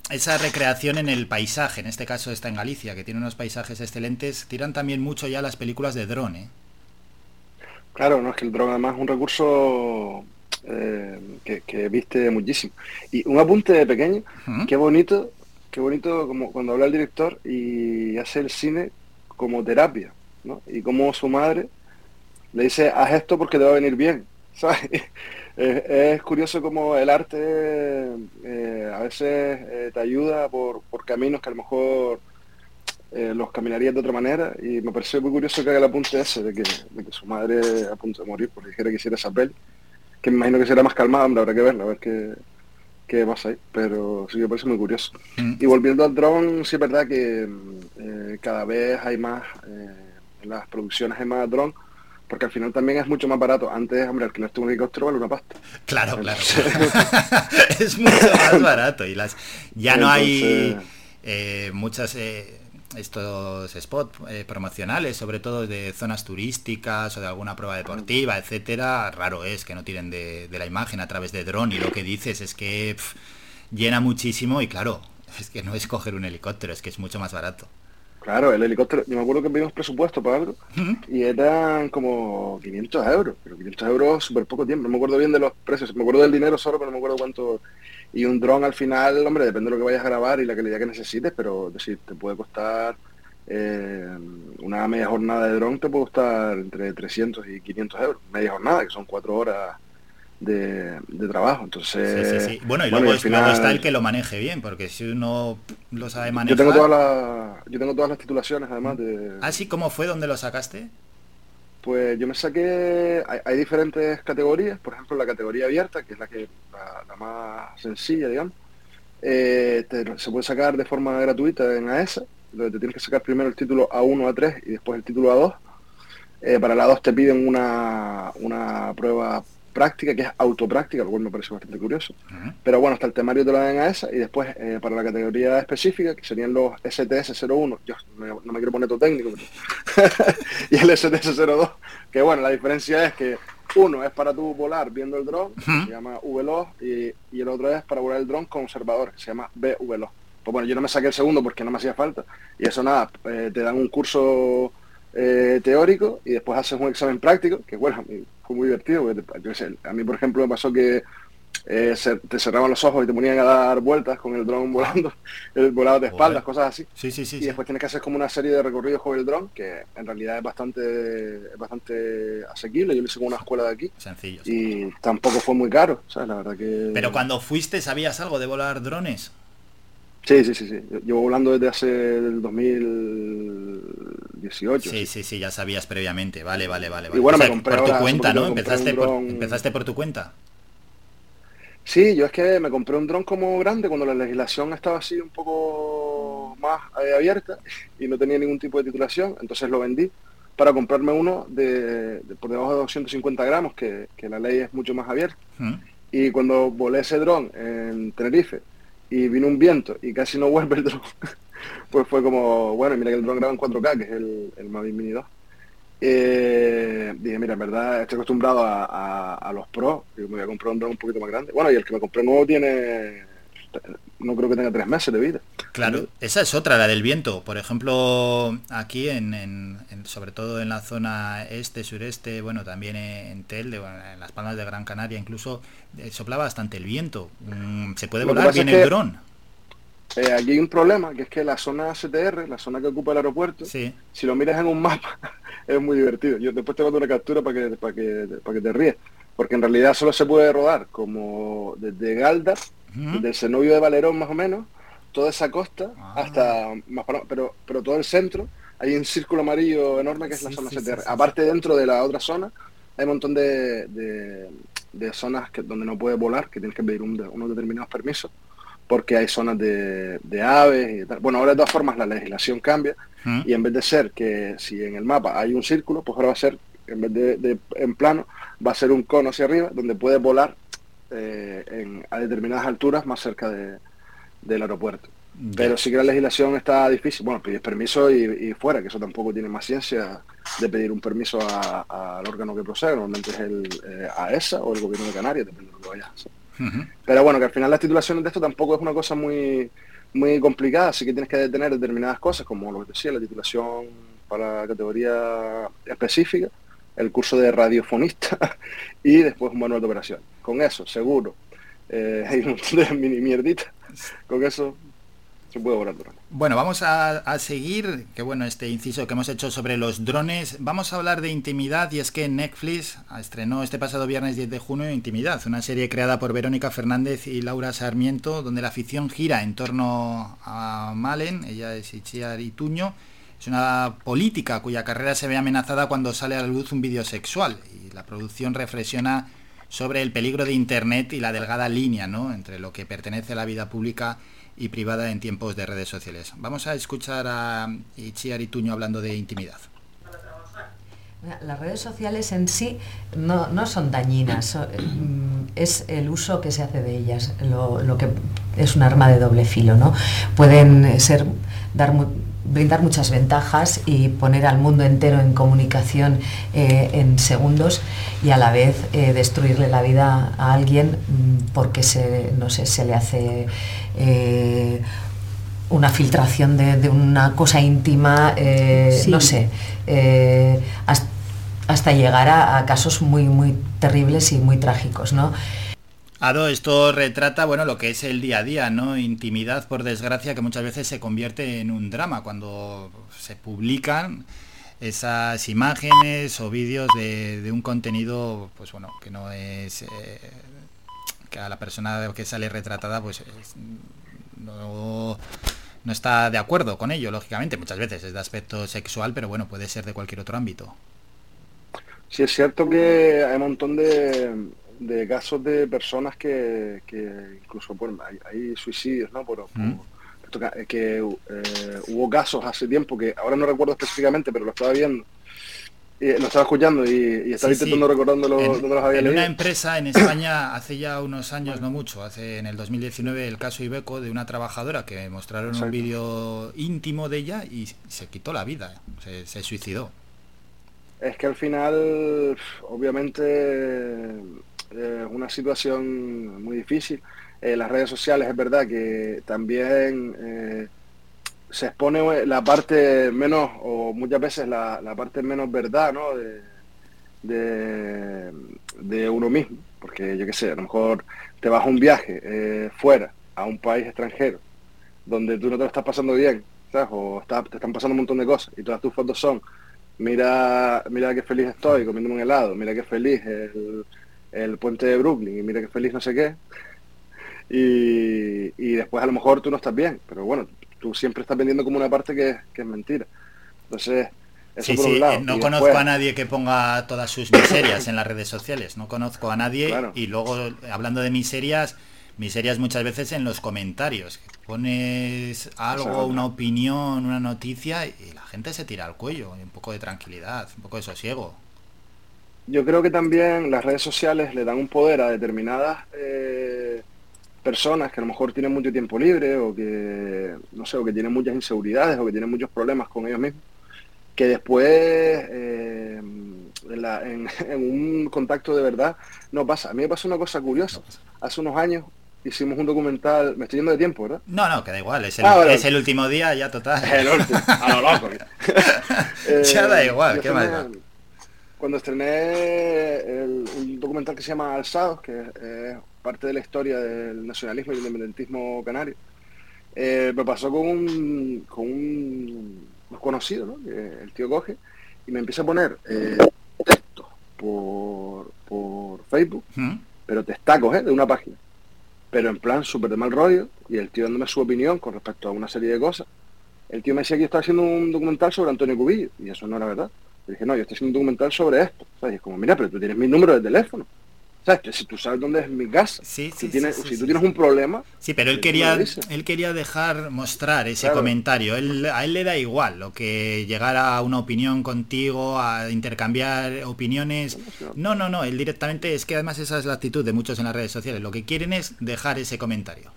esa recreación en el paisaje, en este caso está en Galicia, que tiene unos paisajes excelentes, tiran también mucho ya las películas de dron, ¿eh? Claro, no es que el dron además es un recurso eh, que, que viste muchísimo. Y un apunte pequeño, qué bonito, qué bonito como cuando habla el director y hace el cine como terapia, ¿no? Y como su madre le dice, haz esto porque te va a venir bien, ¿sabes? Es, curioso como el arte eh, a veces eh, te ayuda por, caminos que a lo mejor eh, los caminarías de otra manera y me pareció muy curioso que haga el apunte ese de que, de que su madre a punto de morir porque dijera que hiciera esa peli que me imagino que será más calmada habrá que verla a ver qué, qué pasa ahí pero sí me parece muy curioso. Y volviendo al dron sí es verdad que eh, cada vez hay más eh, en las producciones hay más dron porque al final también es mucho más barato. Antes hombre alquilarte un helicóptero vale una pasta. Claro, claro. es mucho más barato y las ya no hay eh, muchas eh, estos spots eh, promocionales, sobre todo de zonas turísticas o de alguna prueba deportiva, etcétera. Raro es que no tiren de, de la imagen a través de dron y lo que dices es que llena muchísimo y claro, es que no es coger un helicóptero, es que es mucho más barato. Claro, el helicóptero, yo me acuerdo que pedimos presupuesto para algo y eran como 500 euros, pero 500 euros súper poco tiempo, no me acuerdo bien de los precios, me acuerdo del dinero solo, pero no me acuerdo cuánto... Y un dron al final, hombre, depende de lo que vayas a grabar y la calidad que necesites, pero es decir, te puede costar eh, una media jornada de dron, te puede costar entre 300 y 500 euros, media jornada, que son cuatro horas de, de trabajo. Entonces, Sí, sí, sí. Bueno, y bueno, luego, final- está el que lo maneje bien, porque si uno lo sabe yo manejar... tengo todas las yo tengo todas las titulaciones además de ¿Ah, sí? ¿Cómo fue? ¿Dónde lo sacaste? Pues yo me saqué, hay, diferentes categorías, por ejemplo la categoría abierta, que es la que la, más sencilla, digamos, eh, se puede sacar de forma gratuita en AESA, donde te tienes que sacar primero el título A1, A3 y después el título A2. Eh, para la A2 te piden una, una prueba práctica, que es autopráctica, lo cual me parece bastante curioso. Pero bueno, hasta el temario te lo dan a esa y después eh, para la categoría específica, que serían los STS-01, yo me- no me quiero poner todo técnico, pero- y el STS-02, que bueno, la diferencia es que uno es para tú volar viendo el dron, se llama VLO, y, y el otro es para volar el dron con observador, que se llama BVLO. Pues bueno, yo no me saqué el segundo porque no me hacía falta. Y eso nada, eh, te dan un curso eh, teórico y después haces un examen práctico, que bueno, fue muy divertido. porque te- yo qué sé, a mí, por ejemplo, me pasó que eh, se- te cerraban los ojos y te ponían a dar vueltas con el dron volando, el volado de espaldas, cosas así. Sí, sí, sí. y después tienes que hacer como una serie de recorridos con el dron, que en realidad es bastante es bastante asequible. Yo lo hice con una escuela de aquí. Sencillo. Y tampoco fue muy caro, ¿sabes? La verdad que... Pero cuando fuiste, ¿sabías algo de volar drones? Sí, sí, sí, sí. Llevo volando desde hace el 2018. Sí, sí, sí, ya sabías previamente. Vale, vale, vale. Y vale. bueno, O me compré por tu cuenta, ¿no? Empezaste por, empezaste por tu cuenta. Sí, yo es que me compré un dron como grande cuando la legislación estaba así un poco más eh, abierta y no tenía ningún tipo de titulación, entonces lo vendí para comprarme uno de, de por debajo de 250 gramos, que, que la ley es mucho más abierta. ¿Mm? Y cuando volé ese dron en Tenerife y vino un viento y casi no vuelve el dron, pues fue como, bueno, mira que el dron graba en 4K, que es el, el Mavic Mini 2. Eh, dije, mira, en verdad estoy acostumbrado a, los pros, y me voy a comprar un dron un poquito más grande. Bueno, y el que me compré nuevo tiene, no creo que tenga tres meses de vida. Claro, esa es otra, la del viento. Por ejemplo, aquí, en, en- en- sobre todo en la zona este, sureste, bueno, también en Telde, bueno, en las Palmas de Gran Canaria, incluso eh, soplaba bastante el viento. Mm, ¿Se puede volar bien el que- dron? Eh, aquí hay un problema, que es que la zona CTR, la zona que ocupa el aeropuerto, Sí. si lo miras en un mapa, es muy divertido. Yo después te mando una captura para que, para que, para que te ríes. Porque en realidad solo se puede rodar como desde Galda, desde el Cenobio de Valerón más o menos, toda esa costa Ah. hasta más para- pero, pero todo el centro, hay un círculo amarillo enorme que es la zona sí, CTR. sí, Aparte dentro de la otra zona, hay un montón de, de- de zonas que, donde no puedes volar, que tienes que pedir un unos determinados permisos porque hay zonas de, de aves y tal. Bueno, ahora de todas formas la legislación cambia ¿Mm? y en vez de ser que si en el mapa hay un círculo, pues ahora va a ser, en vez de, de- en plano, va a ser un cono hacia arriba donde puedes volar eh, en- a determinadas alturas más cerca de- del aeropuerto. Pero sí que la legislación está difícil. Bueno, pides permiso y, y fuera, que eso tampoco tiene más ciencia de pedir un permiso al órgano que procede. Normalmente es el eh, AESA o el gobierno de Canarias, depende de lo que vayas a hacer. Pero bueno, que al final las titulaciones de esto tampoco es una cosa muy muy complicada, así que tienes que tener determinadas cosas, como lo que decía, la titulación para categoría específica, el curso de radiofonista y después un manual de operación. Con eso, seguro, eh, hay un montón de mini mierditas, con eso se puede volar drones. Bueno, vamos a, a seguir, que bueno, este inciso que hemos hecho sobre los drones, vamos a hablar de intimidad y es que Netflix estrenó este pasado viernes 10 de junio Intimidad, una serie creada por Verónica Fernández y Laura Sarmiento, donde la ficción gira en torno a Malen, ella es Itziar Ituño, es una política cuya carrera se ve amenazada cuando sale a la luz un vídeo sexual y la producción reflexiona sobre el peligro de Internet y la delgada línea ¿no? entre lo que pertenece a la vida pública y privada en tiempos de redes sociales. Vamos a escuchar a Itziar Ituño hablando de intimidad. Las redes sociales en sí no, son dañinas, mm, es el uso que se hace de ellas, lo, lo que es un arma de doble filo, ¿no? Pueden eh, ser, dar, brindar muchas ventajas y poner al mundo entero en comunicación eh, en segundos y a la vez eh, destruirle la vida a alguien mm, porque se, no sé, se le hace eh, una filtración de, de una cosa íntima, Sí. no sé, hasta, hasta llegar a, a casos muy, muy terribles y muy trágicos, ¿no? Ado, esto retrata, bueno, lo que es el día a día, ¿no? Intimidad, por desgracia, que muchas veces se convierte en un drama cuando se publican esas imágenes o vídeos de, un contenido, pues bueno, que no es... eh, que a la persona que sale retratada, pues es- no, no está de acuerdo con ello, lógicamente. Muchas veces es de aspecto sexual, pero bueno, puede ser de cualquier otro ámbito. Sí, es cierto que hay un montón de, de casos de personas que, que incluso bueno, hay, hay suicidios, ¿no? Por, Mm. que eh, hubo casos hace tiempo que ahora no recuerdo específicamente, pero lo estaba viendo, y, lo estaba escuchando y, y estaba Sí, sí. intentando recordando lo- En- dónde los había en leído. una empresa en España hace ya unos años, no mucho, hace en el 2019 el caso Ibeco de una trabajadora que mostraron un vídeo íntimo de ella y se quitó la vida, se, se suicidó. Es que al final, obviamente, eh, una situación muy difícil. Eh, las redes sociales es verdad que también eh, se expone la parte menos, o muchas veces la, la parte menos verdad, ¿no? De, de, de uno mismo. Porque yo qué sé, a lo mejor te vas a un viaje eh, fuera, a un país extranjero, donde tú no te lo estás pasando bien, ¿sabes? O está- te están pasando un montón de cosas y todas tus fotos son mira, mira qué feliz estoy comiéndome un helado, mira qué feliz el, el puente de Brooklyn y mira qué feliz no sé qué. Y, y después a lo mejor tú no estás bien, pero bueno, tú siempre estás vendiendo como una parte que, que es mentira. Entonces, eso Sí, por sí, un lado. eh, no Y conozco después- a nadie que ponga todas sus miserias en las redes sociales, no conozco a nadie Claro. y luego hablando de miserias, miserias muchas veces en los comentarios, pones algo, Exacto. una opinión, una noticia y la gente se tira al cuello, un poco de tranquilidad, un poco de sosiego. Yo creo que también las redes sociales le dan un poder a determinadas eh, personas que a lo mejor tienen mucho tiempo libre o que, no sé, o que tienen muchas inseguridades o que tienen muchos problemas con ellos mismos, que después eh, en, la- en- en un contacto de verdad no pasa. A mí me pasó una cosa curiosa. Hace unos años hicimos un documental, me estoy yendo de tiempo, ¿verdad? No, no, que da igual, es el, Ah, vale. es el último día, ya total. El último, a lo loco. Ya da igual, qué. Cuando estrené el- un documental que se llama Alzados, que es parte de la historia del nacionalismo y el independentismo canario, eh, me pasó con un, con un conocido, ¿no? Que el tío coge y me empieza a poner eh, textos por, por Facebook, ¿Mm? pero testacos, ¿eh? De una página. Pero en plan súper de mal rollo, y el tío dándome su opinión con respecto a una serie de cosas. El tío me decía que yo estaba haciendo un documental sobre Antonio Cubillo, y eso no era verdad. Le dije, no, yo estoy haciendo un documental sobre esto. ¿Sabes? Y es como, mira, pero tú tienes mi número de teléfono. ¿Sabes? Que si tú sabes dónde es mi casa, sí, sí, tienes- sí, si tú tienes un problema, Sí, pero él quería, él quería dejar mostrar ese Claro. comentario. Él, a él le da igual lo que llegara a una opinión contigo, a intercambiar opiniones. No, no, no. Él directamente es que además esa es la actitud de muchos en las redes sociales. Lo que quieren es dejar ese comentario.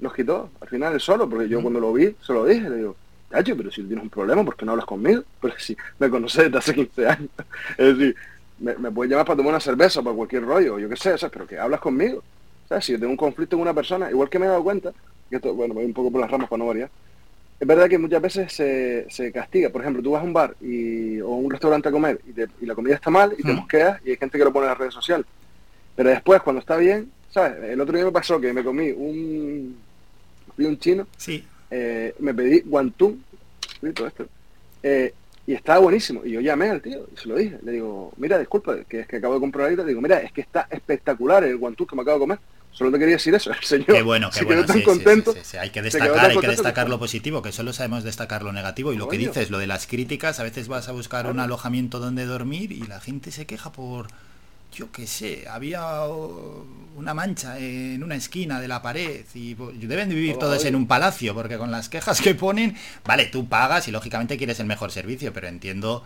los quitó. Al final él solo, porque yo cuando lo vi, se lo dije, le digo, Tacho, pero si tienes un problema, ¿por qué no hablas conmigo? Pero si me conoces desde hace 15 años. Es decir, me, me puedes llamar para tomar una cerveza, para cualquier rollo, yo qué sé, ¿sabes? Pero que hablas conmigo. ¿Sabes? Si yo tengo un conflicto con una persona, igual que me he dado cuenta, que esto, bueno, voy un poco por las ramas para no variar, es verdad que muchas veces se, se castiga. Por ejemplo, tú vas a un bar y, o a un restaurante a comer y, te- y la comida está mal y te Mm. mosqueas y hay gente que lo pone en las redes sociales. Pero después, cuando está bien, ¿sabes? El otro día me pasó que me comí un, un chino, Sí. Eh, me pedí guantún, y todo esto, eh, y estaba buenísimo. Y yo llamé al tío y se lo dije. Le digo, mira, disculpa, que es que acabo de comprar ahorita. Le digo, mira, es que está espectacular el guantún que me acabo de comer. Solo te quería decir eso. El señor Qué bueno, qué se bueno. quedó tan sí, contento. sí, sí. Hay que destacar, hay que destacar lo positivo, que solo sabemos destacar lo negativo. Y lo que dices, lo de las críticas, a veces vas a buscar un alojamiento donde dormir y la gente se queja por, yo qué sé, había oh, una mancha en una esquina de la pared y pues, deben de vivir todos Oye. en un palacio, porque con las quejas que ponen, vale, tú pagas y lógicamente quieres el mejor servicio, pero entiendo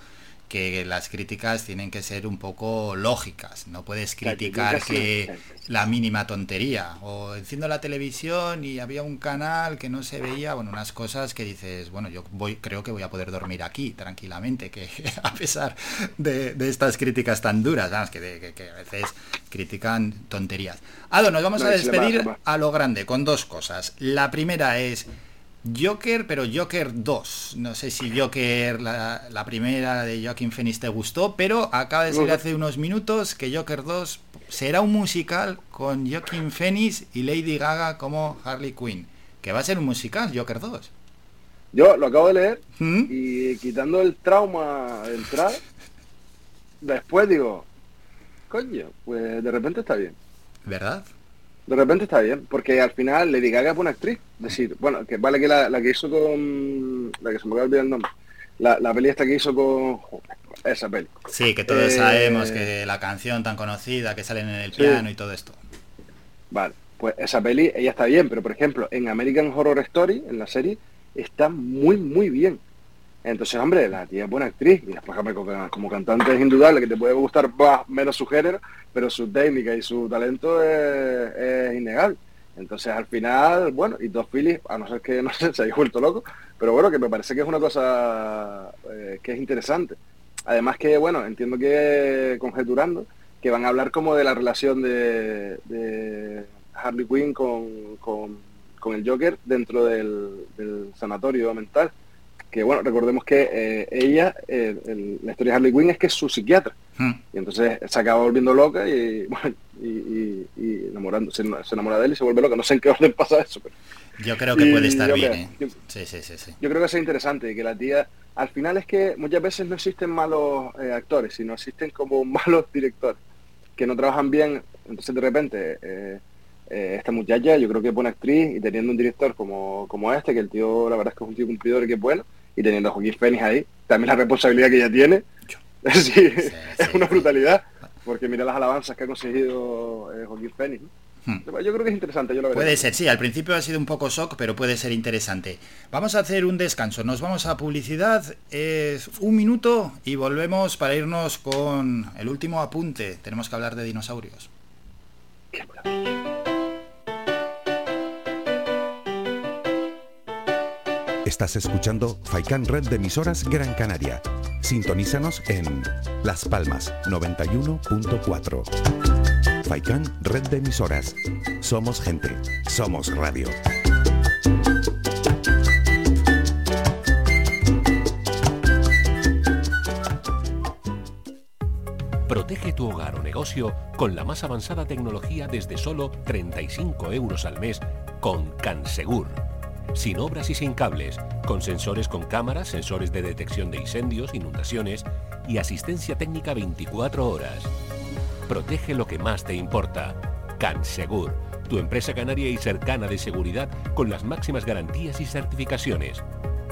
que las críticas tienen que ser un poco lógicas. No puedes criticar que la mínima tontería. O enciendo la televisión y había un canal que no se veía, bueno, unas cosas que dices, bueno, yo voy, creo que voy a poder dormir aquí tranquilamente, que a pesar de, de estas críticas tan duras, que, de- que- que a veces critican tonterías. Ado, nos vamos No, a despedir va, va. a lo grande con dos cosas. La primera es Joker, pero Joker 2. No sé si Joker, la, la primera de Joaquin Phoenix te gustó, pero acaba de salir hace unos minutos que Joker 2 será un musical con Joaquin Phoenix y Lady Gaga como Harley Quinn. Que va a ser un musical, Joker 2. Yo lo acabo de leer ¿Mm? y quitando el trauma de entrar, después digo, coño, pues de repente está bien. ¿Verdad? De repente está bien, porque al final Lady Gaga es buena actriz. Es decir, bueno, que vale que la, la que hizo con... La que se me acaba de olvidar el nombre. La, la peli esta que hizo con... joder, Esa peli. Sí, que todos Eh, sabemos que la canción tan conocida que salen en el Sí. piano y todo esto. Vale, pues esa peli, ella está bien, pero por ejemplo, en American Horror Story, en la serie, está muy, muy bien. Entonces, hombre, la tía es buena actriz, y después como, cantante es indudable que te puede gustar más menos su género, pero su técnica y su talento es, innegable. Entonces, al final, bueno, y dos Phillips, a no ser que no sé, se haya vuelto loco, pero bueno, que me parece que es una cosa eh, que es interesante. Además que, bueno, entiendo que conjeturando, que van a hablar como de la relación de, Harley Quinn con, con, el Joker dentro del sanatorio mental. Que bueno, recordemos que eh, ella, eh, el- la historia de Harley Quinn es que es su psiquiatra. Hmm. Y entonces se acaba volviendo loca y, bueno, y, y- y enamorando, se, se enamora de él y se vuelve loca. No sé en qué orden pasa eso, pero Yo creo que puede estar bien, ¿eh? yo- Sí, sí, sí, sí. yo creo que es interesante y que la tía, al final es que muchas veces no existen malos eh, actores, sino existen como malos directores que no trabajan bien. Entonces de repente eh, esta muchacha yo creo que es buena actriz y teniendo un director como, como este, que el tío la verdad es que es un tío cumplidor y que es bueno, y teniendo a Joaquín Phoenix ahí, también la responsabilidad que ella tiene, sí, es una brutalidad, porque mira las alabanzas que ha conseguido eh, Joaquín Phoenix. ¿no? Yo creo que es interesante, yo lo. Puede ser, sí, al principio ha sido un poco shock, pero puede ser interesante. Vamos a hacer un descanso, nos vamos a publicidad, es un minuto y volvemos para irnos con el último apunte. Tenemos que hablar de dinosaurios. Estás escuchando Faikan Red de emisoras Gran Canaria. Sintonízanos en Las Palmas 91.4. Faikan Red de emisoras. Somos gente. Somos radio. Protege tu hogar o negocio con la más avanzada tecnología desde solo 35 euros al mes con Cansegur. Sin obras y sin cables, con sensores con cámaras, sensores de detección de incendios, inundaciones y asistencia técnica 24 horas. Protege lo que más te importa. Cansegur, tu empresa canaria y cercana de seguridad con las máximas garantías y certificaciones.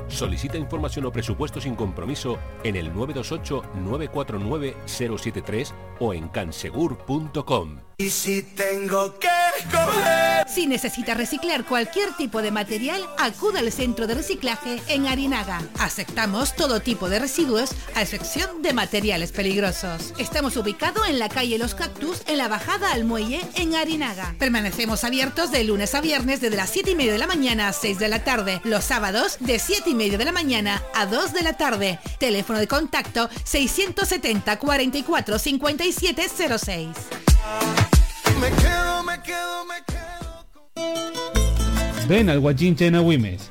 Solicita información o presupuesto sin compromiso en el 928-949-073 o en cansegur.com. Y si tengo que escoger. Si necesita reciclar cualquier tipo de material, acuda al centro de reciclaje en Arinaga. Aceptamos todo tipo de residuos, a excepción de materiales peligrosos. Estamos ubicados en la calle Los Cactus, en la bajada al muelle, en Arinaga. Permanecemos abiertos de lunes a viernes desde las 7 y media de la mañana a 6 de la tarde. Los sábados de 7 y media de la mañana a 2 de la tarde. Teléfono de contacto 670 44 57 06. Me quedo, me quedo, me Ven al Guachinche en Agüimes.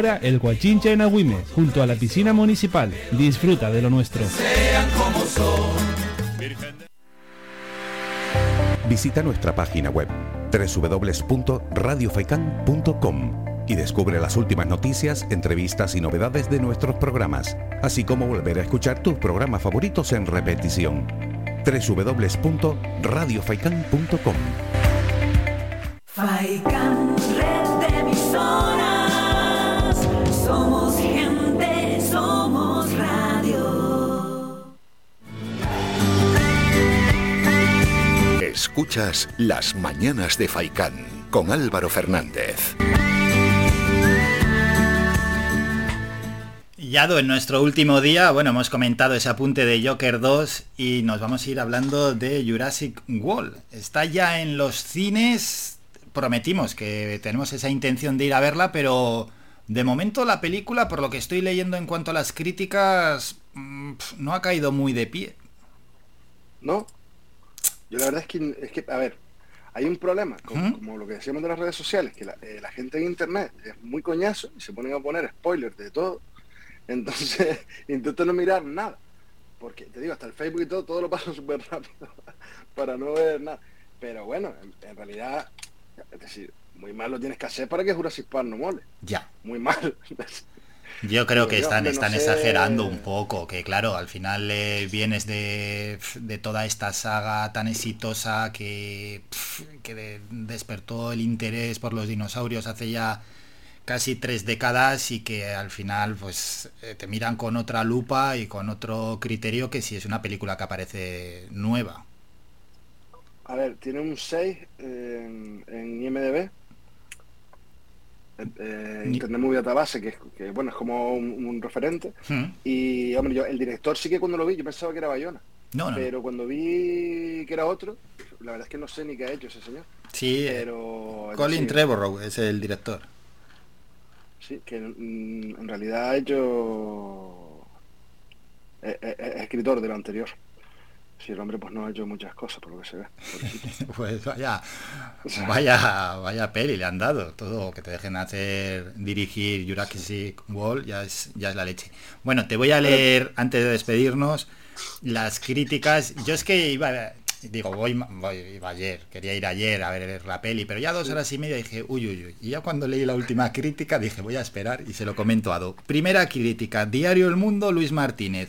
el Guachinche en Agüimes, junto a la piscina municipal. Disfruta de lo nuestro. sean como son. Visita nuestra página web www.radiofaikan.com y descubre las últimas noticias, entrevistas y novedades de nuestros programas, así como volver a escuchar tus programas favoritos en repetición. www.radiofaikan.com Escuchas Las Mañanas de Faicán con Álvaro Fernández. Yado, en nuestro último día, bueno, hemos comentado ese apunte de Joker 2 y nos vamos a ir hablando de Jurassic World. Está ya en los cines, prometimos que tenemos esa intención de ir a verla, pero de momento la película, por lo que estoy leyendo en cuanto a las críticas, mm, no ha caído muy de pie. No, yo la verdad es que, es que a ver, hay un problema, como, como lo que decíamos de las redes sociales, que la, eh, la gente en internet es muy coñazo y se ponen a poner spoilers de todo. Entonces, intento no mirar nada. Porque te digo, hasta el Facebook y todo, todo lo paso súper rápido para no ver nada. Pero bueno, en, en realidad, es decir, muy mal lo tienes que hacer para que Jurassic Park no mole. Ya. Muy mal. Yo creo que están, están exagerando un poco, que claro, al final eh, vienes de, de toda esta saga tan exitosa que, que de- despertó el interés por los dinosaurios hace ya casi tres décadas y que al final pues eh, te miran con otra lupa y con otro criterio que si es una película que aparece nueva. A ver, tiene un 6 en, en IMDB. Eh, eh, Internet Movie Database, que, que bueno, es como un, un referente. Hmm. Y, hombre, yo, el director sí que cuando lo vi, yo pensaba que era Bayona. No, no. Pero cuando vi que era otro, la verdad es que no sé ni qué ha hecho ese señor. Sí, eh, pero... Colin sí, Trevorrow es el director. Sí, que mm, en realidad ha hecho... Es, es- es escritor de lo anterior. Sí, el hombre pues no ha hecho muchas cosas, por lo que se ve. Pues vaya, vaya, vaya peli le han dado. Todo que te dejen hacer dirigir Jurassic World ya es, ya es la leche. Bueno, te voy a leer antes de despedirnos las críticas. Yo es que iba, digo, voy, voy- iba ayer, quería ir ayer a ver la peli, pero ya dos horas y media dije, uy, uy, uy. Y ya cuando leí la última crítica dije, voy a esperar y se lo comento a Do. Primera crítica, Diario El Mundo, Luis Martínez.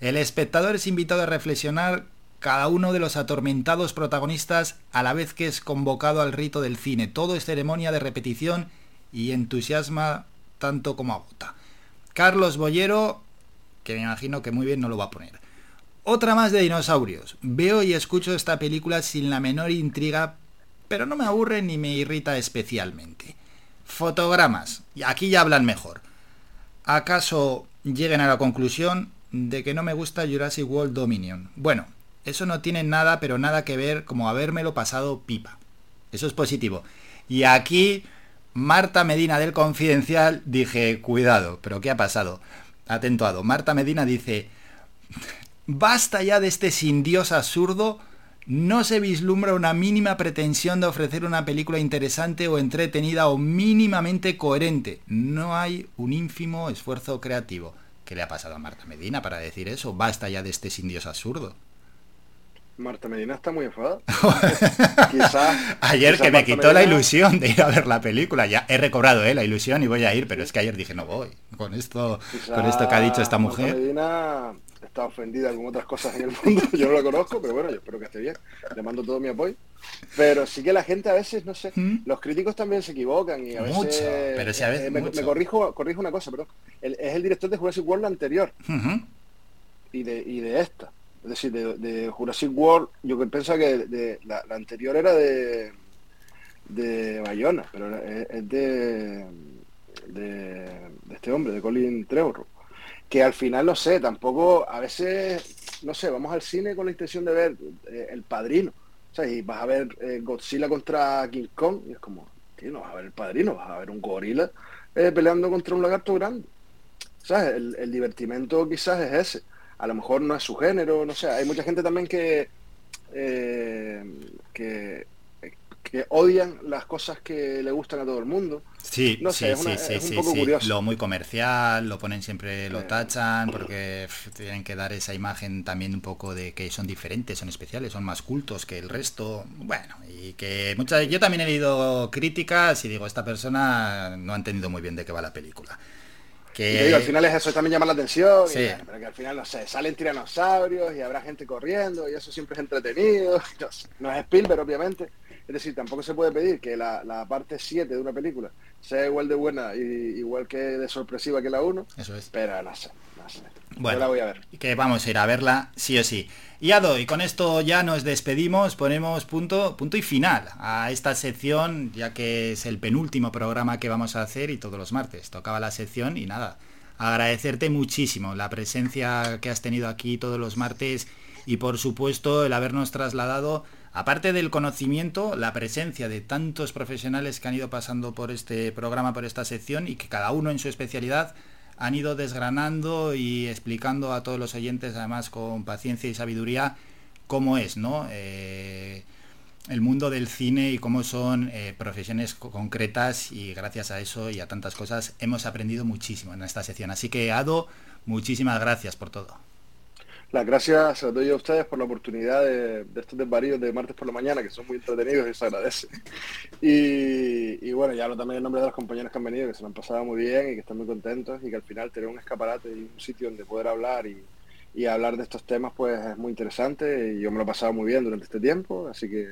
El espectador es invitado a reflexionar cada uno de los atormentados protagonistas a la vez que es convocado al rito del cine. Todo es ceremonia de repetición y entusiasma tanto como agota. Carlos Bollero, que me imagino que muy bien no lo va a poner. Otra más de dinosaurios. Veo y escucho esta película sin la menor intriga, pero no me aburre ni me irrita especialmente. Fotogramas. Y aquí ya hablan mejor. ¿Acaso lleguen a la conclusión de que no me gusta Jurassic World Dominion? Bueno, eso no tiene nada, pero nada que ver como habérmelo pasado pipa. Eso es positivo. Y aquí, Marta Medina del Confidencial, dije, cuidado, pero ¿qué ha pasado? Atento a do. Marta Medina dice, basta ya de este sin Dios absurdo, no se vislumbra una mínima pretensión de ofrecer una película interesante o entretenida o mínimamente coherente. No hay un ínfimo esfuerzo creativo. ¿Qué le ha pasado a Marta Medina para decir eso? Basta ya de este sin Dios absurdo. Marta Medina está muy enfadada. Quizás... Ayer que me Marta quitó la ilusión de ir a ver la película, ya he recobrado eh, la ilusión y voy a ir, pero es que ayer dije no voy. Con esto, con esto que ha dicho esta Marta mujer. Medina está ofendida con otras cosas en el mundo. Yo no la conozco, pero bueno, yo espero que esté bien. Le mando todo mi apoyo. Pero sí que la gente a veces, no sé, los críticos también se equivocan y a veces... ¿Mm? Mucho, pero sí a veces eh, me, corrijo, corrijo una cosa, perdón. El- es el director de Jurassic World anterior Ujú. y de, y de esta. Es decir, de, de Jurassic World, yo que pensaba que de, la, la anterior era de de Bayona, pero es, de, de de este hombre, de Colin Trevorrow. Que al final, no sé, tampoco, a veces, no sé, vamos al cine con la intención de ver eh, El Padrino. O sea, y vas a ver eh, Godzilla contra King Kong, y es como, tío, no vas a ver El Padrino, vas a ver un gorila eh, peleando contra un lagarto grande. ¿Sabes? El, el divertimento quizás es ese. A lo mejor no es su género, no sé. Hay mucha gente también que, que, que odian las cosas que le gustan a todo el mundo. Sí, No sí, es, sí, una- sí, es un sí, poco sí. curioso. Lo muy comercial, lo ponen siempre, lo tachan, porque tienen que dar esa imagen también un poco de que son diferentes, son especiales, son más cultos que el resto. Bueno, y que muchas yo también he leído críticas y digo, esta persona no ha entendido muy bien de qué va la película. Y te digo, al final es eso, también llama la atención, Sí. pero que al final, no sé, salen tiranosaurios y habrá gente corriendo y eso siempre es entretenido. No, no es Spielberg, obviamente. Es decir, tampoco se puede pedir que la, la parte 7 de una película sea igual de buena y igual que de sorpresiva que la 1. Eso es. Pero no sé, no sé. Bueno, Yo la voy a ver. que vamos a ir a verla sí o sí. Y Ado, y con esto ya nos despedimos, ponemos punto, punto y final a esta sección, ya que es el penúltimo programa que vamos a hacer y todos los martes tocaba la sección y nada, agradecerte muchísimo la presencia que has tenido aquí todos los martes y por supuesto el habernos trasladado, aparte del conocimiento, la presencia de tantos profesionales que han ido pasando por este programa, por esta sección y que cada uno en su especialidad han ido desgranando y explicando a todos los oyentes, además con paciencia y sabiduría, cómo es, ¿no? Eh, el mundo del cine y cómo son eh, profesiones concretas y gracias a eso y a tantas cosas hemos aprendido muchísimo en esta sección. Así que Ado, muchísimas gracias por todo. Las gracias se las doy a ustedes por la oportunidad de, estos desvaríos de martes por la mañana, que son muy entretenidos y se agradece. Y, bueno, ya hablo también en nombre de los compañeros que han venido, que se lo han pasado muy bien y que están muy contentos y que al final tener un escaparate y un sitio donde poder hablar y, y hablar de estos temas pues es muy interesante y yo me lo he pasado muy bien durante este tiempo, así que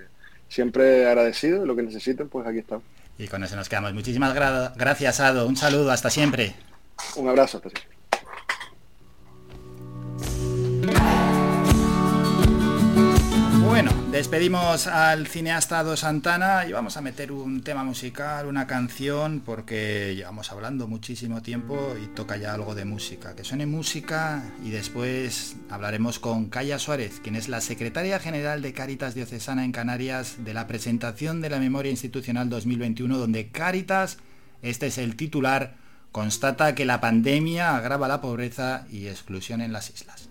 siempre agradecido, lo que necesiten, pues aquí estamos. Y con eso nos quedamos. Muchísimas gracias, Ado. Un saludo, hasta siempre. Un abrazo, hasta siempre. Bueno, despedimos al cineasta Do Santana y vamos a meter un tema musical, una canción, porque llevamos hablando muchísimo tiempo y toca ya algo de música. Que suene música y después hablaremos con Calla Suárez, quien es la secretaria general de Cáritas Diocesana en Canarias de la presentación de la Memoria Institucional 2021, donde Cáritas, este es el titular, constata que la pandemia agrava la pobreza y exclusión en las islas.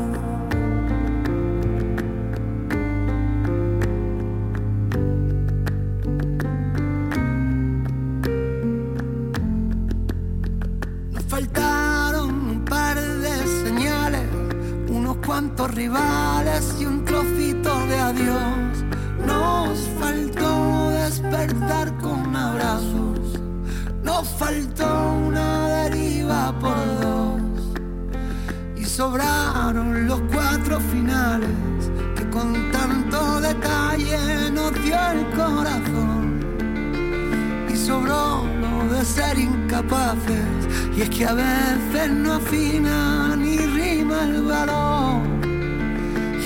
Rivales y un trocito de adiós. Nos faltó despertar con abrazos, nos faltó una deriva por dos. Y sobraron los cuatro finales que con tanto detalle nos dio el corazón. Y sobró de ser incapaces, y es que a veces no afina ni rima el valor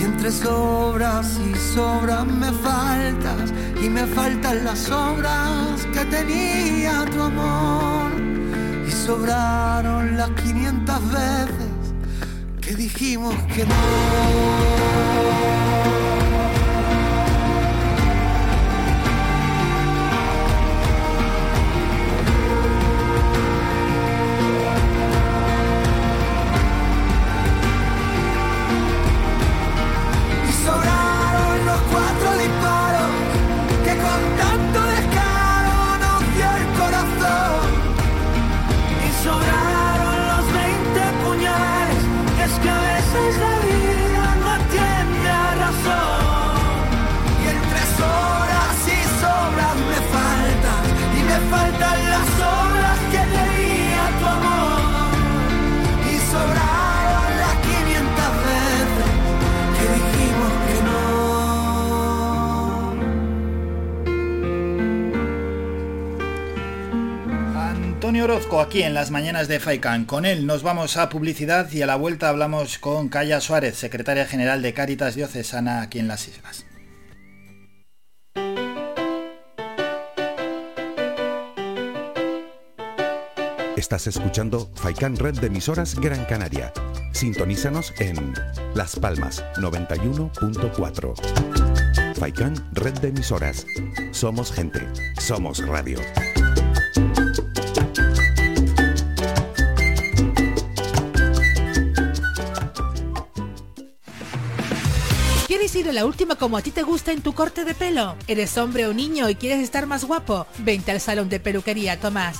entre sobras y sobras me faltas y me faltan las obras que tenía tu amor. Y sobraron las 500 veces que dijimos que no. Orozco aquí en las mañanas de FAICAN. Con él nos vamos a publicidad y a la vuelta hablamos con Calla Suárez, secretaria general de Cáritas Diocesana aquí en las Islas. Estás escuchando Faikan Red de emisoras Gran Canaria. Sintonízanos en Las Palmas 91.4. Faikan Red de emisoras. Somos gente, somos radio. ¿Quieres ir a la última como a ti te gusta en tu corte de pelo? ¿Eres hombre o niño y quieres estar más guapo? Vente al salón de peluquería Tomás.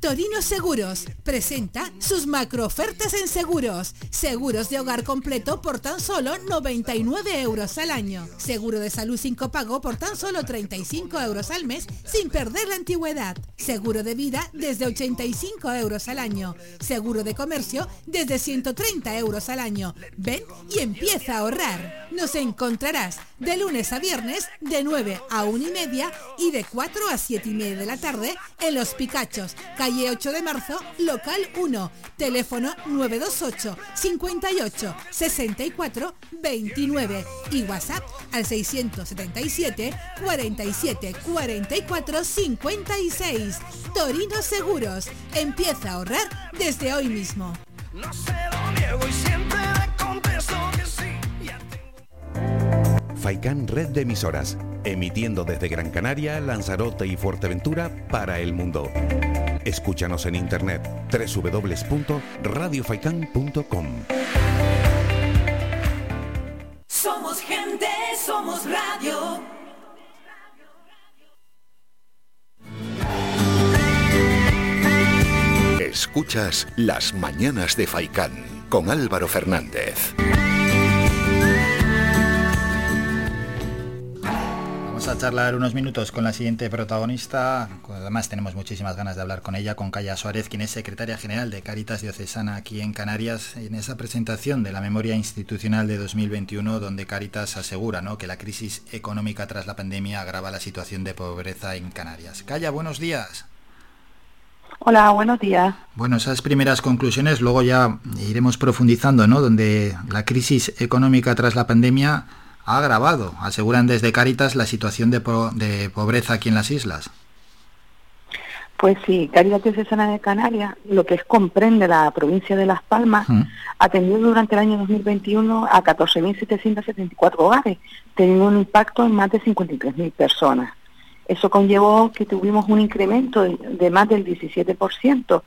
Torino Seguros presenta sus macro ofertas en seguros. Seguros de hogar completo por tan solo 99 euros al año. Seguro de salud sin copago por tan solo 35 euros al mes sin perder la antigüedad. Seguro de vida desde 85 euros al año. Seguro de comercio desde 130 euros al año. Ven y empieza a ahorrar. Nos encontrarás de lunes a viernes de 9 a 1 y media y de 4 a 7 y media de la tarde en Los Picachos, calle 8 de marzo, local 1, teléfono 928 58 64 29 y WhatsApp al 677 47 44 56. Torino Seguros, empieza a ahorrar desde hoy mismo. No se lo niego y siempre. Faikan Red de emisoras, emitiendo desde Gran Canaria, Lanzarote y Fuerteventura para el mundo. Escúchanos en internet www.radiofaikan.com. Somos gente, somos radio. Escuchas Las Mañanas de Faicán con Álvaro Fernández. Vamos a charlar unos minutos con la siguiente protagonista. Además tenemos muchísimas ganas de hablar con ella, con Calla Suárez, quien es secretaria general de Caritas Diocesana aquí en Canarias, en esa presentación de la memoria institucional de 2021, donde Caritas asegura ¿no? que la crisis económica tras la pandemia agrava la situación de pobreza en Canarias. Calla, buenos días. Hola, buenos días. Bueno, esas primeras conclusiones, luego ya iremos profundizando, ¿no? Donde la crisis económica tras la pandemia ha agravado, aseguran desde Cáritas, la situación de, po- de pobreza aquí en las islas. Pues sí, Caridad Diocesana de Canarias, lo que es comprende la provincia de Las Palmas, atendió durante el año 2021 a 14.774 hogares, teniendo un impacto en más de 53.000 personas. Eso conllevó que tuvimos un incremento de, de más del 17%,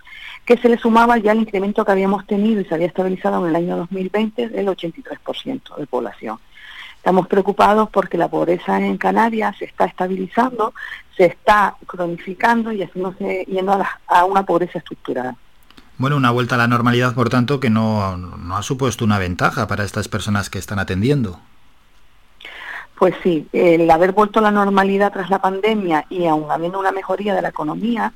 que se le sumaba ya al incremento que habíamos tenido y se había estabilizado en el año 2020 del 83% de población. Estamos preocupados porque la pobreza en Canarias se está estabilizando, se está cronificando y haciéndose, yendo a, la- a una pobreza estructural. Bueno, una vuelta a la normalidad, por tanto, que no, no ha supuesto una ventaja para estas personas que están atendiendo. Pues sí, el haber vuelto a la normalidad tras la pandemia y aún habiendo una mejoría de la economía,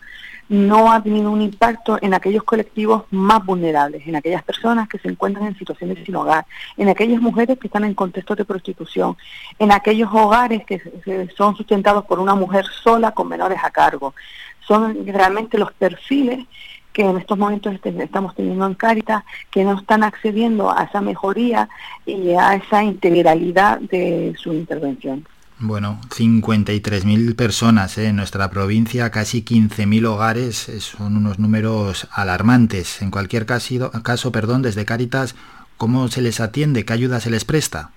no ha tenido un impacto en aquellos colectivos más vulnerables, en aquellas personas que se encuentran en situaciones sin hogar, en aquellas mujeres que están en contextos de prostitución, en aquellos hogares que son sustentados por una mujer sola con menores a cargo. Son realmente los perfiles que en estos momentos este- estamos teniendo en Cáritas, que no están accediendo a esa mejoría y a esa integralidad de su intervención. Bueno, 53.000 personas ¿eh? en nuestra provincia, casi 15.000 hogares, eh, son unos números alarmantes. En cualquier caso, caso, perdón, desde Cáritas, ¿cómo se les atiende? ¿Qué ayuda se les presta?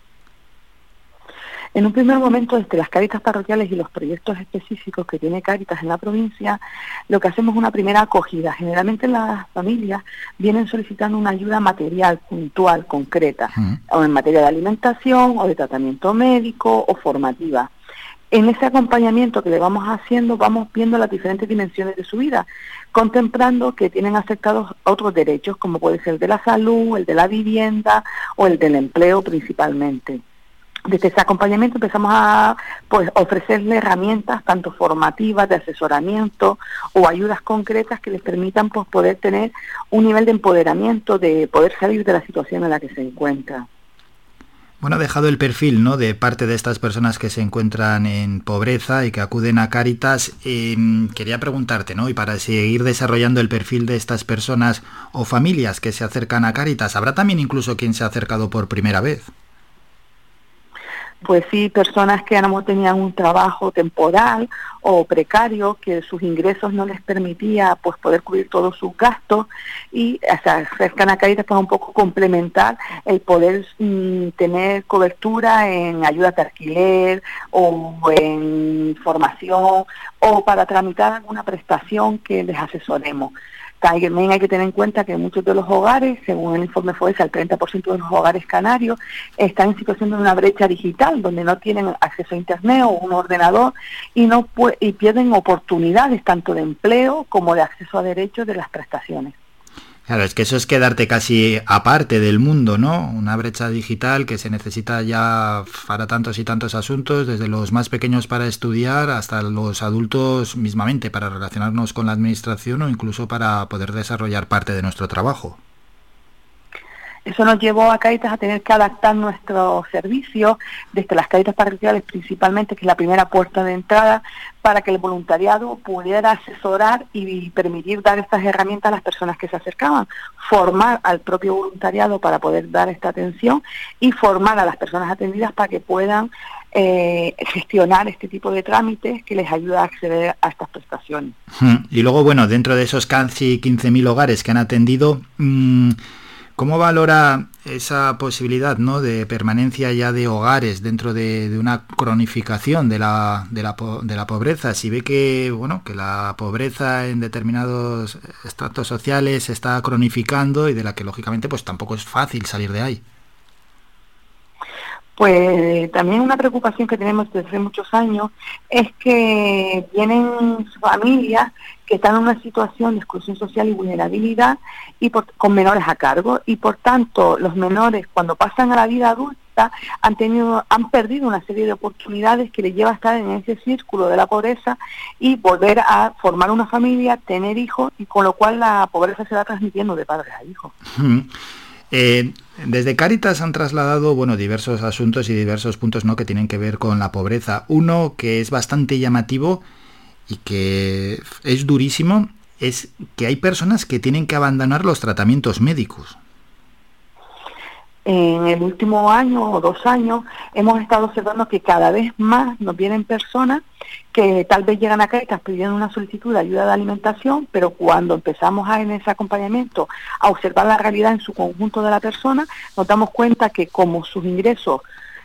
En un primer momento, desde las Cáritas parroquiales y los proyectos específicos que tiene Cáritas en la provincia, lo que hacemos es una primera acogida. Generalmente las familias vienen solicitando una ayuda material, puntual, concreta, o en materia de alimentación, o de tratamiento médico, o formativa. En ese acompañamiento que le vamos haciendo, vamos viendo las diferentes dimensiones de su vida, contemplando que tienen afectados otros derechos, como puede ser el de la salud, el de la vivienda o el del empleo principalmente. Desde ese acompañamiento empezamos a pues, ofrecerle herramientas tanto formativas, de asesoramiento o ayudas concretas que les permitan pues, poder tener un nivel de empoderamiento, de poder salir de la situación en la que se encuentra. Bueno, ha dejado el perfil ¿no? de parte de estas personas que se encuentran en pobreza y que acuden a Cáritas. Em, quería preguntarte, ¿no? Y para seguir desarrollando el perfil de estas personas o familias que se acercan a Cáritas, ¿habrá también incluso quien se ha acercado por primera vez? Pues sí, personas que a lo mejor tenían un trabajo temporal o precario, que sus ingresos no les permitía pues poder cubrir todos sus gastos y se acercan a para un poco complementar el poder mm, tener cobertura en ayuda de alquiler o en formación o para tramitar alguna prestación que les asesoremos. También hay que tener en cuenta que muchos de los hogares, según el informe FOESA, el 30% de los hogares canarios están en situación de una brecha digital, donde no tienen acceso a Internet o un ordenador y, no y pierden oportunidades tanto de empleo como de acceso a derechos de las prestaciones. Claro, es que eso es quedarte casi aparte del mundo, ¿no? Una brecha digital que se necesita ya para tantos y tantos asuntos, desde los más pequeños para estudiar hasta los adultos mismamente para relacionarnos con la administración o incluso para poder desarrollar parte de nuestro trabajo. Eso nos llevó a Caritas a tener que adaptar nuestro servicio desde las Caritas parroquiales principalmente, que es la primera puerta de entrada, para que el voluntariado pudiera asesorar y permitir dar estas herramientas a las personas que se acercaban, formar al propio voluntariado para poder dar esta atención y formar a las personas atendidas para que puedan eh, gestionar este tipo de trámites que les ayuda a acceder a estas prestaciones. Y luego, bueno, dentro de esos casi 15.000 hogares que han atendido, mm, ¿Cómo valora esa posibilidad ¿no? de permanencia ya de hogares dentro de, una cronificación de la, de, la, de la, pobreza? Si ve que, bueno, que la pobreza en determinados estratos sociales se está cronificando y de la que lógicamente pues tampoco es fácil salir de ahí. Pues también una preocupación que tenemos desde hace muchos años es que vienen familias que están en una situación de exclusión social y vulnerabilidad y con menores a cargo y por tanto los menores cuando pasan a la vida adulta han tenido han perdido una serie de oportunidades que les lleva a estar en ese círculo de la pobreza y volver a formar una familia, tener hijos y con lo cual la pobreza se va transmitiendo de padres a hijos. Eh, desde Cáritas han trasladado bueno, diversos asuntos y diversos puntos ¿no? que tienen que ver con la pobreza. Uno que es bastante llamativo y que es durísimo es que hay personas que tienen que abandonar los tratamientos médicos en el último año o dos años hemos estado observando que cada vez más nos vienen personas que tal vez llegan y están pidiendo una solicitud de ayuda de alimentación, pero cuando empezamos a, en ese acompañamiento a observar la realidad en su conjunto de la persona, nos damos cuenta que como sus ingresos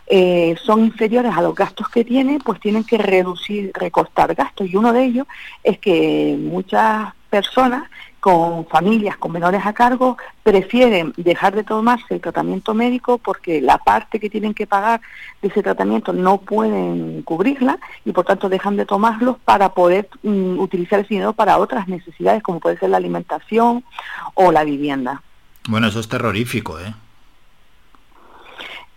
eh, son inferiores a los gastos que tiene, pues tienen que reducir, recortar gastos. Y uno de ellos es que muchas personas con familias con menores a cargo prefieren dejar de tomarse el tratamiento médico porque la parte que tienen que pagar de ese tratamiento no pueden cubrirla y por tanto dejan de tomarlos para poder mm, utilizar ese dinero para otras necesidades como puede ser la alimentación o la vivienda. Bueno, eso es terrorífico, ¿eh?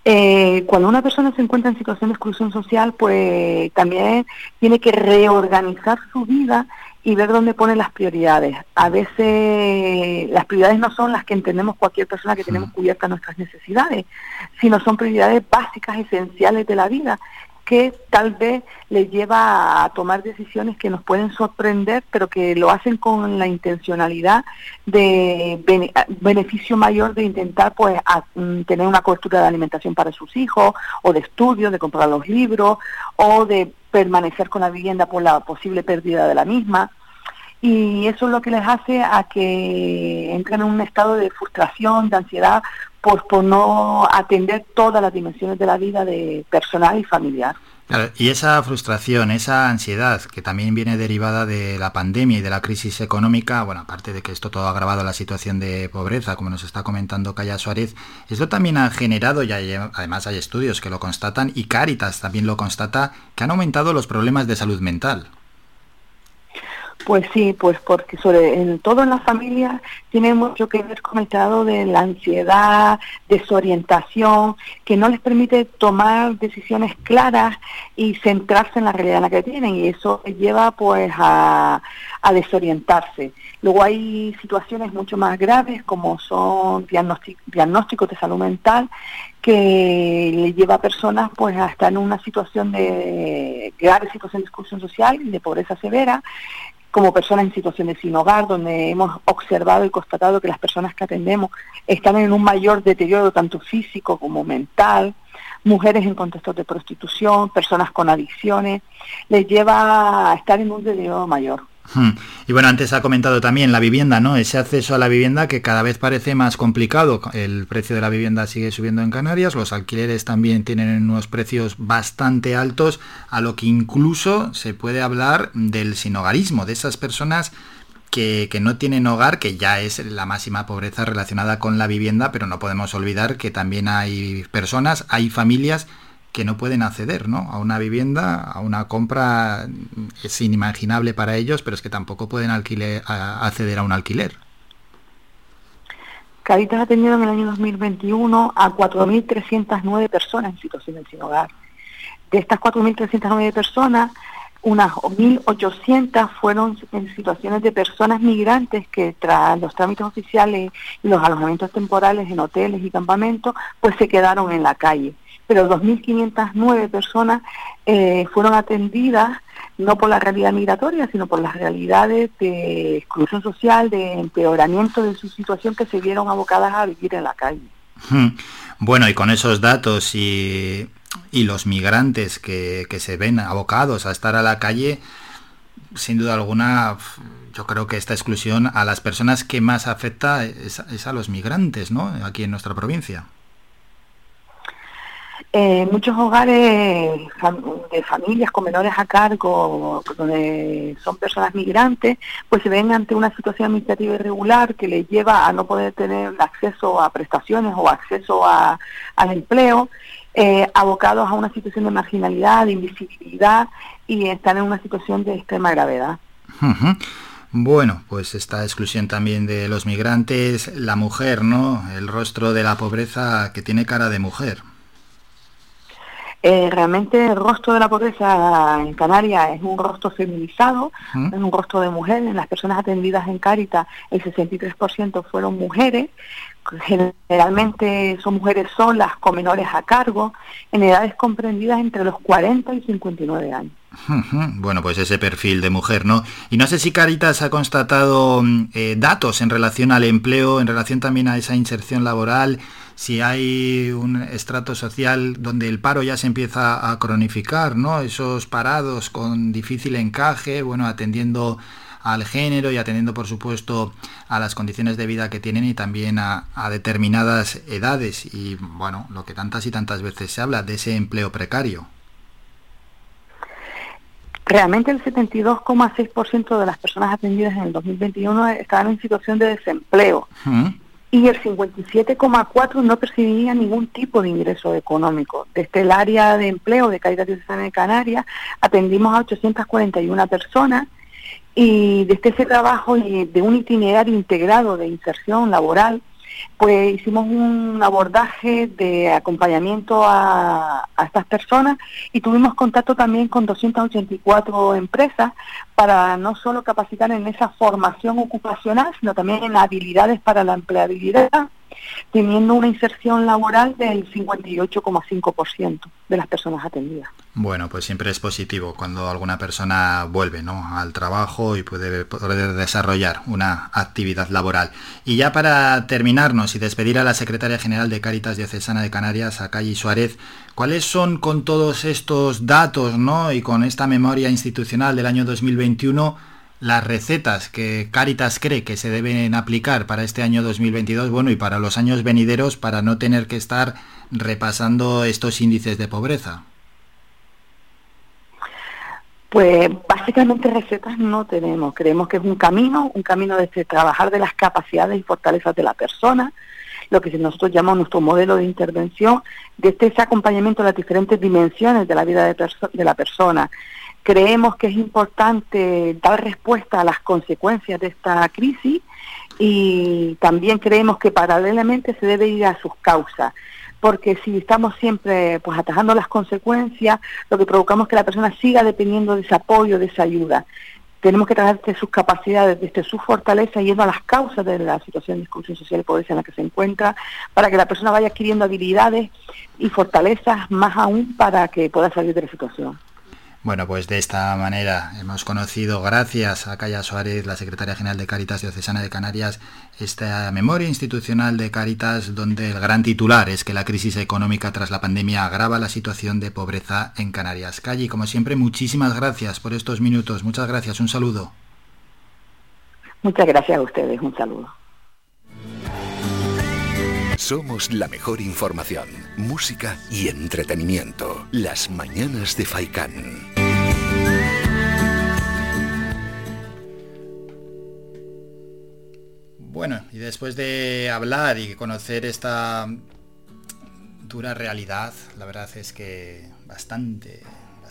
Eh, cuando una persona se encuentra en situación de exclusión social, pues también tiene que reorganizar su vida y ver dónde pone las prioridades. A veces las prioridades no son las que entendemos cualquier persona que tenemos cubiertas nuestras necesidades, sino son prioridades básicas, esenciales de la vida que tal vez les lleva a tomar decisiones que nos pueden sorprender, pero que lo hacen con la intencionalidad de beneficio mayor de intentar pues mm, tener una cobertura de alimentación para sus hijos, o de estudios, de comprar los libros, o de permanecer con la vivienda por la posible pérdida de la misma. Y eso es lo que les hace a que entren en un estado de frustración, de ansiedad, por, no atender todas las dimensiones de la vida de personal y familiar. Y esa frustración, esa ansiedad que también viene derivada de la pandemia y de la crisis económica, bueno, aparte de que esto todo ha agravado la situación de pobreza, como nos está comentando Calla Suárez, esto también ha generado, y además hay estudios que lo constatan, y Cáritas también lo constata, que han aumentado los problemas de salud mental. Pues sí, pues porque sobre en todo en la familia tiene mucho que ver con el estado de la ansiedad, desorientación, que no les permite tomar decisiones claras y centrarse en la realidad en la que tienen y eso lleva pues a, desorientarse. Luego hay situaciones mucho más graves como son diagnósticos de salud mental que le lleva a personas pues a estar en una situación de grave situación de exclusión social y de pobreza severa como personas en situaciones sin hogar, donde hemos observado y constatado que las personas que atendemos están en un mayor deterioro tanto físico como mental, mujeres en contextos de prostitución, personas con adicciones, les lleva a estar en un deterioro mayor. Hmm. Y bueno, antes ha comentado también la vivienda, ¿no? Ese acceso a la vivienda que cada vez parece más complicado. El precio de la vivienda sigue subiendo en Canarias, los alquileres también tienen unos precios bastante altos, a lo que incluso se puede hablar del sinogarismo, de esas personas que, que, no tienen hogar, que ya es la máxima pobreza relacionada con la vivienda, pero no podemos olvidar que también hay personas, hay familias que no pueden acceder ¿no? a una vivienda, a una compra es inimaginable para ellos, pero es que tampoco pueden alquiler, acceder a un alquiler. Caritas ha tenido en el año 2021 a 4.309 personas en situación de sin hogar. De estas 4.309 personas, unas 1.800 fueron en situaciones de personas migrantes que tras los trámites oficiales y los alojamientos temporales en hoteles y campamentos, pues se quedaron en la calle pero 2.509 personas eh, fueron atendidas no por la realidad migratoria, sino por las realidades de exclusión social, de empeoramiento de su situación que se vieron abocadas a vivir en la calle. Bueno, y con esos datos y, y los migrantes que, que, se ven abocados a estar a la calle, sin duda alguna, yo creo que esta exclusión a las personas que más afecta es, es a los migrantes, ¿no? Aquí en nuestra provincia. Eh, muchos hogares de familias con menores a cargo, donde son personas migrantes, pues se ven ante una situación administrativa irregular que les lleva a no poder tener acceso a prestaciones o acceso a, al empleo, eh, abocados a una situación de marginalidad, de invisibilidad y están en una situación de extrema gravedad. Bueno, pues esta exclusión también de los migrantes, la mujer, ¿no? El rostro de la pobreza que tiene cara de mujer. Eh, realmente el rostro de la pobreza en Canarias es un rostro feminizado, es un rostro de mujer. En las personas atendidas en Cáritas el 63% fueron mujeres, generalmente son mujeres solas con menores a cargo, en edades comprendidas entre los 40 y 59 años. Bueno, pues ese perfil de mujer, ¿no? Y no sé si Caritas ha constatado mm, eh, datos en relación al empleo, en relación también a esa inserción laboral, si hay un estrato social donde el paro ya se empieza a cronificar, ¿no? Esos parados con difícil encaje, bueno, atendiendo al género y atendiendo, por supuesto, a las condiciones de vida que tienen y también a, a determinadas edades. Y, bueno, lo que tantas y tantas veces se habla de ese empleo precario. Realmente el 72,6% de las personas atendidas en el 2021 estaban en situación de desempleo. Y el 57,4% no percibía ningún tipo de ingreso económico. Desde el área de empleo de Cáritas Diocesana de Canarias atendimos a 841 personas. Y desde ese trabajo de un itinerario integrado de inserción laboral pues hicimos un abordaje de acompañamiento a, estas personas y tuvimos contacto también con 284 empresas para no solo capacitar en esa formación ocupacional, sino también en habilidades para la empleabilidad teniendo una inserción laboral del 58,5% de las personas atendidas. Bueno, pues siempre es positivo cuando alguna persona vuelve ¿no? al trabajo y puede poder desarrollar una actividad laboral. Y ya para terminarnos y despedir a la secretaria general de Cáritas Diocesana de Canarias, a Suárez, ¿cuáles son con todos estos datos ¿no? y con esta memoria institucional del año 2021? las recetas que Caritas cree que se deben aplicar para este año 2022, bueno, y para los años venideros para no tener que estar repasando estos índices de pobreza. Pues básicamente recetas no tenemos. Creemos que es un camino, un camino de trabajar de las capacidades y fortalezas de la persona, lo que nosotros llamamos nuestro modelo de intervención, desde ese acompañamiento de las diferentes dimensiones de la vida de, de la persona. Creemos que es importante dar respuesta a las consecuencias de esta crisis y también creemos que paralelamente se debe ir a sus causas porque si estamos siempre pues atajando las consecuencias, lo que provocamos es que la persona siga dependiendo de ese apoyo, de esa ayuda. Tenemos que tratar desde sus capacidades, desde su fortaleza, yendo a las causas de la situación de exclusión social y pobreza en la que se encuentra, para que la persona vaya adquiriendo habilidades y fortalezas más aún para que pueda salir de la situación. Bueno, pues de esta manera hemos conocido, gracias a Calla Suárez, la secretaria general de Cáritas Diocesana de Canarias, esta memoria institucional de Cáritas, donde el gran titular es que la crisis económica tras la pandemia agrava la situación de pobreza en Canarias. Calle, como siempre, muchísimas gracias por estos minutos. Muchas gracias, un saludo. Muchas gracias a ustedes, un saludo. Somos la mejor información, música y entretenimiento. Las mañanas de Faikán. Bueno, y después de hablar y conocer esta dura realidad, la verdad es que bastante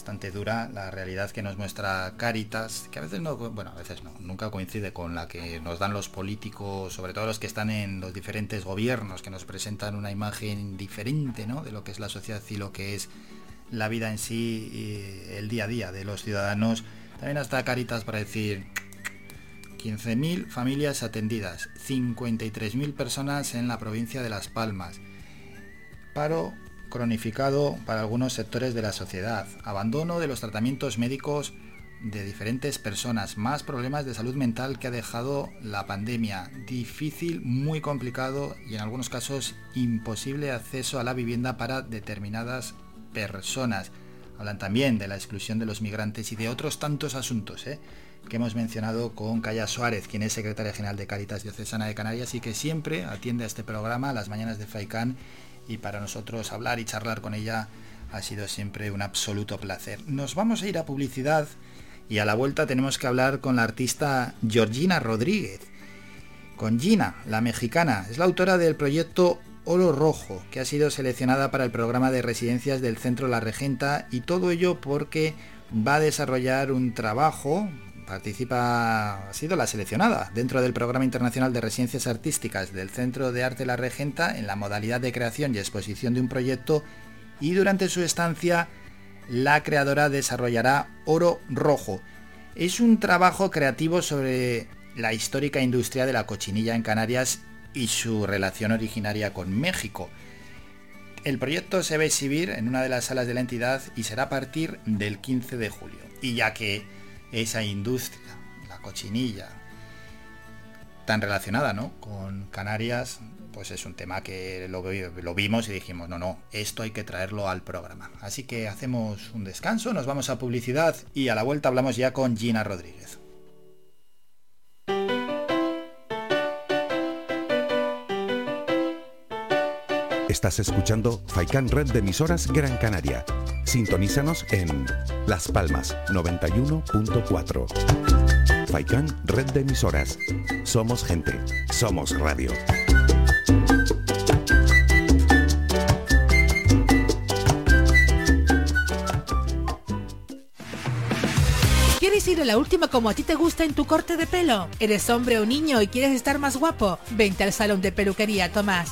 bastante dura la realidad que nos muestra Caritas, que a veces no, bueno, a veces no, nunca coincide con la que nos dan los políticos, sobre todo los que están en los diferentes gobiernos, que nos presentan una imagen diferente, ¿no? De lo que es la sociedad y lo que es la vida en sí, y el día a día de los ciudadanos. También hasta Caritas para decir 15.000 familias atendidas, 53.000 personas en la provincia de Las Palmas. Paro cronificado para algunos sectores de la sociedad, abandono de los tratamientos médicos de diferentes personas, más problemas de salud mental que ha dejado la pandemia, difícil, muy complicado y en algunos casos imposible acceso a la vivienda para determinadas personas. Hablan también de la exclusión de los migrantes y de otros tantos asuntos ¿eh? que hemos mencionado con Calla Suárez, quien es secretaria general de Caritas Diocesana de Canarias y que siempre atiende a este programa las mañanas de FAICAN y para nosotros hablar y charlar con ella ha sido siempre un absoluto placer. Nos vamos a ir a publicidad y a la vuelta tenemos que hablar con la artista Georgina Rodríguez. Con Gina, la mexicana, es la autora del proyecto Oro Rojo, que ha sido seleccionada para el programa de residencias del Centro La Regenta y todo ello porque va a desarrollar un trabajo, participa, ha sido la seleccionada dentro del Programa Internacional de Residencias Artísticas del Centro de Arte La Regenta en la modalidad de creación y exposición de un proyecto y durante su estancia la creadora desarrollará Oro Rojo. Es un trabajo creativo sobre la histórica industria de la cochinilla en Canarias y su relación originaria con México. El proyecto se va a exhibir en una de las salas de la entidad y será a partir del 15 de julio. Y ya que esa industria, la cochinilla, tan relacionada ¿no? con Canarias, pues es un tema que lo, lo, vimos y dijimos, no, no, esto hay que traerlo al programa. Así que hacemos un descanso, nos vamos a publicidad y a la vuelta hablamos ya con Gina Rodríguez. Estás escuchando Faikan Red de emisoras Gran Canaria. Sintonízanos en Las Palmas 91.4. Faikan Red de emisoras. Somos gente. Somos radio. ¿Quieres ir a la última como a ti te gusta en tu corte de pelo? ¿Eres hombre o niño y quieres estar más guapo? Vente al salón de peluquería Tomás.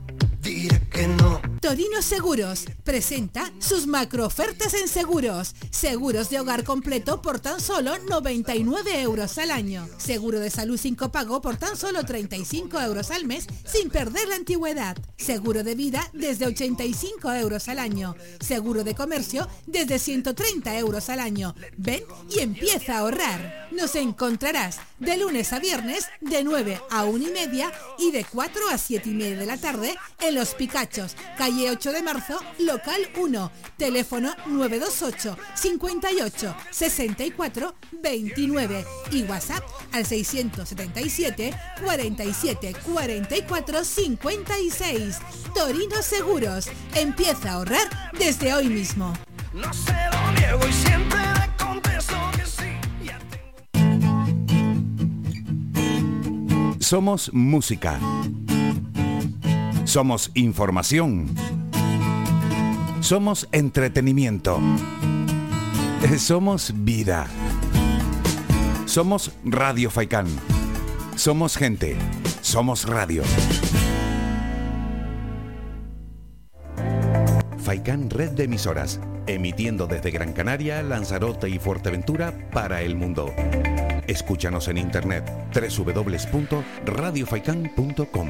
que no Torino Seguros presenta sus macro ofertas en seguros. Seguros de hogar completo por tan solo 99 euros al año. Seguro de salud sin copago por tan solo 35 euros al mes sin perder la antigüedad. Seguro de vida desde 85 euros al año. Seguro de comercio desde 130 euros al año. Ven y empieza a ahorrar. Nos encontrarás de lunes a viernes de 9 a 1 y media y de 4 a 7 y media de la tarde en Los Picachos, calle 8 de marzo, local 1, teléfono 928 58 64 29 y WhatsApp al 677 47 44 56. Torino Seguros, empieza a ahorrar desde hoy mismo. No se lo niego y siempre le contesto que sí. Somos música. Somos información. Somos entretenimiento. Eh, Somos vida. Somos Radio Faikán. Somos gente. Somos radio. Faikán Red de Emisoras, emitiendo desde Gran Canaria, Lanzarote y Fuerteventura para el mundo. Escúchanos en internet www.radiofaikan.com.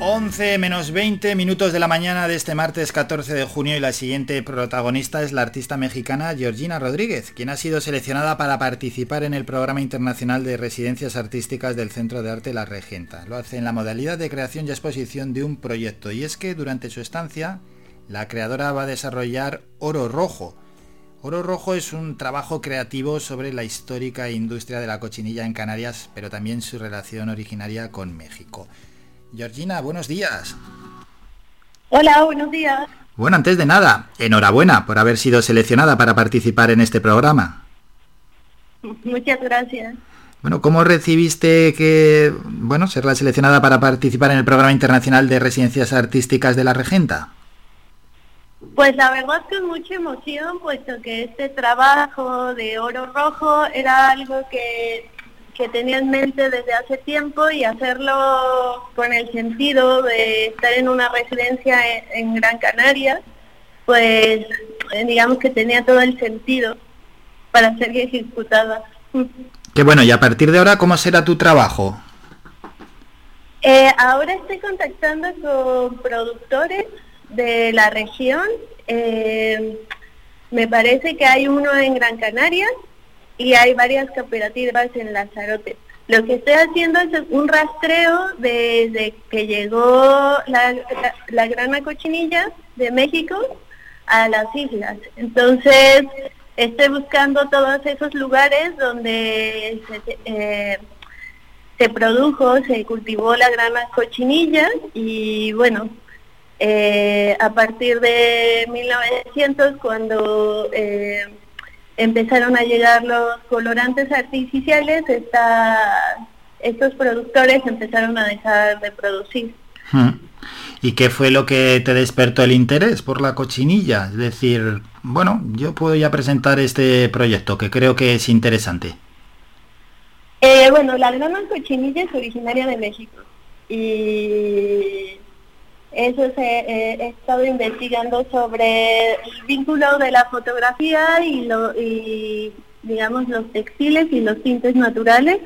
11 menos 20 minutos de la mañana de este martes 14 de junio y la siguiente protagonista es la artista mexicana Georgina Rodríguez, quien ha sido seleccionada para participar en el programa internacional de residencias artísticas del Centro de Arte La Regenta. Lo hace en la modalidad de creación y exposición de un proyecto y es que durante su estancia la creadora va a desarrollar Oro Rojo. Oro Rojo es un trabajo creativo sobre la histórica industria de la cochinilla en Canarias, pero también su relación originaria con México. Georgina, buenos días. Hola, buenos días. Bueno, antes de nada, enhorabuena por haber sido seleccionada para participar en este programa. Muchas gracias. Bueno, ¿cómo recibiste que, bueno, ser la seleccionada para participar en el programa internacional de residencias artísticas de la Regenta? Pues la verdad con mucha emoción, puesto que este trabajo de oro rojo era algo que, que tenía en mente desde hace tiempo y hacerlo con el sentido de estar en una residencia en, Gran Canaria, pues eh, digamos que tenía todo el sentido para ser ejecutada. Que bueno, y a partir de ahora, ¿cómo será tu trabajo? Eh, ahora estoy contactando con productores de la región. eh, me parece que hay uno en Gran Canaria y hay varias cooperativas en Lanzarote. Lo que estoy haciendo es un rastreo desde que llegó la, la, la grana cochinilla de México a las islas. Entonces, estoy buscando todos esos lugares donde se, eh, se produjo, se cultivó la grana cochinilla y bueno, eh, a partir de 1900 cuando eh, empezaron a llegar los colorantes artificiales, esta- estos productores empezaron a dejar de producir. Hmm. ¿Y qué fue lo que te despertó el interés por la cochinilla? Es decir, bueno, yo puedo ya presentar este proyecto que creo que es interesante. Eh, bueno, la grana cochinilla es originaria de México y eso se, eh, he estado investigando sobre el vínculo de la fotografía y, lo, digamos los textiles y los tintes naturales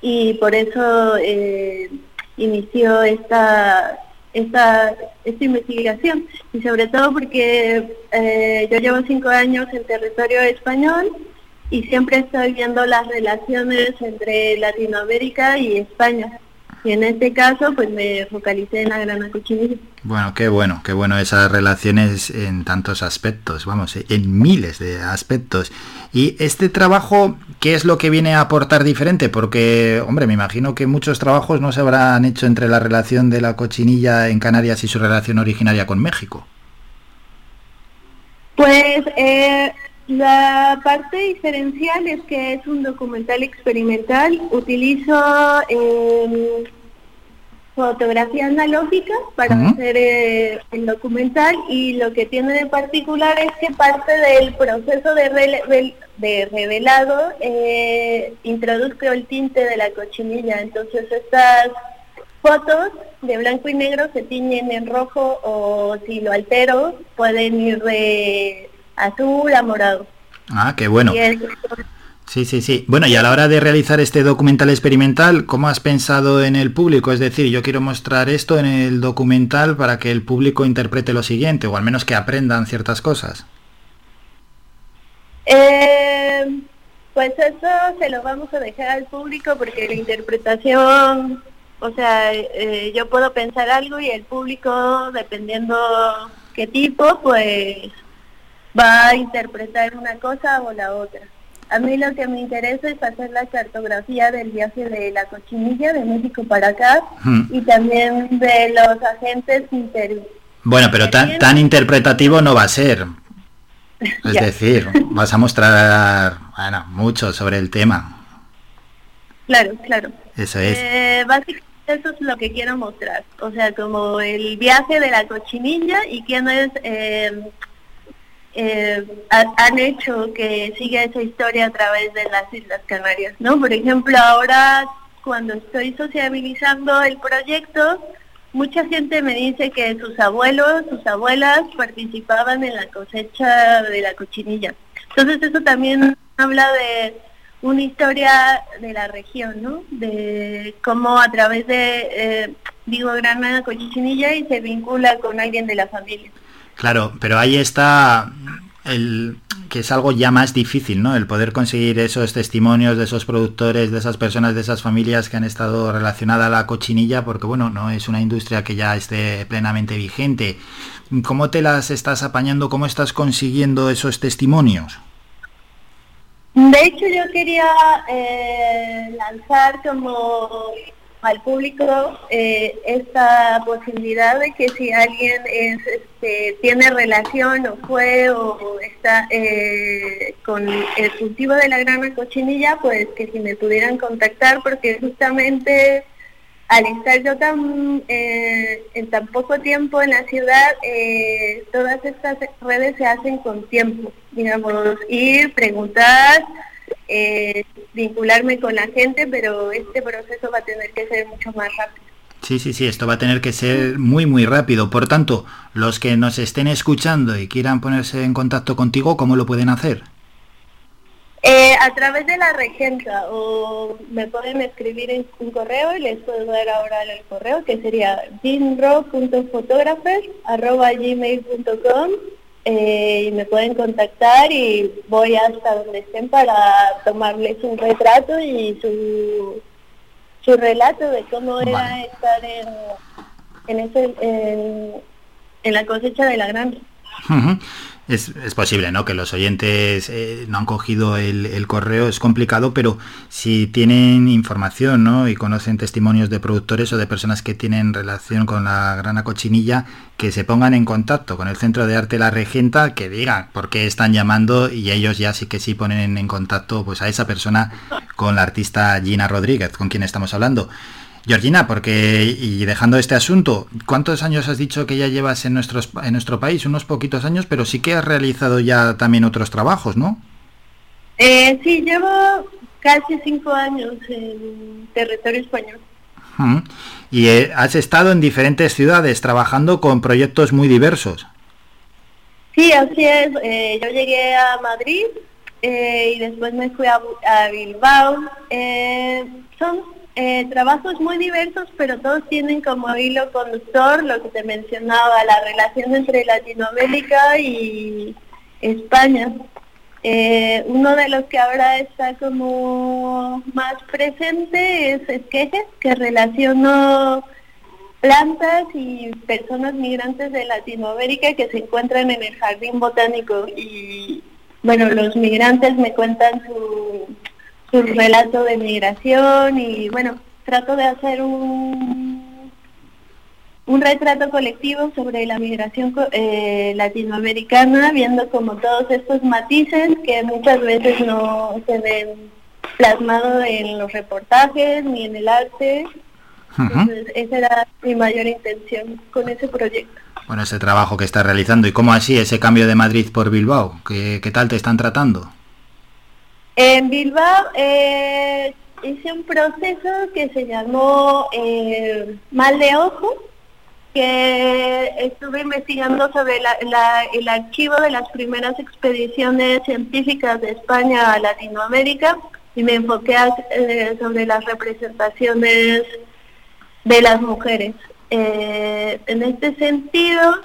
y por eso eh, inició esta, esta, esta investigación y sobre todo porque eh, yo llevo cinco años en territorio español y siempre estoy viendo las relaciones entre Latinoamérica y España. Y en este caso, pues me focalicé en la grana cochinilla. Bueno, qué bueno, qué bueno esas relaciones en tantos aspectos, vamos, en miles de aspectos. Y este trabajo, ¿qué es lo que viene a aportar diferente? Porque, hombre, me imagino que muchos trabajos no se habrán hecho entre la relación de la cochinilla en Canarias y su relación originaria con México. Pues eh, La parte diferencial es que es un documental experimental. Utilizo eh, fotografía analógica para hacer eh, el documental y lo que tiene de particular es que parte del proceso de revelado eh, introduzco el tinte de la cochinilla. Entonces estas fotos de blanco y negro se tiñen en rojo o si lo altero pueden ir de azul a morado. Ah, qué bueno. Sí, sí, sí. Bueno, y a la hora de realizar este documental experimental, ¿cómo has pensado en el público? Es decir, yo quiero mostrar esto en el documental para que el público interprete lo siguiente, o al menos que aprendan ciertas cosas. Eh, pues eso se lo vamos a dejar al público porque la interpretación, o sea, eh, yo puedo pensar algo y el público, dependiendo qué tipo, pues va a interpretar una cosa o la otra. A mí lo que me interesa es hacer la cartografía del viaje de la cochinilla de México para acá y también de los agentes inter... Bueno, pero tan, tan interpretativo no va a ser. Es decir, vas a mostrar, bueno, mucho sobre el tema. Claro, claro. Eso es. Eh, básicamente eso es lo que quiero mostrar. O sea, como el viaje de la cochinilla y quiénes eh, eh, ha- han hecho que siga esa historia a través de las Islas Canarias, ¿no? Por ejemplo, ahora cuando estoy sociabilizando el proyecto, mucha gente me dice que sus abuelos, sus abuelas participaban en la cosecha de la cochinilla. Entonces eso también habla de una historia de la región, ¿no? De cómo a través de, eh, digo, grana cochinilla y se vincula con alguien de la familia. Claro, pero ahí está el que es algo ya más difícil, ¿no? El poder conseguir esos testimonios de esos productores, de esas personas, de esas familias que han estado relacionadas a la cochinilla, porque bueno, no es una industria que ya esté plenamente vigente. ¿Cómo te las estás apañando? ¿Cómo estás consiguiendo esos testimonios? De hecho, yo quería eh, lanzar como al público eh, esta posibilidad de que si alguien es, este, tiene relación o fue o está eh, con el cultivo de la grana cochinilla, pues que si me pudieran contactar, porque justamente al estar yo tan eh, en tan poco tiempo en la ciudad, eh, todas estas redes se hacen con tiempo, digamos, ir, preguntar, eh, vincularme con la gente, pero este proceso va a tener que ser mucho más rápido. Sí, sí, sí, esto va a tener que ser muy, muy rápido. Por tanto, los que nos estén escuchando y quieran ponerse en contacto contigo, ¿cómo lo pueden hacer? Eh, a través de la regenta o me pueden escribir en un correo y les puedo dar ahora el correo que sería gmail.com eh, y me pueden contactar y voy hasta donde estén para tomarles un retrato y su, su relato de cómo era estar en, en, ese, en, en la cosecha de la granja. Es, es posible, ¿no? Que los oyentes eh, no han cogido el, el correo, es complicado, pero si tienen información, ¿no? Y conocen testimonios de productores o de personas que tienen relación con la grana cochinilla, que se pongan en contacto con el Centro de Arte La Regenta, que digan por qué están llamando y ellos ya sí que sí ponen en contacto pues a esa persona con la artista Gina Rodríguez, con quien estamos hablando. Georgina, porque y dejando este asunto, ¿cuántos años has dicho que ya llevas en, nuestros, en nuestro país? Unos poquitos años, pero sí que has realizado ya también otros trabajos, ¿no? Eh, sí, llevo casi cinco años en territorio español. Y eh, has estado en diferentes ciudades trabajando con proyectos muy diversos. Sí, así es. eh, yo llegué a Madrid eh, y después me fui a, a Bilbao. Eh, son eh, trabajos muy diversos, pero todos tienen como hilo conductor lo que te mencionaba, la relación entre Latinoamérica y España. Eh, uno de los que ahora está como más presente es Esquejes, que relacionó plantas y personas migrantes de Latinoamérica que se encuentran en el jardín botánico y bueno, los migrantes me cuentan su, su relato de migración y bueno, trato de hacer un un retrato colectivo sobre la migración eh, latinoamericana, viendo como todos estos matices que muchas veces no se ven plasmados en los reportajes ni en el arte. Entonces, esa era mi mayor intención con ese proyecto. Bueno, ese trabajo que estás realizando. ¿Y cómo así ese cambio de Madrid por Bilbao? ¿Qué, qué tal te están tratando? En Bilbao eh, hice un proceso que se llamó eh, Mal de Ojo, que estuve investigando sobre la- el archivo de las primeras expediciones científicas de España a Latinoamérica y me enfoqué eh, sobre las representaciones de las mujeres. Eh, en este sentido,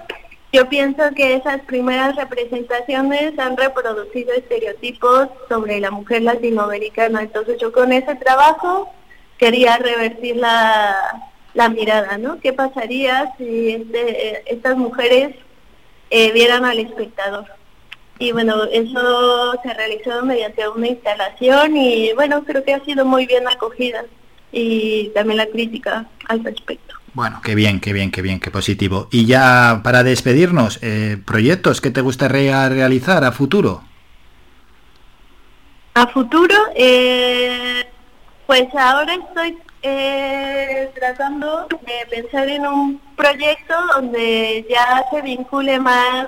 yo pienso que esas primeras representaciones han reproducido estereotipos sobre la mujer latinoamericana. Entonces yo con ese trabajo quería revertir la, la mirada, ¿no? ¿Qué pasaría si este, estas mujeres eh, vieran al espectador? Y bueno, eso se realizó mediante una instalación y bueno, creo que ha sido muy bien acogida y también la crítica al respecto. Bueno, qué bien, qué bien, qué bien, qué positivo. Y ya para despedirnos, eh, proyectos que te gustaría realizar a futuro. A futuro, eh, pues ahora estoy eh, tratando de pensar en un proyecto donde ya se vincule más,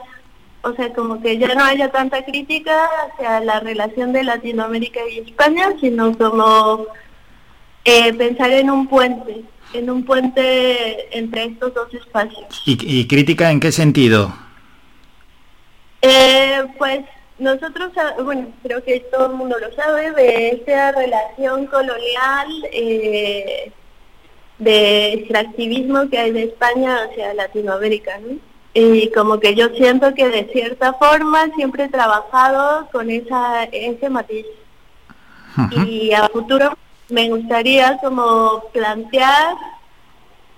o sea, como que ya no haya tanta crítica hacia la relación de Latinoamérica y España, sino como eh, pensar en un puente, en un puente entre estos dos espacios. ¿Y, y crítica en qué sentido? Eh, pues nosotros, ah, bueno, creo que todo el mundo lo sabe, de esta relación colonial, eh, de extractivismo que hay de España hacia Latinoamérica, ¿no? Y como que yo siento que de cierta forma siempre he trabajado con esa, ese matiz. Y a futuro me gustaría como plantear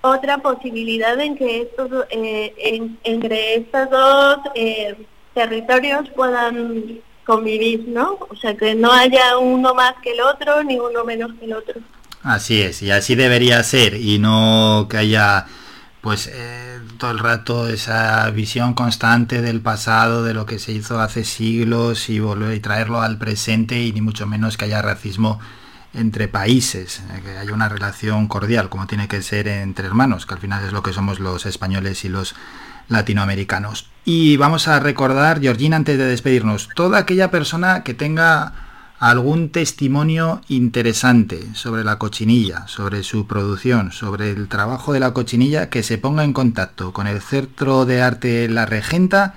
otra posibilidad en que estos, eh, en- entre estos dos eh, territorios puedan convivir, ¿no? O sea, que no haya uno más que el otro ni uno menos que el otro. Así es, y así debería ser, y no que haya pues eh, todo el rato esa visión constante del pasado, de lo que se hizo hace siglos y volver y traerlo al presente y ni mucho menos que haya racismo entre países, eh, que haya una relación cordial como tiene que ser entre hermanos, que al final es lo que somos los españoles y los latinoamericanos. Y vamos a recordar, Georgina, antes de despedirnos, toda aquella persona que tenga algún testimonio interesante sobre la cochinilla, sobre su producción, sobre el trabajo de la cochinilla, que se ponga en contacto con el Centro de Arte La Regenta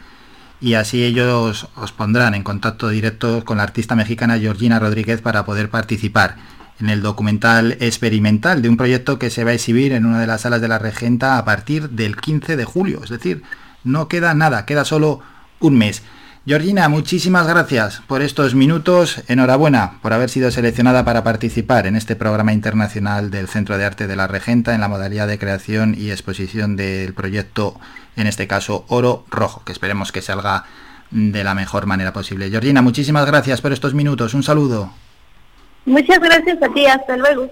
y así ellos os pondrán en contacto directo con la artista mexicana Georgina Rodríguez para poder participar en el documental experimental de un proyecto que se va a exhibir en una de las salas de la Regenta a partir del 15 de julio. Es decir, no queda nada, queda solo un mes. Georgina, muchísimas gracias por estos minutos. Enhorabuena por haber sido seleccionada para participar en este programa internacional del Centro de Arte de la Regenta en la modalidad de creación y exposición del proyecto, en este caso Oro Rojo, que esperemos que salga de la mejor manera posible. Georgina, muchísimas gracias por estos minutos. Un saludo. Muchas gracias a ti, hasta luego.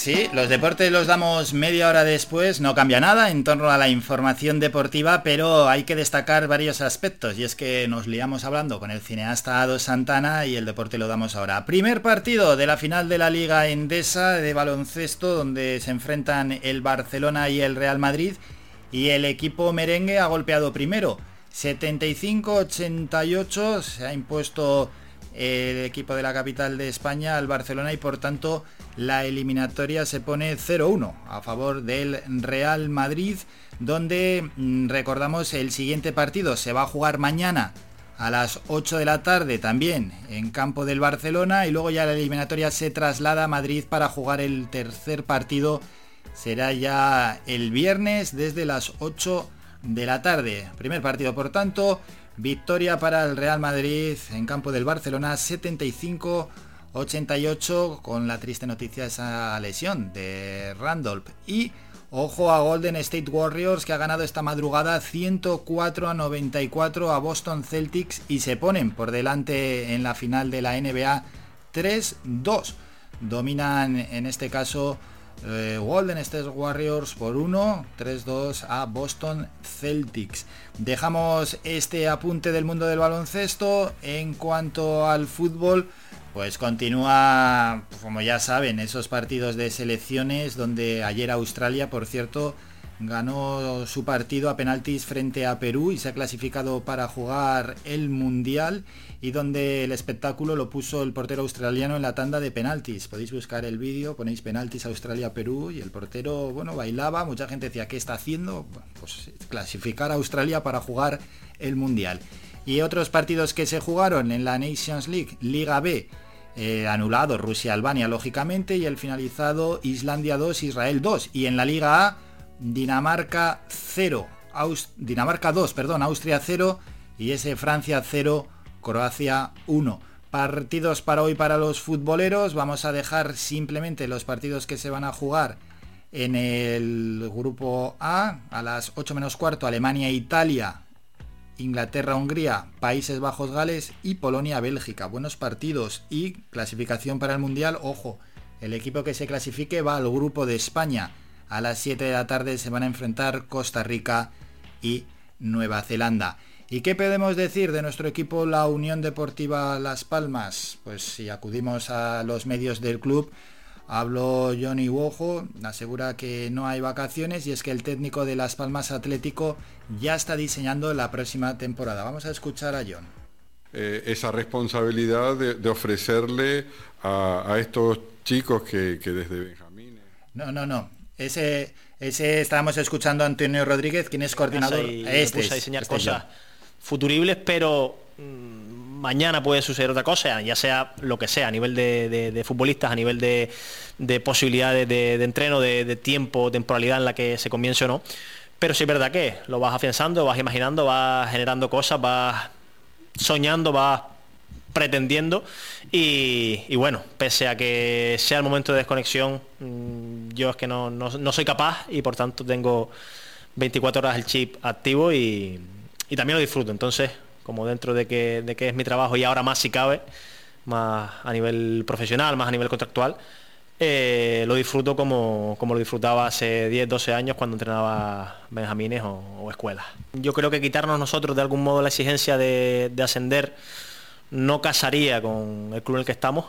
Sí, los deportes los damos media hora después, no cambia nada en torno a la información deportiva, pero hay que destacar varios aspectos y es que nos liamos hablando con el cineasta Ado Santana y el deporte lo damos ahora. Primer partido de la final de la Liga Endesa de baloncesto donde se enfrentan el Barcelona y el Real Madrid y el equipo merengue ha golpeado primero. 75-88 se ha impuesto el equipo de la capital de España al Barcelona y por tanto la eliminatoria se pone 0-1 a favor del Real Madrid donde mm, recordamos el siguiente partido se va a jugar mañana a las 8 de la tarde también en campo del Barcelona y luego ya la eliminatoria se traslada a Madrid para jugar el tercer partido. Será ya el viernes desde las 8 de la tarde. Primer partido, por tanto, victoria para el Real Madrid en campo del Barcelona 75-88 con la triste noticia de esa lesión de Randolph y Ojo a Golden State Warriors que ha ganado esta madrugada 104 a 94 a Boston Celtics y se ponen por delante en la final de la NBA 3-2. Dominan en este caso eh, Golden State Warriors por 1, 3-2 a Boston Celtics. Dejamos este apunte del mundo del baloncesto en cuanto al fútbol. Pues continúa, como ya saben, esos partidos de selecciones donde ayer Australia, por cierto, ganó su partido a penaltis frente a Perú y se ha clasificado para jugar el Mundial y donde el espectáculo lo puso el portero australiano en la tanda de penaltis. Podéis buscar el vídeo, ponéis penaltis Australia-Perú y el portero, bueno, bailaba, mucha gente decía, ¿qué está haciendo? Pues clasificar a Australia para jugar el Mundial. Y otros partidos que se jugaron en la Nations League, Liga B, eh, anulado Rusia-Albania lógicamente y el finalizado Islandia 2, Israel 2. Y en la Liga A, Dinamarca 0, Dinamarca 2, perdón, Austria 0 y ese Francia 0, Croacia 1. Partidos para hoy para los futboleros, vamos a dejar simplemente los partidos que se van a jugar en el grupo A a las 8 menos cuarto Alemania-Italia Inglaterra-Hungría, Países Bajos-Gales y Polonia-Bélgica. Buenos partidos y clasificación para el Mundial. Ojo, el equipo que se clasifique va al grupo de España. A las 7 de la tarde se van a enfrentar Costa Rica y Nueva Zelanda. ¿Y qué podemos decir de nuestro equipo, la Unión Deportiva Las Palmas? Pues si acudimos a los medios del club, Habló Johnny Wojo, asegura que no hay vacaciones y es que el técnico de Las Palmas Atlético ya está diseñando la próxima temporada. Vamos a escuchar a John. Eh, esa responsabilidad de, ofrecerle a, estos chicos que, desde Benjamín... No, no, no. Ese, ese estábamos escuchando a Antonio Rodríguez, quien es coordinador. Y este a diseñar este cosas futuribles, pero mm, mañana puede suceder otra cosa, ya sea lo que sea, a nivel de, futbolistas, a nivel de, posibilidades de, entreno, de, tiempo, temporalidad en la que se comience o no. Pero sí es verdad que lo vas afianzando, vas imaginando, vas generando cosas, vas soñando, vas pretendiendo y, bueno, pese a que sea el momento de desconexión, mm, yo es que no, no soy capaz y por tanto tengo 24 horas el chip activo y, y también lo disfruto. Entonces, como dentro de que, de que es mi trabajo y ahora más si cabe, más a nivel profesional, más a nivel contractual, eh, lo disfruto como, como, lo disfrutaba hace 10, 12 años cuando entrenaba benjamines o, escuelas. Yo creo que quitarnos nosotros de algún modo la exigencia de, ascender no casaría con el club en el que estamos,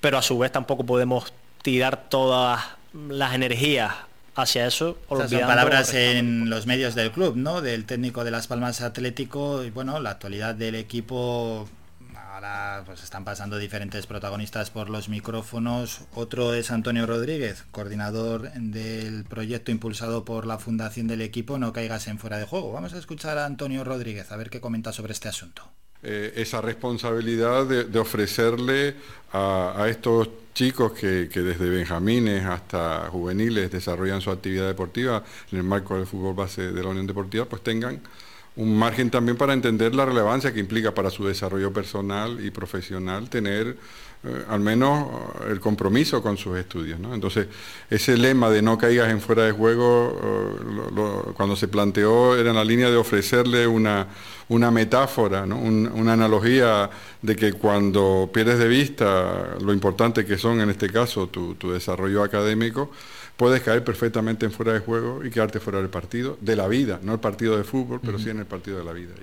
pero a su vez tampoco podemos tirar todas las energías hacia eso. son palabras en los medios del club, ¿no? Del técnico de Las Palmas Atlético y bueno, la actualidad del equipo. Ahora pues están pasando diferentes protagonistas por los micrófonos. Otro es Antonio Rodríguez, coordinador del proyecto impulsado por la fundación del equipo No caigas en fuera de juego. Vamos a escuchar a Antonio Rodríguez a ver qué comenta sobre este asunto. Eh, esa responsabilidad de, ofrecerle a, estos chicos que, desde benjamines hasta juveniles desarrollan su actividad deportiva en el marco del fútbol base de la Unión Deportiva, pues tengan un margen también para entender la relevancia que implica para su desarrollo personal y profesional tener eh, al menos eh, el compromiso con sus estudios. Entonces, ese lema de no caigas en fuera de juego, eh, cuando se planteó era en la línea de ofrecerle una, una metáfora, una analogía de que cuando pierdes de vista lo importante que son, en este caso, tu, desarrollo académico, puedes caer perfectamente en fuera de juego y quedarte fuera del partido, de la vida, no el partido de fútbol, pero sí en el partido de la vida.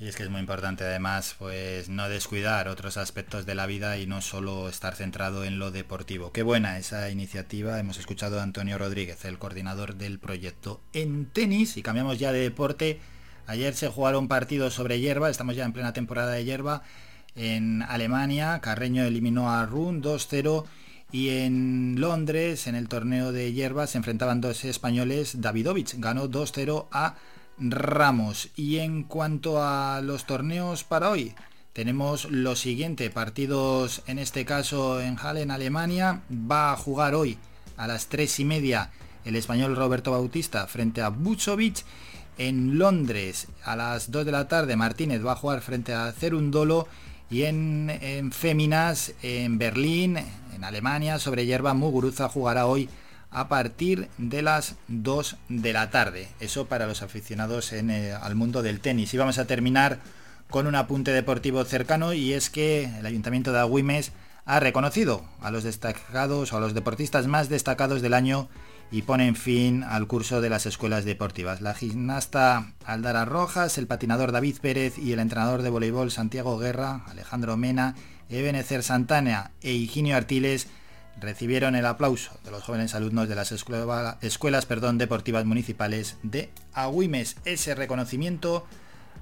Y es que es muy importante además pues no descuidar otros aspectos de la vida y no solo estar centrado en lo deportivo. Qué buena esa iniciativa. Hemos escuchado a Antonio Rodríguez, el coordinador del proyecto en tenis y cambiamos ya de deporte. Ayer se jugaron partidos sobre hierba, estamos ya en plena temporada de hierba en Alemania. Carreño eliminó a Run 2-0 y en Londres, en el torneo de hierba, se enfrentaban dos españoles. Davidovich ganó 2-0 a Ramos. Y en cuanto a los torneos para hoy, tenemos lo siguiente, partidos en este caso en Halle, en Alemania, va a jugar hoy a las tres y media el español Roberto Bautista frente a Buchovic. En Londres a las 2 de la tarde Martínez va a jugar frente a Cerundolo y en, en Féminas en Berlín, en Alemania, sobre hierba Muguruza jugará hoy a partir de las 2 de la tarde. Eso para los aficionados eh, al mundo del tenis. Y vamos a terminar con un apunte deportivo cercano y es que el Ayuntamiento de Agüimes ha reconocido a los destacados o a los deportistas más destacados del año y ponen fin al curso de las escuelas deportivas. La gimnasta Aldara Rojas, el patinador David Pérez y el entrenador de voleibol Santiago Guerra, Alejandro Mena, Ebenezer Santana e Higinio Artiles recibieron el aplauso de los jóvenes alumnos de las escuelas deportivas municipales de Agüimes. Ese reconocimiento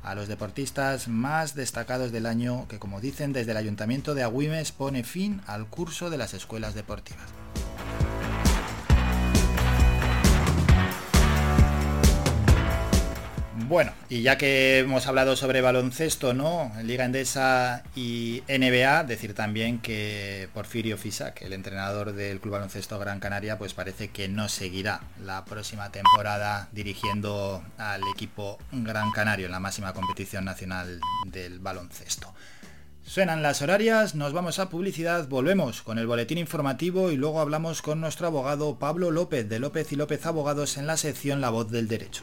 a los deportistas más destacados del año que, como dicen desde el Ayuntamiento de Agüimes, pone fin al curso de las escuelas deportivas. Bueno, y ya que hemos hablado sobre baloncesto, ¿no? Liga Endesa y NBA, decir también que Porfirio Fisac, el entrenador del Club Baloncesto Gran Canaria, pues parece que no seguirá la próxima temporada dirigiendo al equipo Gran Canario en la máxima competición nacional del baloncesto. Suenan las horarias, nos vamos a publicidad, volvemos con el boletín informativo y luego hablamos con nuestro abogado Pablo López de López y López Abogados en la sección La Voz del Derecho.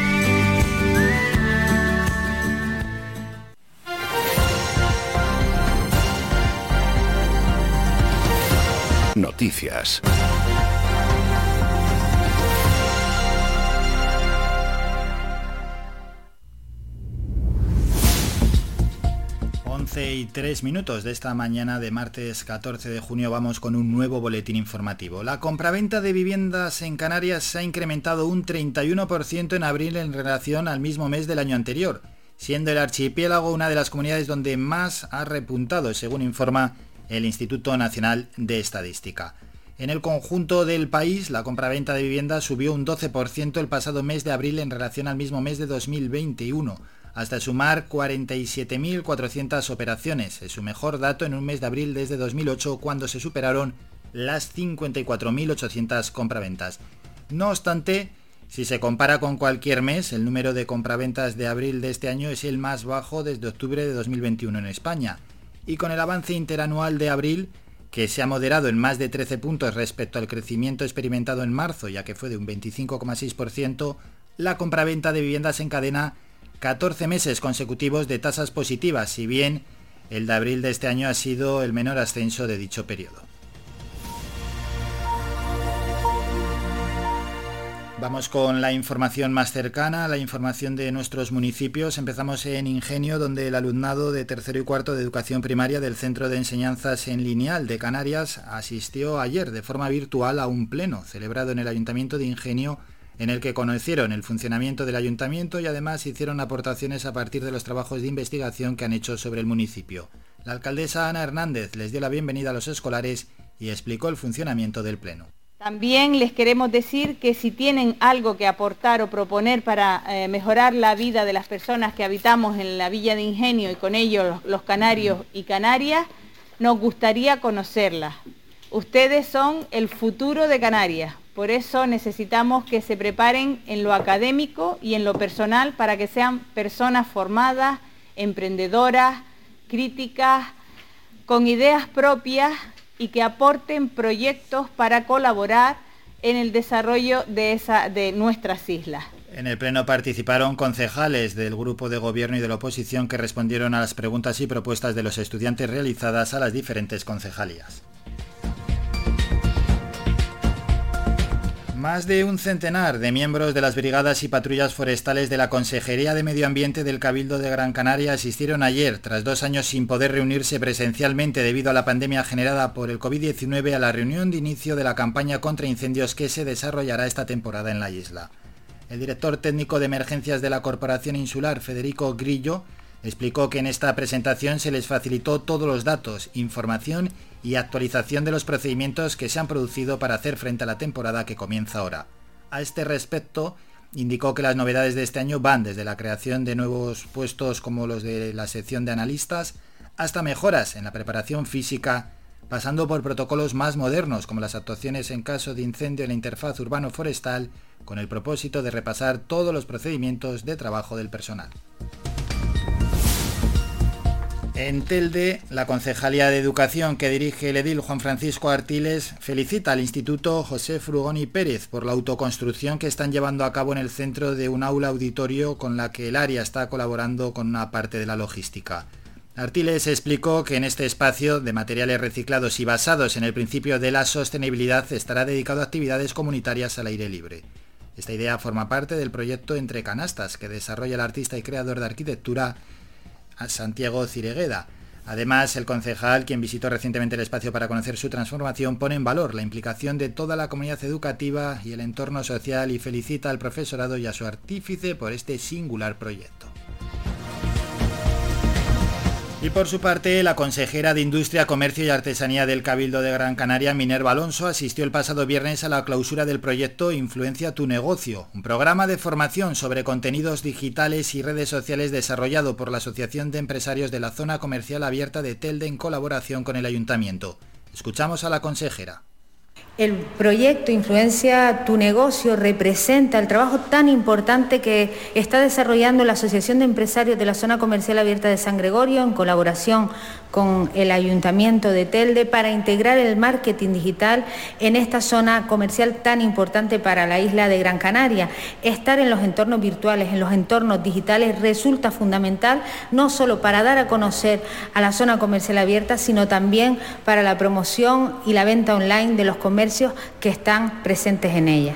Noticias. 11 y 3 minutos de esta mañana de martes 14 de junio vamos con un nuevo boletín informativo. La compraventa de viviendas en Canarias se ha incrementado un 31% en abril en relación al mismo mes del año anterior, siendo el archipiélago una de las comunidades donde más ha repuntado, según informa el Instituto Nacional de Estadística. En el conjunto del país, la compraventa de viviendas subió un 12% el pasado mes de abril en relación al mismo mes de 2021 hasta sumar 47.400 operaciones. Es su mejor dato en un mes de abril desde 2008 cuando se superaron las 54.800 compraventas. No obstante, si se compara con cualquier mes, el número de compraventas de abril de este año es el más bajo desde octubre de 2021 en España. Y con el avance interanual de abril, que se ha moderado en más de 13 puntos respecto al crecimiento experimentado en marzo, ya que fue de un 25,6%, la compraventa de viviendas en cadena 14 meses consecutivos de tasas positivas, si bien el de abril de este año ha sido el menor ascenso de dicho periodo. Vamos con la información más cercana, la información de nuestros municipios. Empezamos en Ingenio, donde el alumnado de tercero y cuarto de educación primaria del Centro de Enseñanzas en Lineal de Canarias asistió ayer de forma virtual a un pleno celebrado en el Ayuntamiento de Ingenio en el que conocieron el funcionamiento del ayuntamiento y además hicieron aportaciones a partir de los trabajos de investigación que han hecho sobre el municipio. La alcaldesa Ana Hernández les dio la bienvenida a los escolares y explicó el funcionamiento del Pleno. También les queremos decir que si tienen algo que aportar o proponer para eh, mejorar la vida de las personas que habitamos en la Villa de Ingenio y con ellos los canarios y canarias, nos gustaría conocerlas. Ustedes son el futuro de Canarias, por eso necesitamos que se preparen en lo académico y en lo personal para que sean personas formadas, emprendedoras, críticas, con ideas propias y que aporten proyectos para colaborar en el desarrollo de, nuestras islas. En el pleno participaron concejales del grupo de gobierno y de la oposición que respondieron a las preguntas y propuestas de los estudiantes realizadas a las diferentes concejalías. Más de un centenar de miembros de las brigadas y patrullas forestales de la Consejería de Medio Ambiente del Cabildo de Gran Canaria asistieron ayer, tras dos años sin poder reunirse presencialmente debido a la pandemia generada por el COVID-19, a la reunión de inicio de la campaña contra incendios que se desarrollará esta temporada en la isla. El director técnico de emergencias de la Corporación Insular, Federico Grillo, explicó que en esta presentación se les facilitó todos los datos, información y actualización de los procedimientos que se han producido para hacer frente a la temporada que comienza ahora. A este respecto, indicó que las novedades de este año van desde la creación de nuevos puestos como los de la sección de analistas hasta mejoras en la preparación física, pasando por protocolos más modernos como las actuaciones en caso de incendio en la interfaz urbano-forestal, con el propósito de repasar todos los procedimientos de trabajo del personal. En Telde, la Concejalía de Educación que dirige el edil Juan Francisco Artiles felicita al Instituto José Frugoni Pérez por la autoconstrucción que están llevando a cabo en el centro de un aula auditorio con la que el área está colaborando con una parte de la logística. Artiles explicó que en este espacio de materiales reciclados y basados en el principio de la sostenibilidad estará dedicado a actividades comunitarias al aire libre. Esta idea forma parte del proyecto Entre Canastas que desarrolla el artista y creador de arquitectura Santiago Ciregueda. Además, el concejal, quien visitó recientemente el espacio para conocer su transformación, pone en valor la implicación de toda la comunidad educativa y el entorno social y felicita al profesorado y a su artífice por este singular proyecto. Y por su parte, la consejera de Industria, Comercio y Artesanía del Cabildo de Gran Canaria, Minerva Alonso, asistió el pasado viernes a la clausura del proyecto Influencia tu negocio, un programa de formación sobre contenidos digitales y redes sociales desarrollado por la Asociación de Empresarios de la Zona Comercial Abierta de Telde en colaboración con el Ayuntamiento. Escuchamos a la consejera. El proyecto Influencia tu negocio representa el trabajo tan importante que está desarrollando la Asociación de Empresarios de la Zona Comercial Abierta de San Gregorio en colaboración con el Ayuntamiento de Telde para integrar el marketing digital en esta zona comercial tan importante para la isla de Gran Canaria. Estar en los entornos virtuales, en los entornos digitales resulta fundamental no solo para dar a conocer a la zona comercial abierta, sino también para la promoción y la venta online de los que están presentes en ella.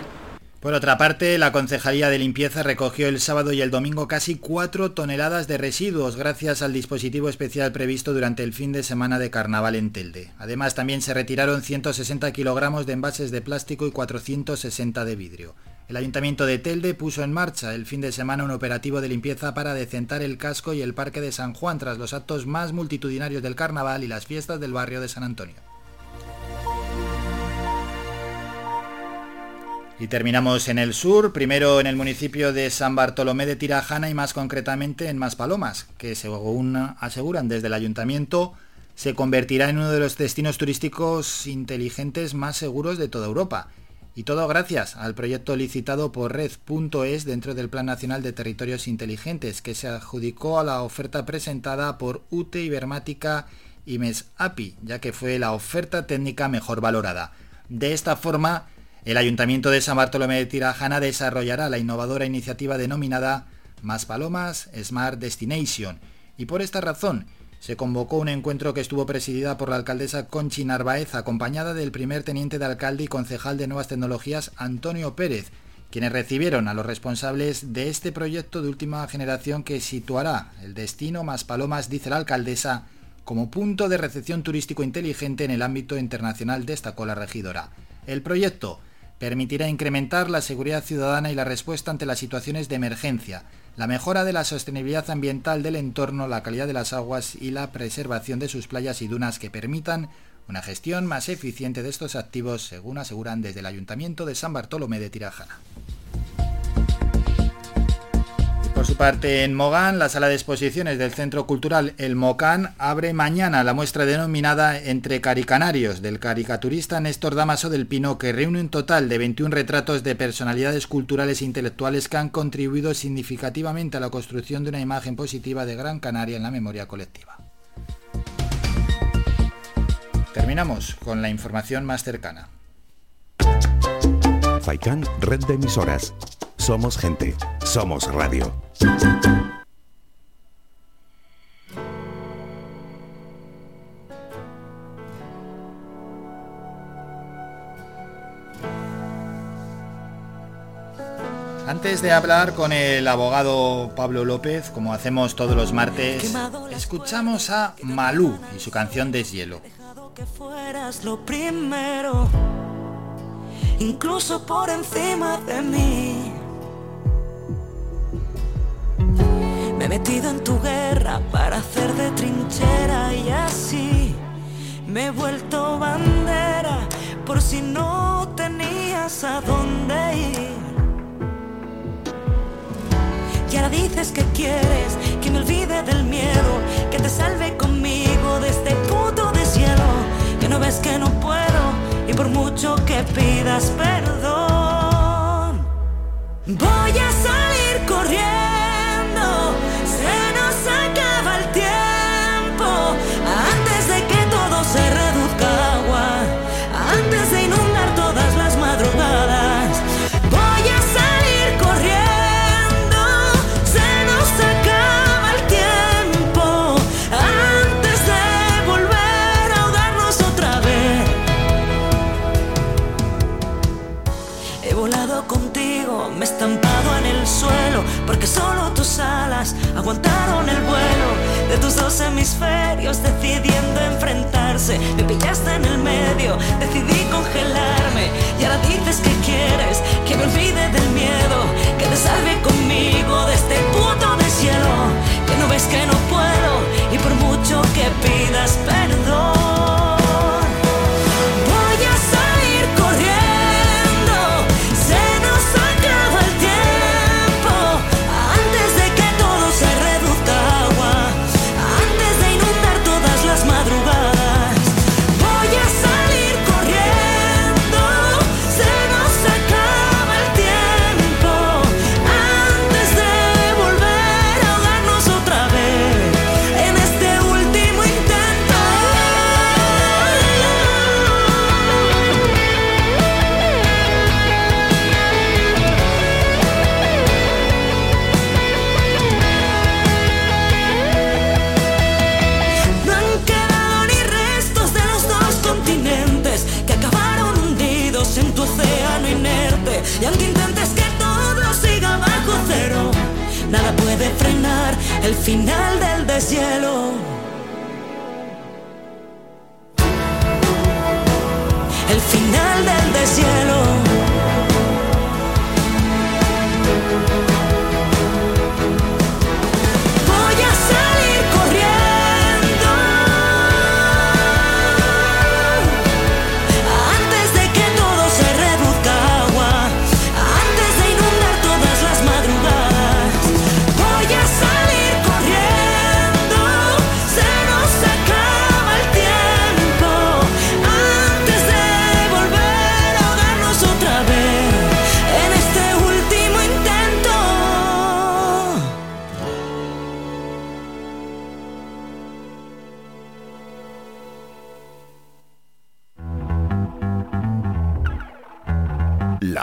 Por otra parte, la Concejalía de Limpieza recogió el sábado y el domingo casi 4 toneladas de residuos gracias al dispositivo especial previsto durante el fin de semana de carnaval en Telde. Además, también se retiraron 160 kilogramos de envases de plástico y 460 de vidrio. El Ayuntamiento de Telde puso en marcha el fin de semana un operativo de limpieza para decentar el casco y el Parque de San Juan tras los actos más multitudinarios del carnaval y las fiestas del barrio de San Antonio. Y terminamos en el sur, primero en el municipio de San Bartolomé de Tirajana y más concretamente en Maspalomas, que según aseguran desde el ayuntamiento se convertirá en uno de los destinos turísticos inteligentes más seguros de toda Europa. Y todo gracias al proyecto licitado por Red.es dentro del Plan Nacional de Territorios Inteligentes, que se adjudicó a la oferta presentada por UTE Ibermática y MESAPI, ya que fue la oferta técnica mejor valorada. De esta forma, el Ayuntamiento de San Bartolomé de Tirajana desarrollará la innovadora iniciativa denominada Más Palomas Smart Destination y por esta razón se convocó un encuentro que estuvo presidida por la alcaldesa Conchi Narváez acompañada del primer teniente de alcalde y concejal de Nuevas Tecnologías Antonio Pérez, quienes recibieron a los responsables de este proyecto de última generación que situará el destino Más Palomas, dice la alcaldesa, como punto de recepción turístico inteligente en el ámbito internacional, destacó la regidora. El proyecto permitirá incrementar la seguridad ciudadana y la respuesta ante las situaciones de emergencia, la mejora de la sostenibilidad ambiental del entorno, la calidad de las aguas y la preservación de sus playas y dunas que permitan una gestión más eficiente de estos activos, según aseguran desde el Ayuntamiento de San Bartolomé de Tirajana. Por su parte, en Mogán, la sala de exposiciones del Centro Cultural El Mocán abre mañana la muestra denominada Entre Caricanarios del caricaturista Néstor Damaso del Pino, que reúne un total de 21 retratos de personalidades culturales e intelectuales que han contribuido significativamente a la construcción de una imagen positiva de Gran Canaria en la memoria colectiva. Terminamos con la información más cercana. Faikán, red de emisoras. Somos gente, somos radio. Antes de hablar con el abogado Pablo López, como hacemos todos los martes, escuchamos a Malú y su canción Deshielo. que fueras lo primero, incluso por encima de mí. Me he metido en tu guerra para hacer de trinchera y así me he vuelto bandera por si no tenías a dónde ir. Y ahora dices que quieres que me olvide del miedo, que te salve conmigo de este puto deshielo, que no ves que no puedo y por mucho que pidas perdón, voy a salir corriendo, de tus dos hemisferios, decidiendo enfrentarse. Me pillaste en el medio, decidí congelarme, y ahora dices que quieres que me olvide del miedo, que te salve conmigo de este puto deshielo, que no ves que no puedo, y por mucho que pidas perdón.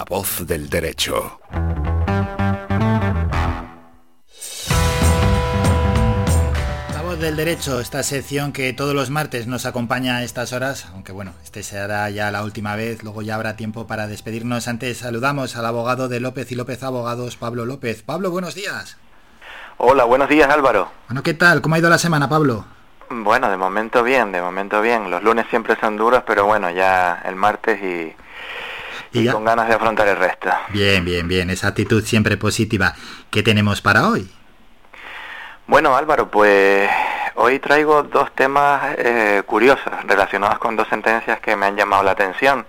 La voz del derecho. La voz del derecho, esta sección que todos los martes nos acompaña a estas horas, aunque bueno, este será ya la última vez, luego ya habrá tiempo para despedirnos. Antes saludamos al abogado de López y López Abogados, Pablo López. Pablo, buenos días. Hola, buenos días Álvaro. Bueno, ¿qué tal? ¿Cómo ha ido la semana, Pablo? Bueno, de momento bien, de momento bien. Los lunes siempre son duros, pero bueno, ya el martes y, Y con ganas de afrontar el resto. Bien, bien, bien, esa actitud siempre positiva. ¿Qué tenemos para hoy? Bueno, Álvaro, pues hoy traigo dos temas eh, curiosos relacionados con dos sentencias que me han llamado la atención.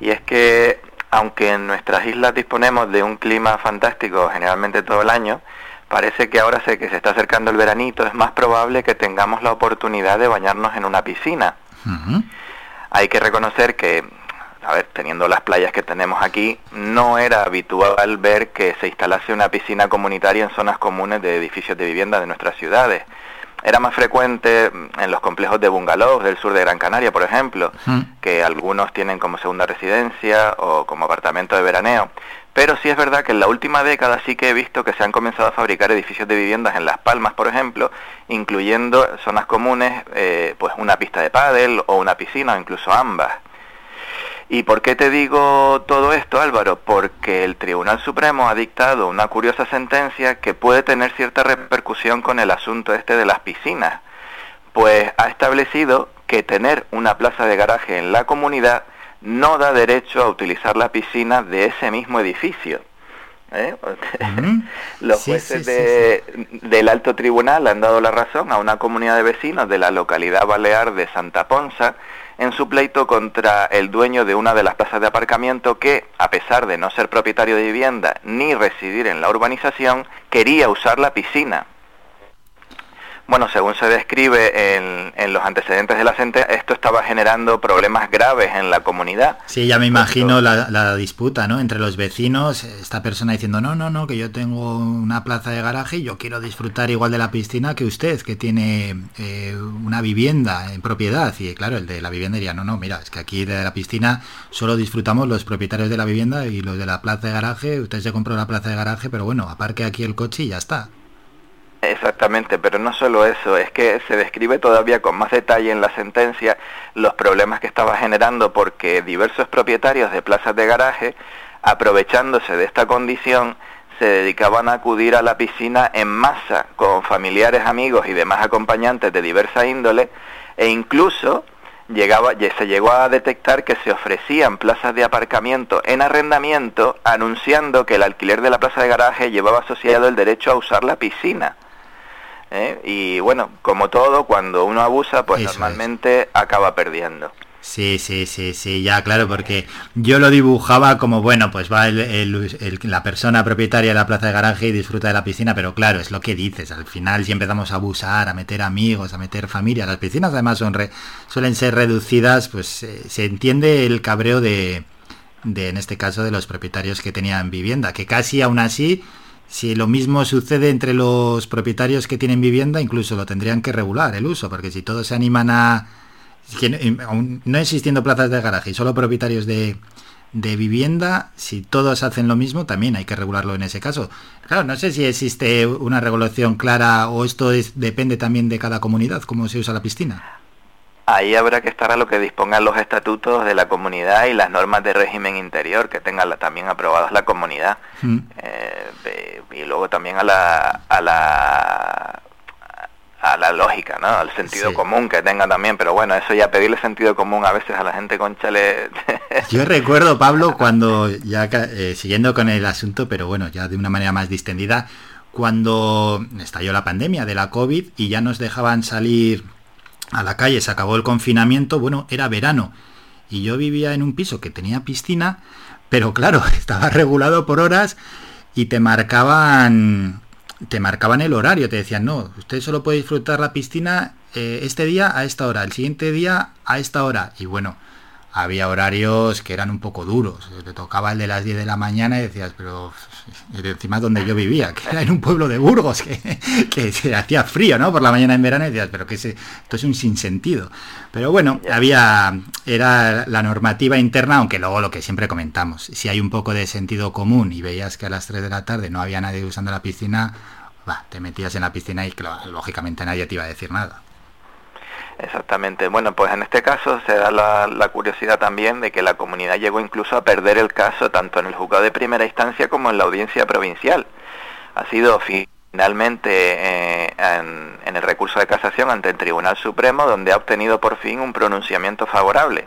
Y es que, aunque en nuestras islas disponemos de un clima fantástico generalmente todo el año, parece que ahora sé que se está acercando el veranito, es más probable que tengamos la oportunidad de bañarnos en una piscina. Hay que reconocer que, a ver, teniendo las playas que tenemos aquí, no era habitual ver que se instalase una piscina comunitaria en zonas comunes de edificios de vivienda de nuestras ciudades. Era más frecuente en los complejos de bungalows del sur de Gran Canaria, por ejemplo, que algunos tienen como segunda residencia o como apartamento de veraneo. Pero sí es verdad que en la última década sí que he visto que se han comenzado a fabricar edificios de viviendas en Las Palmas, por ejemplo, incluyendo zonas comunes, eh, pues una pista de pádel o una piscina o incluso ambas. ¿Y por qué te digo todo esto, Álvaro? Porque el Tribunal Supremo ha dictado una curiosa sentencia que puede tener cierta repercusión con el asunto este de las piscinas. Pues ha establecido que tener una plaza de garaje en la comunidad no da derecho a utilizar la piscina de ese mismo edificio. ¿Eh? Los jueces sí, sí, de- del alto tribunal han dado la razón a una comunidad de vecinos de la localidad balear de Santa Ponza en su pleito contra el dueño de una de las plazas de aparcamiento que, a pesar de no ser propietario de vivienda ni residir en la urbanización, quería usar la piscina. Bueno, según se describe en, en los antecedentes de la sentencia, esto estaba generando problemas graves en la comunidad. Sí, ya me imagino la, la disputa, ¿no? Entre los vecinos, esta persona diciendo, no, no, no, que yo tengo una plaza de garaje y yo quiero disfrutar igual de la piscina que usted, que tiene eh, una vivienda en propiedad. Y claro, el de la vivienda diría, no, no, mira, es que aquí de la piscina solo disfrutamos los propietarios de la vivienda y los de la plaza de garaje, usted se compró la plaza de garaje, pero bueno, aparque aquí el coche y ya está. Exactamente, pero no solo eso, es que se describe todavía con más detalle en la sentencia los problemas que estaba generando porque diversos propietarios de plazas de garaje, aprovechándose de esta condición, se dedicaban a acudir a la piscina en masa con familiares, amigos y demás acompañantes de diversa índole e incluso llegaba, se llegó a detectar que se ofrecían plazas de aparcamiento en arrendamiento anunciando que el alquiler de la plaza de garaje llevaba asociado el derecho a usar la piscina. ¿Eh? Y bueno, como todo, cuando uno abusa, pues Eso es. normalmente acaba perdiendo. Sí, sí, sí, sí, ya, claro, porque yo lo dibujaba como, bueno, pues va el- el- el- la persona propietaria de la plaza de garaje y disfruta de la piscina, pero claro, es lo que dices, al final si empezamos a abusar, a meter amigos, a meter familia, las piscinas además son re- suelen ser reducidas, pues eh, se entiende el cabreo de, de, en este caso, de los propietarios que tenían vivienda, que casi aún así, si lo mismo sucede entre los propietarios que tienen vivienda, incluso lo tendrían que regular el uso, porque si todos se animan a no existiendo plazas de garaje y solo propietarios de, de vivienda, si todos hacen lo mismo, también hay que regularlo en ese caso. Claro, no sé si existe una regulación clara o esto es, depende también de cada comunidad, cómo se usa la piscina. Ahí habrá que estar a lo que dispongan los estatutos de la comunidad y las normas de régimen interior que tengan la- también aprobadas la comunidad. Mm. Eh, eh, y luego también a la, a la a la lógica, ¿no? Al sentido común que tenga también, pero bueno, eso ya pedirle sentido común a veces a la gente con chale... Yo recuerdo, Pablo, cuando, ya eh, siguiendo con el asunto, pero bueno, ya de una manera más distendida, cuando estalló la pandemia de la COVID y ya nos dejaban salir a la calle, se acabó el confinamiento, bueno, era verano, y yo vivía en un piso que tenía piscina, pero claro, estaba regulado por horas y te marcaban te marcaban el horario, te decían, no, usted solo puede disfrutar la piscina eh, este día a esta hora, el siguiente día a esta hora. Y bueno, había horarios que eran un poco duros. Te tocaba el de las 10 de la mañana y decías, pero encima donde yo vivía, que era en un pueblo de Burgos, que, se hacía frío, ¿no? Por la mañana en verano y decías, pero que esto es un sinsentido. Pero bueno, había, era la normativa interna, aunque luego lo que siempre comentamos, si hay un poco de sentido común y veías que a las 3 de la tarde no había nadie usando la piscina, va, te metías en la piscina y lógicamente nadie te iba a decir nada. Exactamente. Bueno, pues en este caso se da la, curiosidad también de que la comunidad llegó incluso a perder el caso tanto en el juzgado de primera instancia como en la audiencia provincial. Ha sido finalmente eh, en, el recurso de casación ante el Tribunal Supremo donde ha obtenido por fin un pronunciamiento favorable.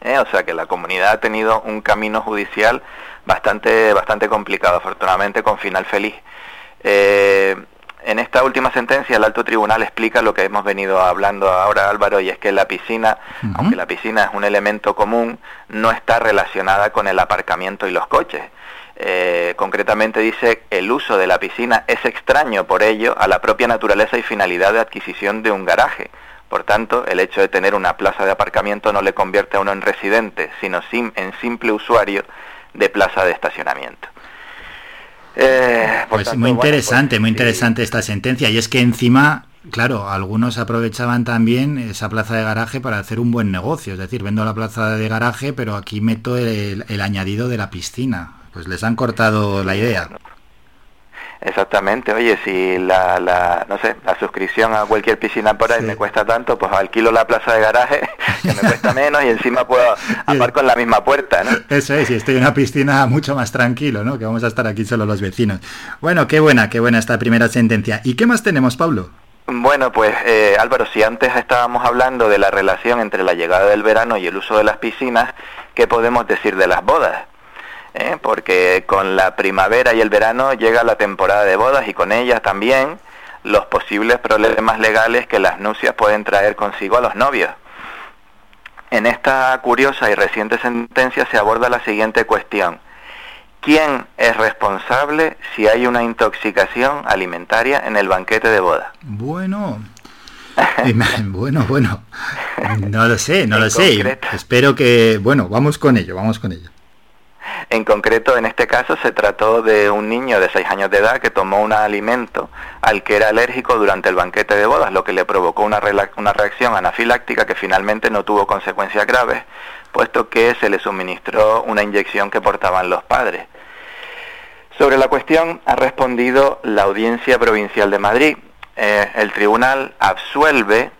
Eh, o sea que la comunidad ha tenido un camino judicial bastante, bastante complicado, afortunadamente con final feliz. Eh, en esta última sentencia el alto tribunal explica lo que hemos venido hablando ahora Álvaro y es que la piscina, aunque la piscina es un elemento común, no está relacionada con el aparcamiento y los coches. Eh, concretamente dice el uso de la piscina es extraño por ello a la propia naturaleza y finalidad de adquisición de un garaje. Por tanto, el hecho de tener una plaza de aparcamiento no le convierte a uno en residente, sino en simple usuario de plaza de estacionamiento. Eh, pues muy interesante, pues, muy interesante esta sentencia. Y es que encima, claro, algunos aprovechaban también esa plaza de garaje para hacer un buen negocio. Es decir, vendo la plaza de garaje, pero aquí meto el añadido de la piscina. Pues les han cortado la idea. Exactamente, oye, si la, la, no sé, la suscripción a cualquier piscina por ahí me cuesta tanto, pues alquilo la plaza de garaje, que me cuesta menos y encima puedo aparcar con la misma puerta, ¿no? Eso es, y estoy en una piscina mucho más tranquilo, ¿no? Que vamos a estar aquí solo los vecinos. Bueno, qué buena, qué buena esta primera sentencia. ¿Y qué más tenemos, Pablo? Bueno, pues eh, Álvaro, si antes estábamos hablando de la relación entre la llegada del verano y el uso de las piscinas, ¿qué podemos decir de las bodas? ¿Eh? porque con la primavera y el verano llega la temporada de bodas y con ellas también los posibles problemas legales que las nupcias pueden traer consigo a los novios. En esta curiosa y reciente sentencia se aborda la siguiente cuestión. ¿Quién es responsable si hay una intoxicación alimentaria en el banquete de boda? Bueno, bueno, bueno, no lo sé, no lo sé. Espero que, bueno, vamos con ello, vamos con ello. En concreto, en este caso, se trató de un niño de 6 años de edad que tomó un alimento al que era alérgico durante el banquete de bodas, lo que le provocó una, una reacción anafiláctica que finalmente no tuvo consecuencias graves, puesto que se le suministró una inyección que portaban los padres. Sobre la cuestión ha respondido la Audiencia Provincial de Madrid. Eh, el tribunal absuelve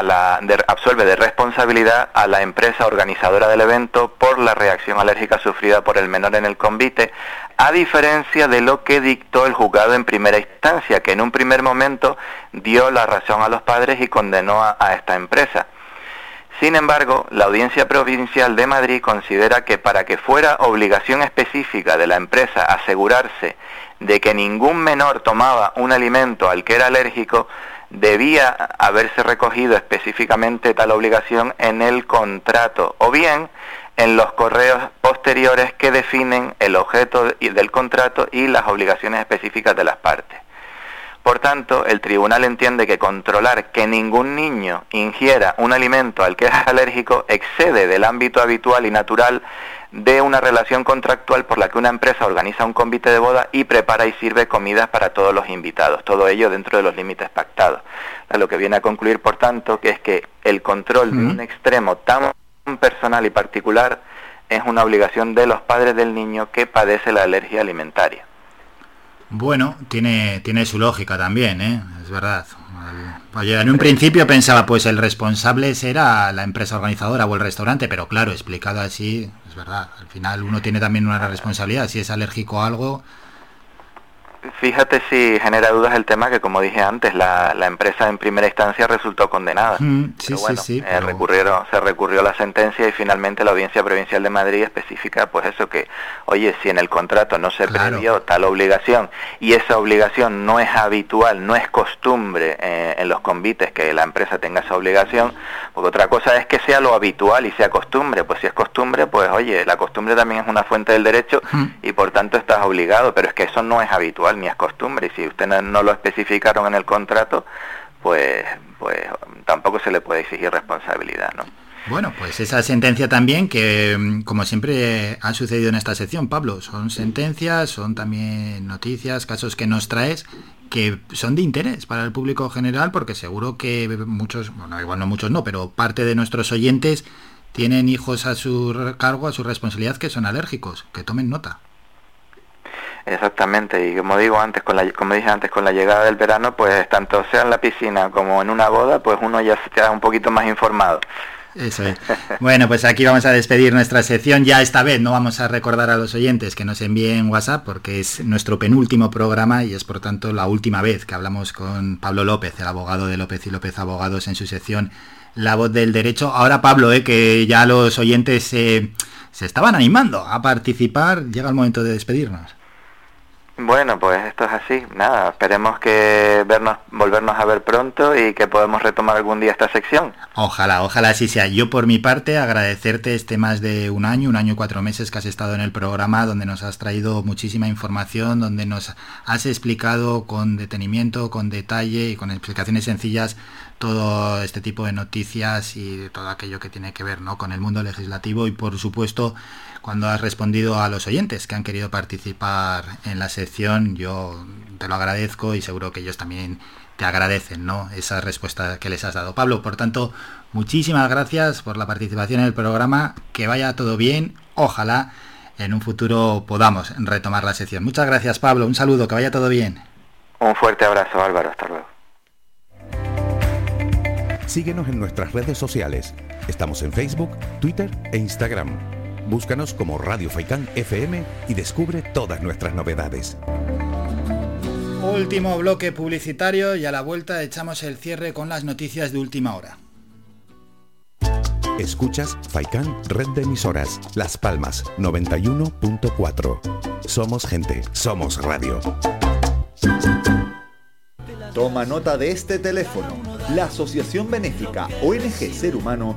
la, absuelve de responsabilidad a la empresa organizadora del evento por la reacción alérgica sufrida por el menor en el convite, a diferencia de lo que dictó el juzgado en primera instancia, que en un primer momento dio la razón a los padres y condenó a esta empresa. Sin embargo, la Audiencia Provincial de Madrid considera que para que fuera obligación específica de la empresa asegurarse de que ningún menor tomaba un alimento al que era alérgico, debía haberse recogido específicamente tal obligación en el contrato o bien en los correos posteriores que definen el objeto del contrato y las obligaciones específicas de las partes. Por tanto, el tribunal entiende que controlar que ningún niño ingiera un alimento al que es alérgico excede del ámbito habitual y natural de una relación contractual por la que una empresa organiza un convite de boda y prepara y sirve comidas para todos los invitados, todo ello dentro de los límites pactados. lo que viene a concluir, por tanto, que es que el control de un extremo tan personal y particular es una obligación de los padres del niño que padece la alergia alimentaria. Bueno, tiene, tiene su lógica también, ¿eh? es verdad. Oye, en un principio pensaba, pues el responsable será la empresa organizadora o el restaurante, pero claro, explicado así, es verdad. Al final uno tiene también una responsabilidad. Si es alérgico a algo, fíjate si genera dudas el tema que, como dije antes, la, la empresa en primera instancia resultó condenada. Mm, sí, Pero bueno, sí, sí. eh, recurrieron, se recurrió la sentencia y finalmente la Audiencia Provincial de Madrid especifica, pues eso que, oye, si en el contrato no se previó tal obligación y esa obligación no es habitual, no es costumbre eh, en los convites que la empresa tenga esa obligación, porque otra cosa es que sea lo habitual y sea costumbre, pues si es costumbre, pues oye, la costumbre también es una fuente del derecho y por tanto estás obligado, pero es que eso no es habitual ni es costumbre y si usted no, no lo especificaron en el contrato, pues, pues tampoco se le puede exigir responsabilidad, ¿no? Bueno, pues esa sentencia también que, como siempre ha sucedido en esta sección, Pablo, son sentencias, son también noticias, casos que nos traes que son de interés para el público general porque seguro que muchos, bueno, igual no muchos no, pero parte de nuestros oyentes tienen hijos a su cargo, a su responsabilidad que son alérgicos, que tomen nota. Exactamente, y como digo antes, con la, como dije antes, con la llegada del verano, pues tanto sea en la piscina como en una boda, pues uno ya se queda un poquito más informado. Eso es. Bueno, pues aquí vamos a despedir nuestra sección. Ya esta vez no vamos a recordar a los oyentes que nos envíen WhatsApp porque es nuestro penúltimo programa y es por tanto la última vez que hablamos con Pablo López, el abogado de López y López Abogados en su sección La Voz del Derecho. Ahora Pablo, eh, que ya los oyentes eh, se estaban animando a participar, llega el momento de despedirnos. Bueno, pues esto es así. Nada, esperemos que vernos, volvernos a ver pronto y que podamos retomar algún día esta sección. Ojalá, ojalá así sea. Yo por mi parte agradecerte este más de un año, un año y cuatro meses que has estado en el programa, donde nos has traído muchísima información, donde nos has explicado con detenimiento, con detalle y con explicaciones sencillas todo este tipo de noticias y de todo aquello que tiene que ver ¿no? con el mundo legislativo y por supuesto cuando has respondido a los oyentes que han querido participar en la sección, yo te lo agradezco y seguro que ellos también te agradecen ¿no? esa respuesta que les has dado. Pablo, por tanto, muchísimas gracias por la participación en el programa, que vaya todo bien, ojalá en un futuro podamos retomar la sección. Muchas gracias Pablo, un saludo, que vaya todo bien. Un fuerte abrazo Álvaro, hasta luego. Síguenos en nuestras redes sociales. Estamos en Facebook, Twitter e Instagram. Búscanos como Radio Faicán FM y descubre todas nuestras novedades. Último bloque publicitario y a la vuelta echamos el cierre con las noticias de última hora. Escuchas Faicán Red de Emisoras, Las Palmas 91.4. Somos gente, somos radio. Toma nota de este teléfono. La Asociación Benéfica ONG Ser Humano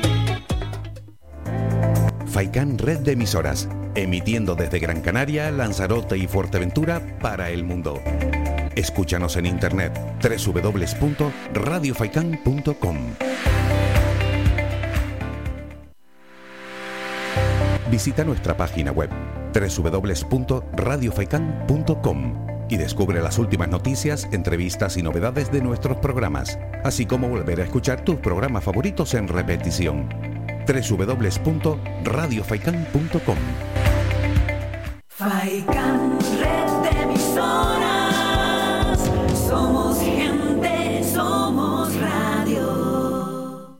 Faicán Red de Emisoras, emitiendo desde Gran Canaria, Lanzarote y Fuerteventura para el mundo. Escúchanos en internet www.radiofaikan.com. Visita nuestra página web www.radiofaikan.com y descubre las últimas noticias, entrevistas y novedades de nuestros programas, así como volver a escuchar tus programas favoritos en repetición www.radiofaikan.com. Faikan Red de Emisoras. Somos gente, somos radio.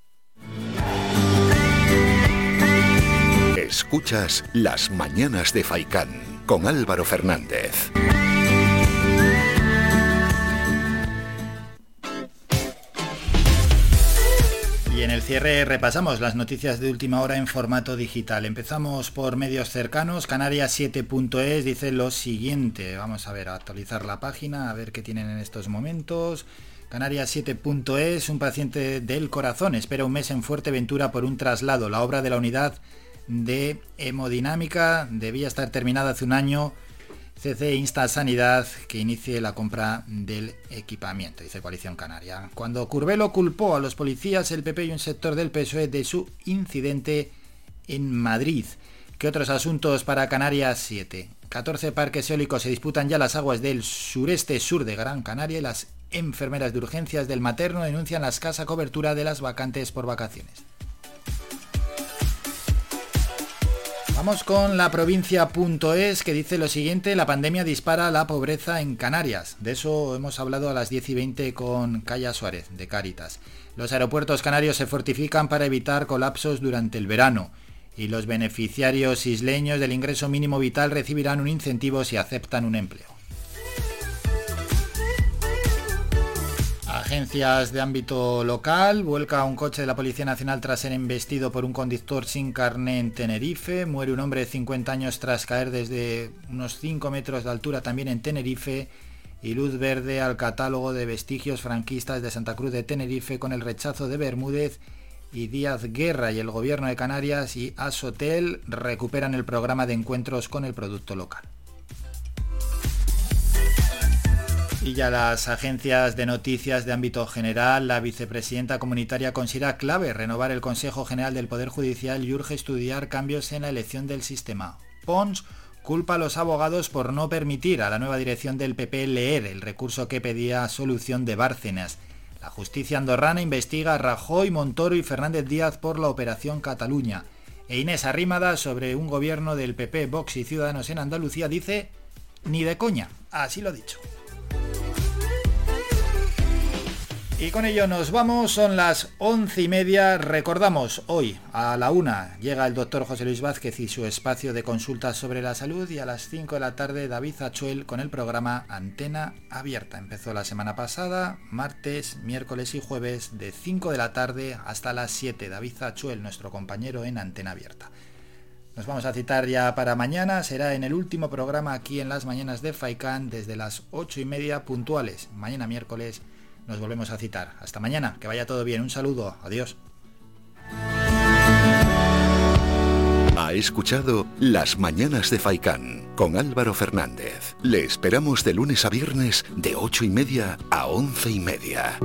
Escuchas las mañanas de Faikán con Álvaro Fernández. Cierre repasamos las noticias de última hora en formato digital. Empezamos por medios cercanos. Canarias 7.es dice lo siguiente. Vamos a ver, a actualizar la página, a ver qué tienen en estos momentos. Canarias 7.es, un paciente del corazón espera un mes en Fuerteventura por un traslado. La obra de la unidad de hemodinámica debía estar terminada hace un año. CC insta a Sanidad que inicie la compra del equipamiento, dice Coalición Canaria. Cuando Curvelo culpó a los policías, el PP y un sector del PSOE de su incidente en Madrid. ¿Qué otros asuntos para Canarias 7? 14 parques eólicos se disputan ya las aguas del sureste sur de Gran Canaria y las enfermeras de urgencias del materno denuncian la escasa cobertura de las vacantes por vacaciones. Vamos con la provincia.es que dice lo siguiente, la pandemia dispara la pobreza en Canarias. De eso hemos hablado a las 10 y 20 con Calla Suárez, de Cáritas. Los aeropuertos canarios se fortifican para evitar colapsos durante el verano y los beneficiarios isleños del ingreso mínimo vital recibirán un incentivo si aceptan un empleo. Agencias de ámbito local, vuelca un coche de la Policía Nacional tras ser embestido por un conductor sin carné en Tenerife, muere un hombre de 50 años tras caer desde unos 5 metros de altura también en Tenerife. Y luz verde al catálogo de vestigios franquistas de Santa Cruz de Tenerife con el rechazo de Bermúdez y Díaz Guerra. Y el gobierno de Canarias y Asotel recuperan el programa de encuentros con el producto local. Y ya las agencias de noticias de ámbito general, la vicepresidenta comunitaria considera clave renovar el Consejo General del Poder Judicial y urge estudiar cambios en la elección del sistema. Pons culpa a los abogados por no permitir a la nueva dirección del PP leer el recurso que pedía solución de Bárcenas. La justicia andorrana investiga a Rajoy, Montoro y Fernández Díaz por la Operación Cataluña. E Inés Arrímada, sobre un gobierno del PP, Vox y Ciudadanos en Andalucía, dice, ni de coña, así lo ha dicho. Y con ello nos vamos, son las once y media. Recordamos, hoy a la una llega el doctor José Luis Vázquez y su espacio de consultas sobre la salud y a las 5 de la tarde David Achuel con el programa Antena Abierta. Empezó la semana pasada, martes, miércoles y jueves de 5 de la tarde hasta las 7. David Achuel, nuestro compañero en Antena Abierta. Nos vamos a citar ya para mañana, será en el último programa aquí en las mañanas de Faicán desde las 8 y media puntuales, mañana miércoles nos volvemos a citar. Hasta mañana, que vaya todo bien. Un saludo, adiós. Ha escuchado Las Mañanas de Faicán con Álvaro Fernández. Le esperamos de lunes a viernes de ocho y media a once y media.